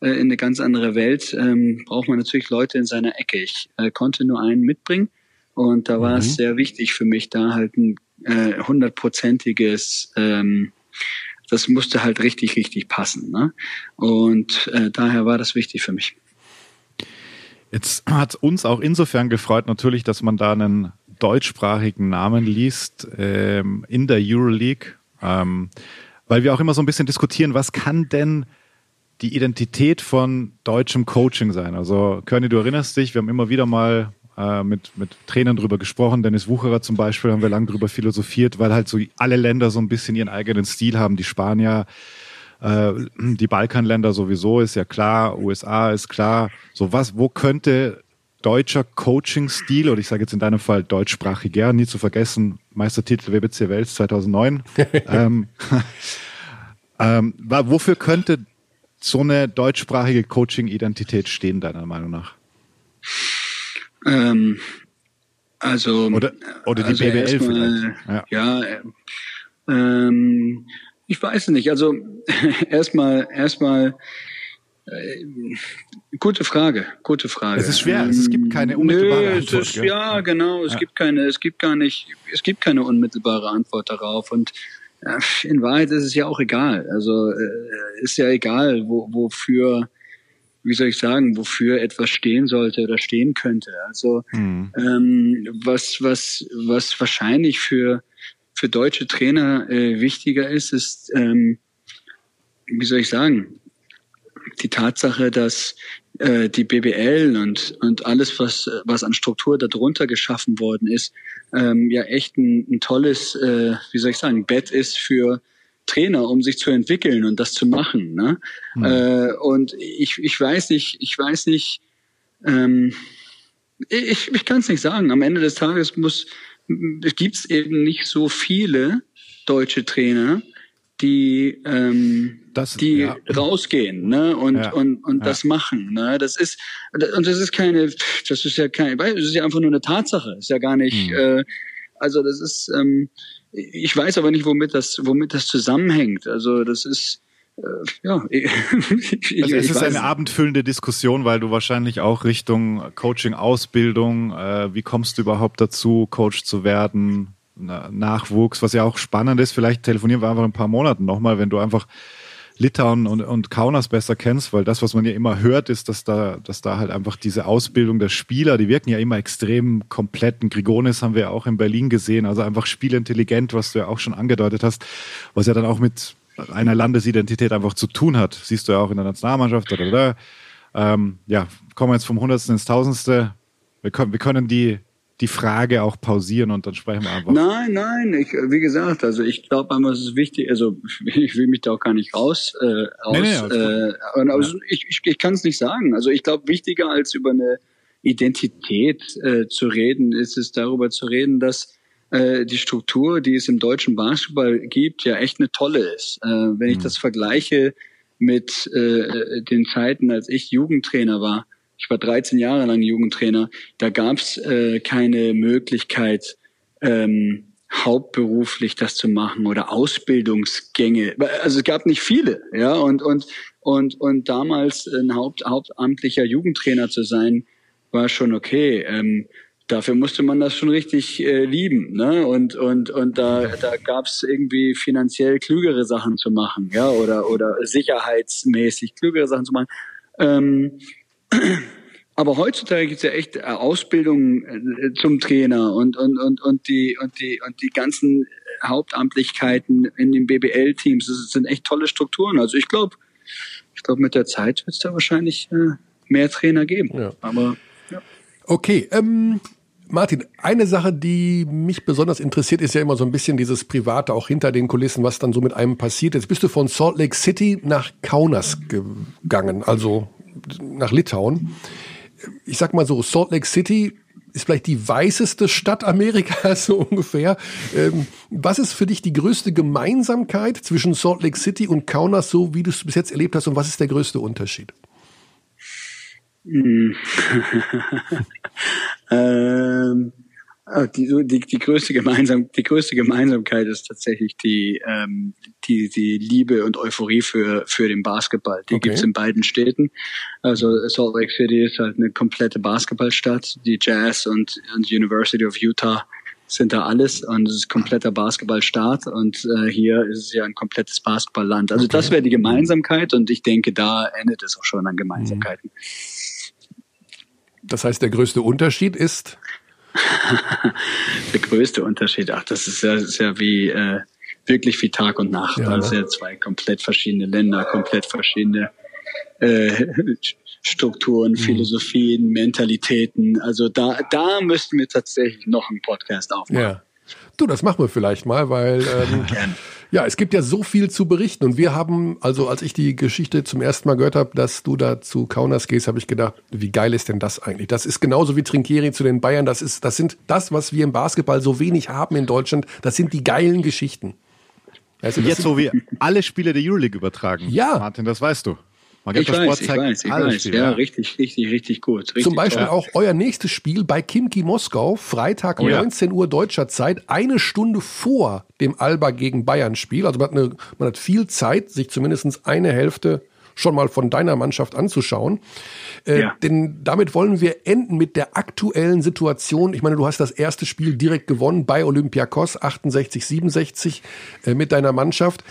äh, in eine ganz andere Welt, ähm, braucht man natürlich Leute in seiner Ecke. Ich äh, konnte nur einen mitbringen und da war mhm. es sehr wichtig für mich, da halt ein äh, hundertprozentiges, ähm, das musste halt richtig, richtig passen. Ne? Und äh, daher war das wichtig für mich. Jetzt hat uns auch insofern gefreut natürlich, dass man da einen deutschsprachigen Namen liest ähm, in der Euroleague, ähm, weil wir auch immer so ein bisschen diskutieren, was kann denn die Identität von deutschem Coaching sein? Also Körny, du erinnerst dich, wir haben immer wieder mal äh, mit, mit Trainern drüber gesprochen. Dennis Wucherer zum Beispiel haben wir lange drüber philosophiert, weil halt so alle Länder so ein bisschen ihren eigenen Stil haben. Die Spanier, äh, die Balkanländer sowieso ist ja klar, USA ist klar. So was, wo könnte deutscher Coaching-Stil, oder ich sage jetzt in deinem Fall deutschsprachiger, nie zu vergessen, Meistertitel WBC Wels 2009. ähm, ähm, wofür könnte so eine deutschsprachige Coaching-Identität stehen, deiner Meinung nach? Ähm, also oder, oder die also BWL vielleicht. Ja, ja ähm, ich weiß nicht. Also erstmal erstmal äh, gute Frage, gute Frage. Es ist schwer, ähm, es gibt keine unmittelbare nö, Antwort. Ist, ja, genau, es ja. gibt keine, es gibt gar nicht, es gibt keine unmittelbare Antwort darauf und äh, in Wahrheit ist es ja auch egal. Also äh, ist ja egal, wo, wofür wie soll ich sagen, wofür etwas stehen sollte oder stehen könnte. Also mhm. ähm, was, was, was wahrscheinlich für, für deutsche Trainer äh, wichtiger ist, ist, ähm, wie soll ich sagen, die Tatsache, dass äh, die BBL und, und alles, was, was an Struktur darunter geschaffen worden ist, ähm, ja echt ein, ein tolles, äh, wie soll ich sagen, Bett ist für Trainer, um sich zu entwickeln und das zu machen. Ne? Mhm. Äh, und ich, ich weiß nicht, ich weiß nicht, ähm, ich, ich kann es nicht sagen. Am Ende des Tages muss gibt es eben nicht so viele deutsche Trainer, die ähm, das, die ja. rausgehen ne und ja. und und ja. das machen ne das ist und das ist keine das ist ja kein das ist ja einfach nur eine Tatsache ist ja gar nicht mhm. äh, also das ist ähm, ich weiß aber nicht, womit das, womit das zusammenhängt. Also das ist äh, ja. ich, also es ist eine abendfüllende Diskussion, weil du wahrscheinlich auch Richtung Coaching, Ausbildung, äh, wie kommst du überhaupt dazu, Coach zu werden, Nachwuchs, was ja auch spannend ist. Vielleicht telefonieren wir einfach in ein paar Monaten nochmal, wenn du einfach Litauen und, und Kaunas besser kennst, weil das, was man ja immer hört, ist, dass da, dass da halt einfach diese Ausbildung der Spieler, die wirken ja immer extrem komplett. Und Grigonis haben wir ja auch in Berlin gesehen, also einfach spielintelligent, was du ja auch schon angedeutet hast, was ja dann auch mit einer Landesidentität einfach zu tun hat. Siehst du ja auch in der Nationalmannschaft. Ähm, ja, kommen wir jetzt vom Hundertsten ins Tausendste. Wir können, wir können die die Frage auch pausieren und dann sprechen wir einfach. Nein, nein, ich, wie gesagt, also ich glaube einmal, es ist wichtig, also ich will mich da auch gar nicht raus, äh, raus nee, nee, äh, also ja. ich, ich, ich kann es nicht sagen. Also ich glaube, wichtiger als über eine Identität äh, zu reden, ist es darüber zu reden, dass äh, die Struktur, die es im deutschen Basketball gibt, ja echt eine tolle ist. Äh, wenn ich mhm. das vergleiche mit äh, den Zeiten, als ich Jugendtrainer war, ich war 13 Jahre lang Jugendtrainer, da gab es äh, keine Möglichkeit, ähm, hauptberuflich das zu machen oder Ausbildungsgänge. Also es gab nicht viele, ja, und, und, und, und damals ein Haupt, hauptamtlicher Jugendtrainer zu sein, war schon okay. Ähm, dafür musste man das schon richtig äh, lieben, ne? Und und und da da gab's irgendwie finanziell klügere Sachen zu machen, ja, oder oder sicherheitsmäßig klügere Sachen zu machen. Ähm, aber heutzutage gibt es ja echt äh, Ausbildung äh, zum Trainer und, und, und, und, die, und, die, und die ganzen äh, Hauptamtlichkeiten in den BBL-Teams. Das sind echt tolle Strukturen. Also ich glaube, ich glaube, mit der Zeit wird es da wahrscheinlich äh, mehr Trainer geben. Ja. Aber ja. Okay, ähm, Martin, eine Sache, die mich besonders interessiert, ist ja immer so ein bisschen dieses Private, auch hinter den Kulissen, was dann so mit einem passiert. Jetzt bist du von Salt Lake City nach Kaunas gegangen, also nach Litauen. Ich sag mal so, Salt Lake City ist vielleicht die weißeste Stadt Amerikas so ungefähr. Ähm, was ist für dich die größte Gemeinsamkeit zwischen Salt Lake City und Kaunas, so wie du es bis jetzt erlebt hast, und was ist der größte Unterschied? ähm, Ah, die, die, die, größte Gemeinsam, die größte Gemeinsamkeit ist tatsächlich die, ähm, die, die Liebe und Euphorie für, für den Basketball. Die okay. gibt's in beiden Städten. Also Salt Lake City ist halt eine komplette Basketballstadt. Die Jazz und, und University of Utah sind da alles und es ist kompletter Basketballstaat und äh, hier ist es ja ein komplettes Basketballland. Also okay. das wäre die Gemeinsamkeit und ich denke, da endet es auch schon an Gemeinsamkeiten. Das heißt, der größte Unterschied ist? der größte Unterschied, ach, das ist ja, ist ja wie äh, wirklich wie Tag und Nacht. Ja. Also ja zwei komplett verschiedene Länder, komplett verschiedene äh, Strukturen, mhm. Philosophien, Mentalitäten. Also da, da müssten wir tatsächlich noch einen Podcast aufmachen. Ja. Du, das machen wir vielleicht mal, weil ähm, ja, es gibt ja so viel zu berichten und wir haben, also als ich die Geschichte zum ersten Mal gehört habe, dass du da zu Kaunas gehst, habe ich gedacht, wie geil ist denn das eigentlich? Das ist genauso wie Trinkieri zu den Bayern. Das ist, das sind das, was wir im Basketball so wenig haben in Deutschland. Das sind die geilen Geschichten. Also, Jetzt, wo wir alle Spiele der Euroleague übertragen. Ja. Martin, das weißt du. Magenta ich weiß, ich weiß, ich weiß. Spiele, ja, richtig, richtig, richtig gut. Richtig Zum Beispiel toll. auch euer nächstes Spiel bei Kimki Moskau, Freitag oh, 19 Uhr deutscher Zeit, eine Stunde vor dem Alba gegen Bayern Spiel. Also man hat, eine, man hat viel Zeit, sich zumindest eine Hälfte schon mal von deiner Mannschaft anzuschauen. Äh, ja. Denn damit wollen wir enden mit der aktuellen Situation. Ich meine, du hast das erste Spiel direkt gewonnen bei Olympiakos, 68, 67 äh, mit deiner Mannschaft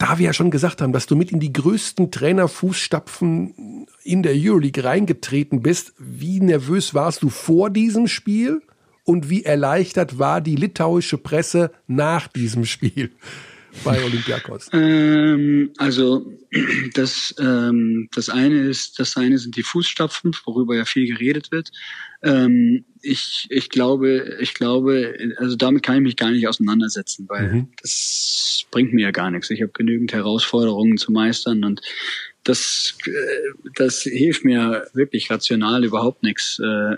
da wir ja schon gesagt haben, dass du mit in die größten Trainerfußstapfen in der Euroleague reingetreten bist, wie nervös warst du vor diesem Spiel und wie erleichtert war die litauische Presse nach diesem Spiel? bei Olympiakos? Ähm, also das, ähm, das eine ist, das eine sind die Fußstapfen, worüber ja viel geredet wird. Ähm, ich, ich glaube, ich glaube, also damit kann ich mich gar nicht auseinandersetzen, weil mhm. das bringt mir ja gar nichts. Ich habe genügend Herausforderungen zu meistern und das, äh, das hilft mir wirklich rational überhaupt nichts, äh,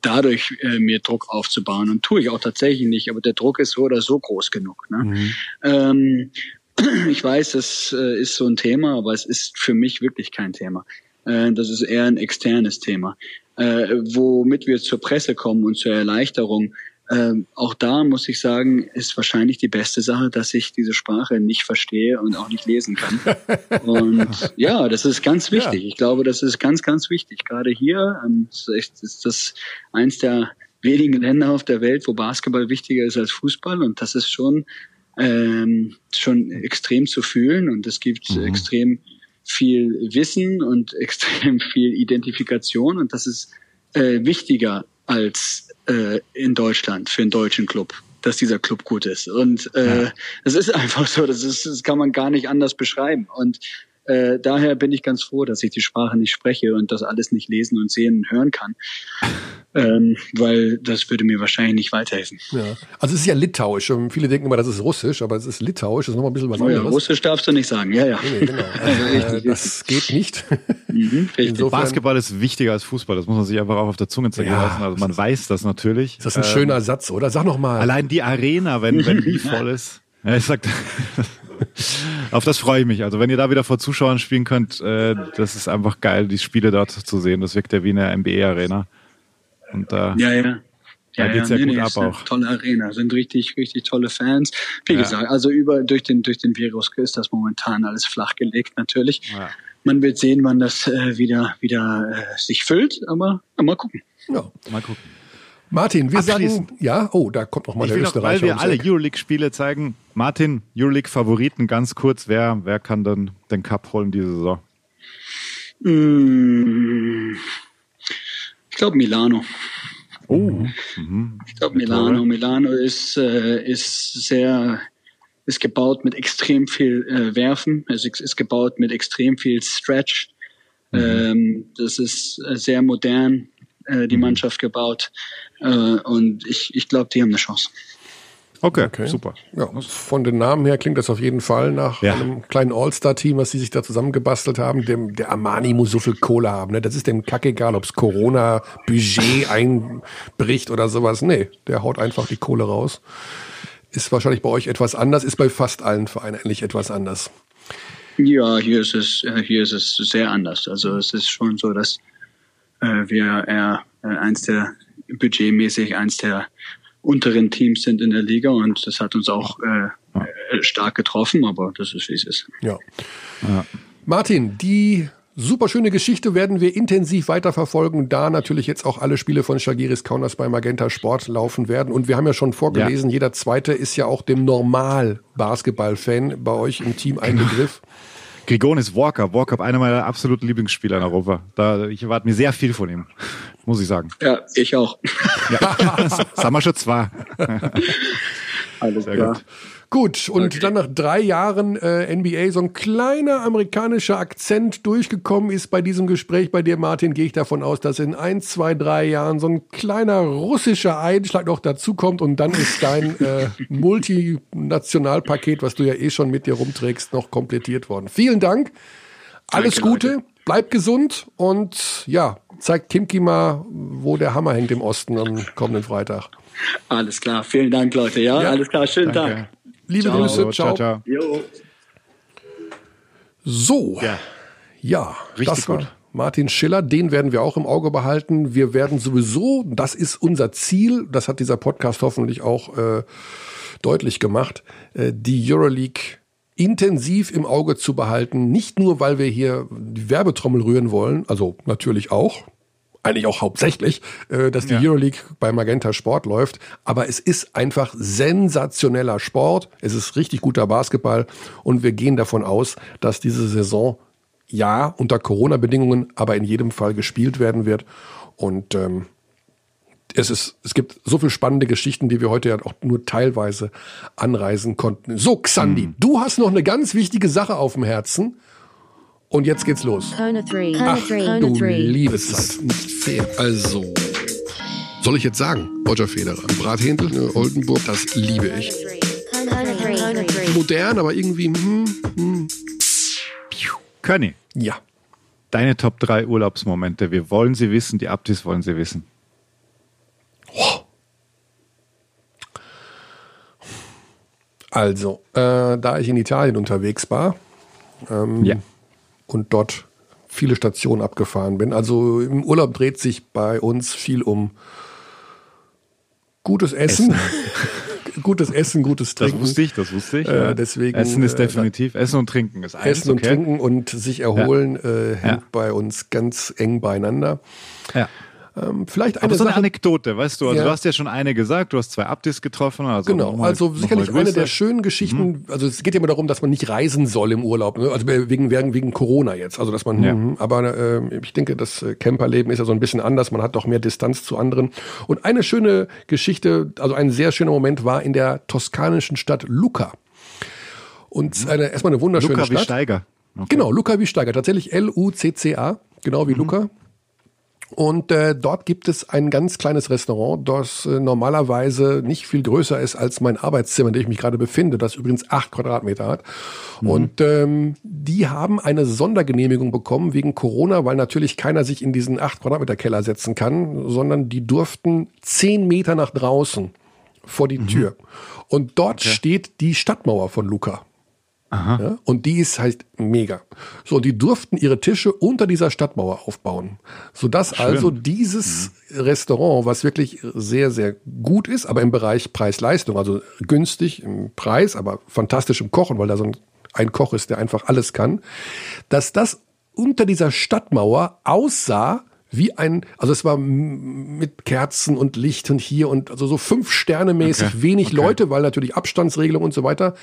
dadurch äh, mir Druck aufzubauen. Und tue ich auch tatsächlich nicht, aber der Druck ist so oder so groß genug. Ne? Mhm. Ähm, ich weiß, das ist so ein Thema, aber es ist für mich wirklich kein Thema. Das ist eher ein externes Thema. Womit wir zur Presse kommen und zur Erleichterung, ähm, auch da muss ich sagen, ist wahrscheinlich die beste Sache, dass ich diese Sprache nicht verstehe und auch nicht lesen kann. und ja, das ist ganz wichtig. Ja. Ich glaube, das ist ganz, ganz wichtig. Gerade hier ähm, ist, ist das eins der wenigen Länder auf der Welt, wo Basketball wichtiger ist als Fußball. Und das ist schon, ähm, schon extrem zu fühlen. Und es gibt mhm. extrem viel Wissen und extrem viel Identifikation. Und das ist äh, wichtiger als äh, in Deutschland für einen deutschen Club, dass dieser Club gut ist. Und äh, es ja. ist einfach so, das, ist, das kann man gar nicht anders beschreiben. Und äh, daher bin ich ganz froh, dass ich die Sprache nicht spreche und das alles nicht lesen und sehen und hören kann. Ähm, weil das würde mir wahrscheinlich nicht weiterhelfen. Ja. Also es ist ja litauisch. Viele denken immer, das ist russisch, aber es ist litauisch, das ist nochmal ein bisschen was oh ja, Russisch darfst du nicht sagen, ja, ja. Nee, genau. also, richtig, das geht nicht. Mhm, Basketball ist wichtiger als Fußball, das muss man sich einfach auch auf der Zunge zergehen ja, lassen. Also man weiß das natürlich. Das ist ein ähm, schöner Satz, oder? Sag noch mal. Allein die Arena, wenn, wenn die voll ist. Ja, ich sag, auf das freue ich mich. Also wenn ihr da wieder vor Zuschauern spielen könnt, äh, das ist einfach geil, die Spiele dort zu sehen. Das wirkt ja wie eine NBA-Arena. Und da, ja, ja. Ja, da geht's ja, ja nee, gut nee, ab auch. Tolle Arena, sind richtig, richtig tolle Fans. Wie ja. gesagt, also über durch den durch den Virus ist das momentan alles flachgelegt natürlich. Ja. Man wird sehen, wann das äh, wieder wieder äh, sich füllt, aber mal gucken. Ja, mal gucken. Martin, wir sagen, ja, oh, da kommt noch mal ich der Österreicher. Weil wir alle Euroleague-Spiele zeigen. Martin, Euroleague-Favoriten, ganz kurz. Wer, wer kann denn den Cup holen diese Saison? Mm, ich glaube Milano. Oh. Mhm. Ich glaube Milano. Milano ist, äh, ist sehr, ist gebaut mit extrem viel äh, Werfen. Es ist, gebaut mit extrem viel Stretch. Mhm. Ähm, das ist äh, sehr modern, äh, die mhm. Mannschaft gebaut. Äh, und ich, ich glaube, die haben eine Chance. Okay, okay, super. Ja, von den Namen her klingt das auf jeden Fall nach ja. einem kleinen All-Star-Team, was sie sich da zusammengebastelt haben. Dem, der Armani muss so viel Kohle haben. Ne? Das ist dem kackegal, ob es Corona-Budget einbricht oder sowas. Nee, der haut einfach die Kohle raus. Ist wahrscheinlich bei euch etwas anders, ist bei fast allen Vereinen eigentlich etwas anders. Ja, hier ist es, äh, hier ist es sehr anders. Also es ist schon so, dass äh, wir eher äh, eins der budgetmäßig eins der unteren Teams sind in der Liga und das hat uns auch äh, stark getroffen, aber das ist wie es ist. Ja. ja. Martin, die super schöne Geschichte werden wir intensiv weiterverfolgen, da natürlich jetzt auch alle Spiele von Shagiris Kaunas bei Magenta Sport laufen werden. Und wir haben ja schon vorgelesen, ja. jeder Zweite ist ja auch dem Normal-Basketball-Fan bei euch im Team ein Begriff. Grigonis Walker, Walker, einer meiner absoluten Lieblingsspieler in Europa. Da, ich erwarte mir sehr viel von ihm, muss ich sagen. Ja, ich auch. Ja, das haben wir schon zwei. Alles sehr klar. Gut. Gut, und okay. dann nach drei Jahren äh, NBA so ein kleiner amerikanischer Akzent durchgekommen ist bei diesem Gespräch bei dir, Martin, gehe ich davon aus, dass in ein, zwei, drei Jahren so ein kleiner russischer Einschlag noch dazukommt und dann ist dein äh, Multinationalpaket, was du ja eh schon mit dir rumträgst, noch komplettiert worden. Vielen Dank. Alles Danke, Gute, Leute. bleib gesund und ja, zeigt Kimki mal, wo der Hammer hängt im Osten am kommenden Freitag. Alles klar, vielen Dank, Leute. Ja, ja. alles klar, schönen Danke. Tag. Liebe ciao. Grüße, ciao. ciao, ciao. So, ja, ja Richtig das war gut. Martin Schiller, den werden wir auch im Auge behalten. Wir werden sowieso, das ist unser Ziel, das hat dieser Podcast hoffentlich auch äh, deutlich gemacht, äh, die Euroleague intensiv im Auge zu behalten. Nicht nur, weil wir hier die Werbetrommel rühren wollen, also natürlich auch, eigentlich auch hauptsächlich, äh, dass die ja. Euroleague bei Magenta Sport läuft. Aber es ist einfach sensationeller Sport. Es ist richtig guter Basketball. Und wir gehen davon aus, dass diese Saison ja unter Corona-Bedingungen, aber in jedem Fall gespielt werden wird. Und ähm, es, ist, es gibt so viele spannende Geschichten, die wir heute ja auch nur teilweise anreisen konnten. So, Xandi, mhm. du hast noch eine ganz wichtige Sache auf dem Herzen. Und jetzt geht's los. Ach, du liebes Zeit. Nicht fair. Also, soll ich jetzt sagen? Roger Federer. Brathändel, ne, Oldenburg, das liebe ich. Modern, aber irgendwie. Hm, hm. Conny. Ja. Deine Top 3 Urlaubsmomente. Wir wollen sie wissen, die Abdis wollen sie wissen. Also, äh, da ich in Italien unterwegs war, ähm, ja und dort viele Stationen abgefahren bin. Also im Urlaub dreht sich bei uns viel um gutes Essen. Essen. gutes Essen, gutes Trinken. Das wusste ich, das wusste ich. Äh, deswegen, Essen ist äh, definitiv, Essen und Trinken ist eins. Essen und okay. Trinken und sich erholen ja. äh, hängt ja. bei uns ganz eng beieinander. Ja. Ähm, vielleicht eine, Aber so eine Sache, Anekdote, weißt du, also ja. du hast ja schon eine gesagt, du hast zwei Abdis getroffen. Also genau, also sicherlich eine der schönen Geschichten, mhm. also es geht ja immer darum, dass man nicht reisen soll im Urlaub, ne? also wegen, wegen, wegen Corona jetzt, also dass man, ja. mh, aber äh, ich denke, das äh, Camperleben ist ja so ein bisschen anders, man hat doch mehr Distanz zu anderen. Und eine schöne Geschichte, also ein sehr schöner Moment war in der toskanischen Stadt Lucca. Und mhm. eine, erstmal eine wunderschöne Luca Stadt. Wie Steiger. Okay. Genau, Luca wie Steiger, tatsächlich L-U-C-C-A, genau wie mhm. Luca. Und äh, dort gibt es ein ganz kleines Restaurant, das äh, normalerweise nicht viel größer ist als mein Arbeitszimmer, in dem ich mich gerade befinde, das übrigens acht Quadratmeter hat. Mhm. Und ähm, die haben eine Sondergenehmigung bekommen wegen Corona, weil natürlich keiner sich in diesen acht Quadratmeter Keller setzen kann, sondern die durften zehn Meter nach draußen vor die mhm. Tür. Und dort okay. steht die Stadtmauer von Luca. Ja, und die ist halt mega. So, die durften ihre Tische unter dieser Stadtmauer aufbauen. Sodass Schön. also dieses mhm. Restaurant, was wirklich sehr, sehr gut ist, aber im Bereich Preis-Leistung, also günstig im Preis, aber fantastisch im Kochen, weil da so ein, ein Koch ist, der einfach alles kann, dass das unter dieser Stadtmauer aussah, wie ein, also es war mit Kerzen und Licht und hier und also so fünf Sterne mäßig, okay. wenig okay. Leute, weil natürlich Abstandsregelung und so weiter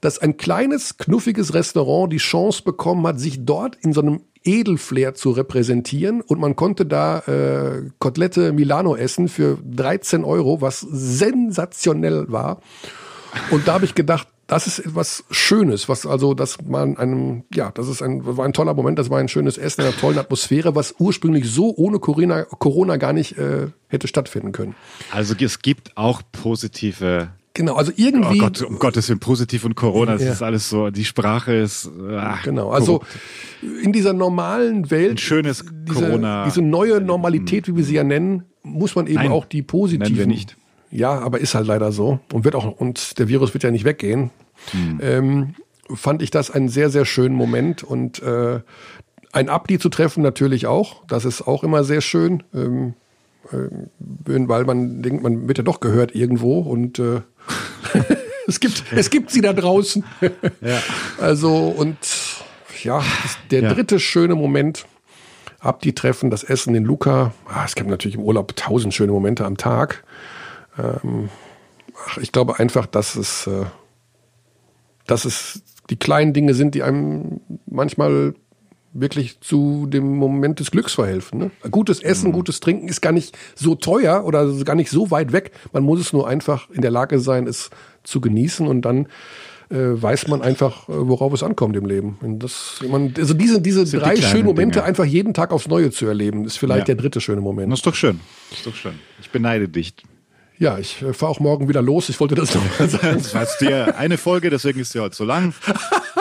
dass ein kleines, knuffiges Restaurant die Chance bekommen hat, sich dort in so einem Edelflair zu repräsentieren und man konnte da äh, Kotelette Milano essen für 13 Euro, was sensationell war. Und da habe ich gedacht, das ist etwas Schönes, was also, dass man einem, ja, das ist ein, war ein toller Moment, das war ein schönes Essen in einer tollen Atmosphäre, was ursprünglich so ohne Corona, Corona gar nicht äh, hätte stattfinden können. Also es gibt auch positive Genau, also irgendwie. Oh Gott, um Gottes Willen, positiv und Corona, das ja. ist alles so, die Sprache ist. Ach, genau, also korrupt. in dieser normalen Welt. Ein schönes diese, Corona. Diese neue Normalität, wie wir sie ja nennen, muss man eben Nein, auch die positiven. Nennen wir nicht. Ja, aber ist halt leider so. Und wird auch, und der Virus wird ja nicht weggehen. Hm. Ähm, fand ich das einen sehr, sehr schönen Moment und äh, ein Abdi zu treffen natürlich auch. Das ist auch immer sehr schön. Ähm, äh, weil man denkt, man wird ja doch gehört irgendwo und äh, es, gibt, es gibt sie da draußen. ja. Also, und ja, der ja. dritte schöne Moment, ab die Treffen, das Essen in Luca. Ah, es gibt natürlich im Urlaub tausend schöne Momente am Tag. Ähm, ach, ich glaube einfach, dass es, äh, dass es die kleinen Dinge sind, die einem manchmal wirklich zu dem Moment des Glücks verhelfen. Ne? Gutes Essen, mhm. gutes Trinken ist gar nicht so teuer oder gar nicht so weit weg. Man muss es nur einfach in der Lage sein, es zu genießen und dann äh, weiß man einfach, äh, worauf es ankommt im Leben. Und das, man, also diese, diese drei die schönen Momente Dinge. einfach jeden Tag aufs Neue zu erleben, ist vielleicht ja. der dritte schöne Moment. Das ist doch schön. Das ist doch schön. Ich beneide dich. Ja, ich äh, fahre auch morgen wieder los. Ich wollte das noch mal sagen. Das war dir eine Folge, deswegen ist sie heute so lang.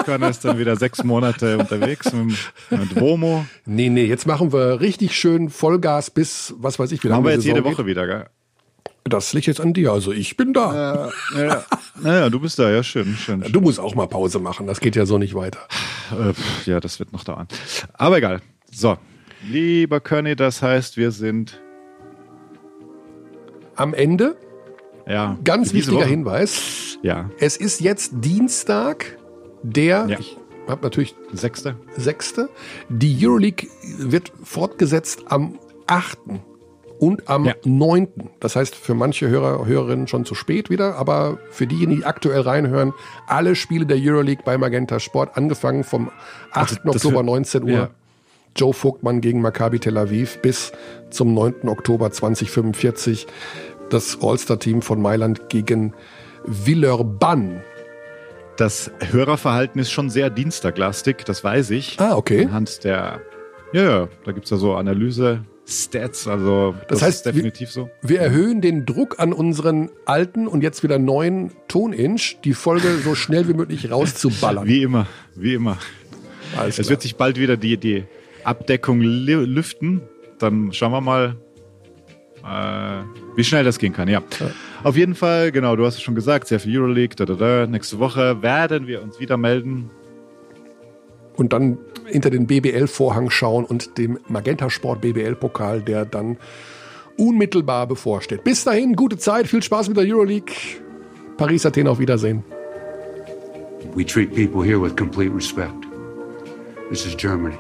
Körner ist dann wieder sechs Monate unterwegs mit, mit Womo. Nee, nee, jetzt machen wir richtig schön Vollgas bis, was weiß ich, wie lange Machen wir jetzt jede Woche geht. wieder, gell? Das liegt jetzt an dir, also ich bin da. Äh, ja, ja, du bist da, ja, schön, schön, schön. Du musst auch mal Pause machen, das geht ja so nicht weiter. Äh, ja, das wird noch dauern. Aber egal. So, lieber Körny, das heißt, wir sind am Ende. Ja. Ganz wichtiger Woche. Hinweis. Ja. Es ist jetzt Dienstag, der, ja. ich habe natürlich Sechste. Sechste. Die Euroleague wird fortgesetzt am 8. und am ja. 9. Das heißt für manche Hörer, Hörerinnen schon zu spät wieder, aber für diejenigen, die aktuell reinhören, alle Spiele der Euroleague bei Magenta Sport, angefangen vom 8. Also, Oktober wird, 19 Uhr. Ja. Joe Vogtmann gegen Maccabi Tel Aviv bis zum 9. Oktober 2045 das All-Star-Team von Mailand gegen Villeurbanne. Das Hörerverhalten ist schon sehr dienstaglastig, das weiß ich. Ah, okay. Anhand der, ja, ja, da gibt es ja so Analyse, Stats, also das, das heißt definitiv wir, so. Wir erhöhen den Druck an unseren alten und jetzt wieder neuen Toninch, die Folge so schnell wie möglich rauszuballern. Wie immer, wie immer. Alles es wird sich bald wieder die, die Abdeckung lüften. Dann schauen wir mal, äh, wie schnell das gehen kann, ja. ja. Auf jeden Fall, genau, du hast es schon gesagt, sehr viel Euroleague, da, da, da. Nächste Woche werden wir uns wieder melden. Und dann hinter den BBL-Vorhang schauen und dem Magenta Sport BBL-Pokal, der dann unmittelbar bevorsteht. Bis dahin, gute Zeit, viel Spaß mit der Euroleague. Paris, Athen, auf Wiedersehen. We treat people here with complete respect. This is Germany.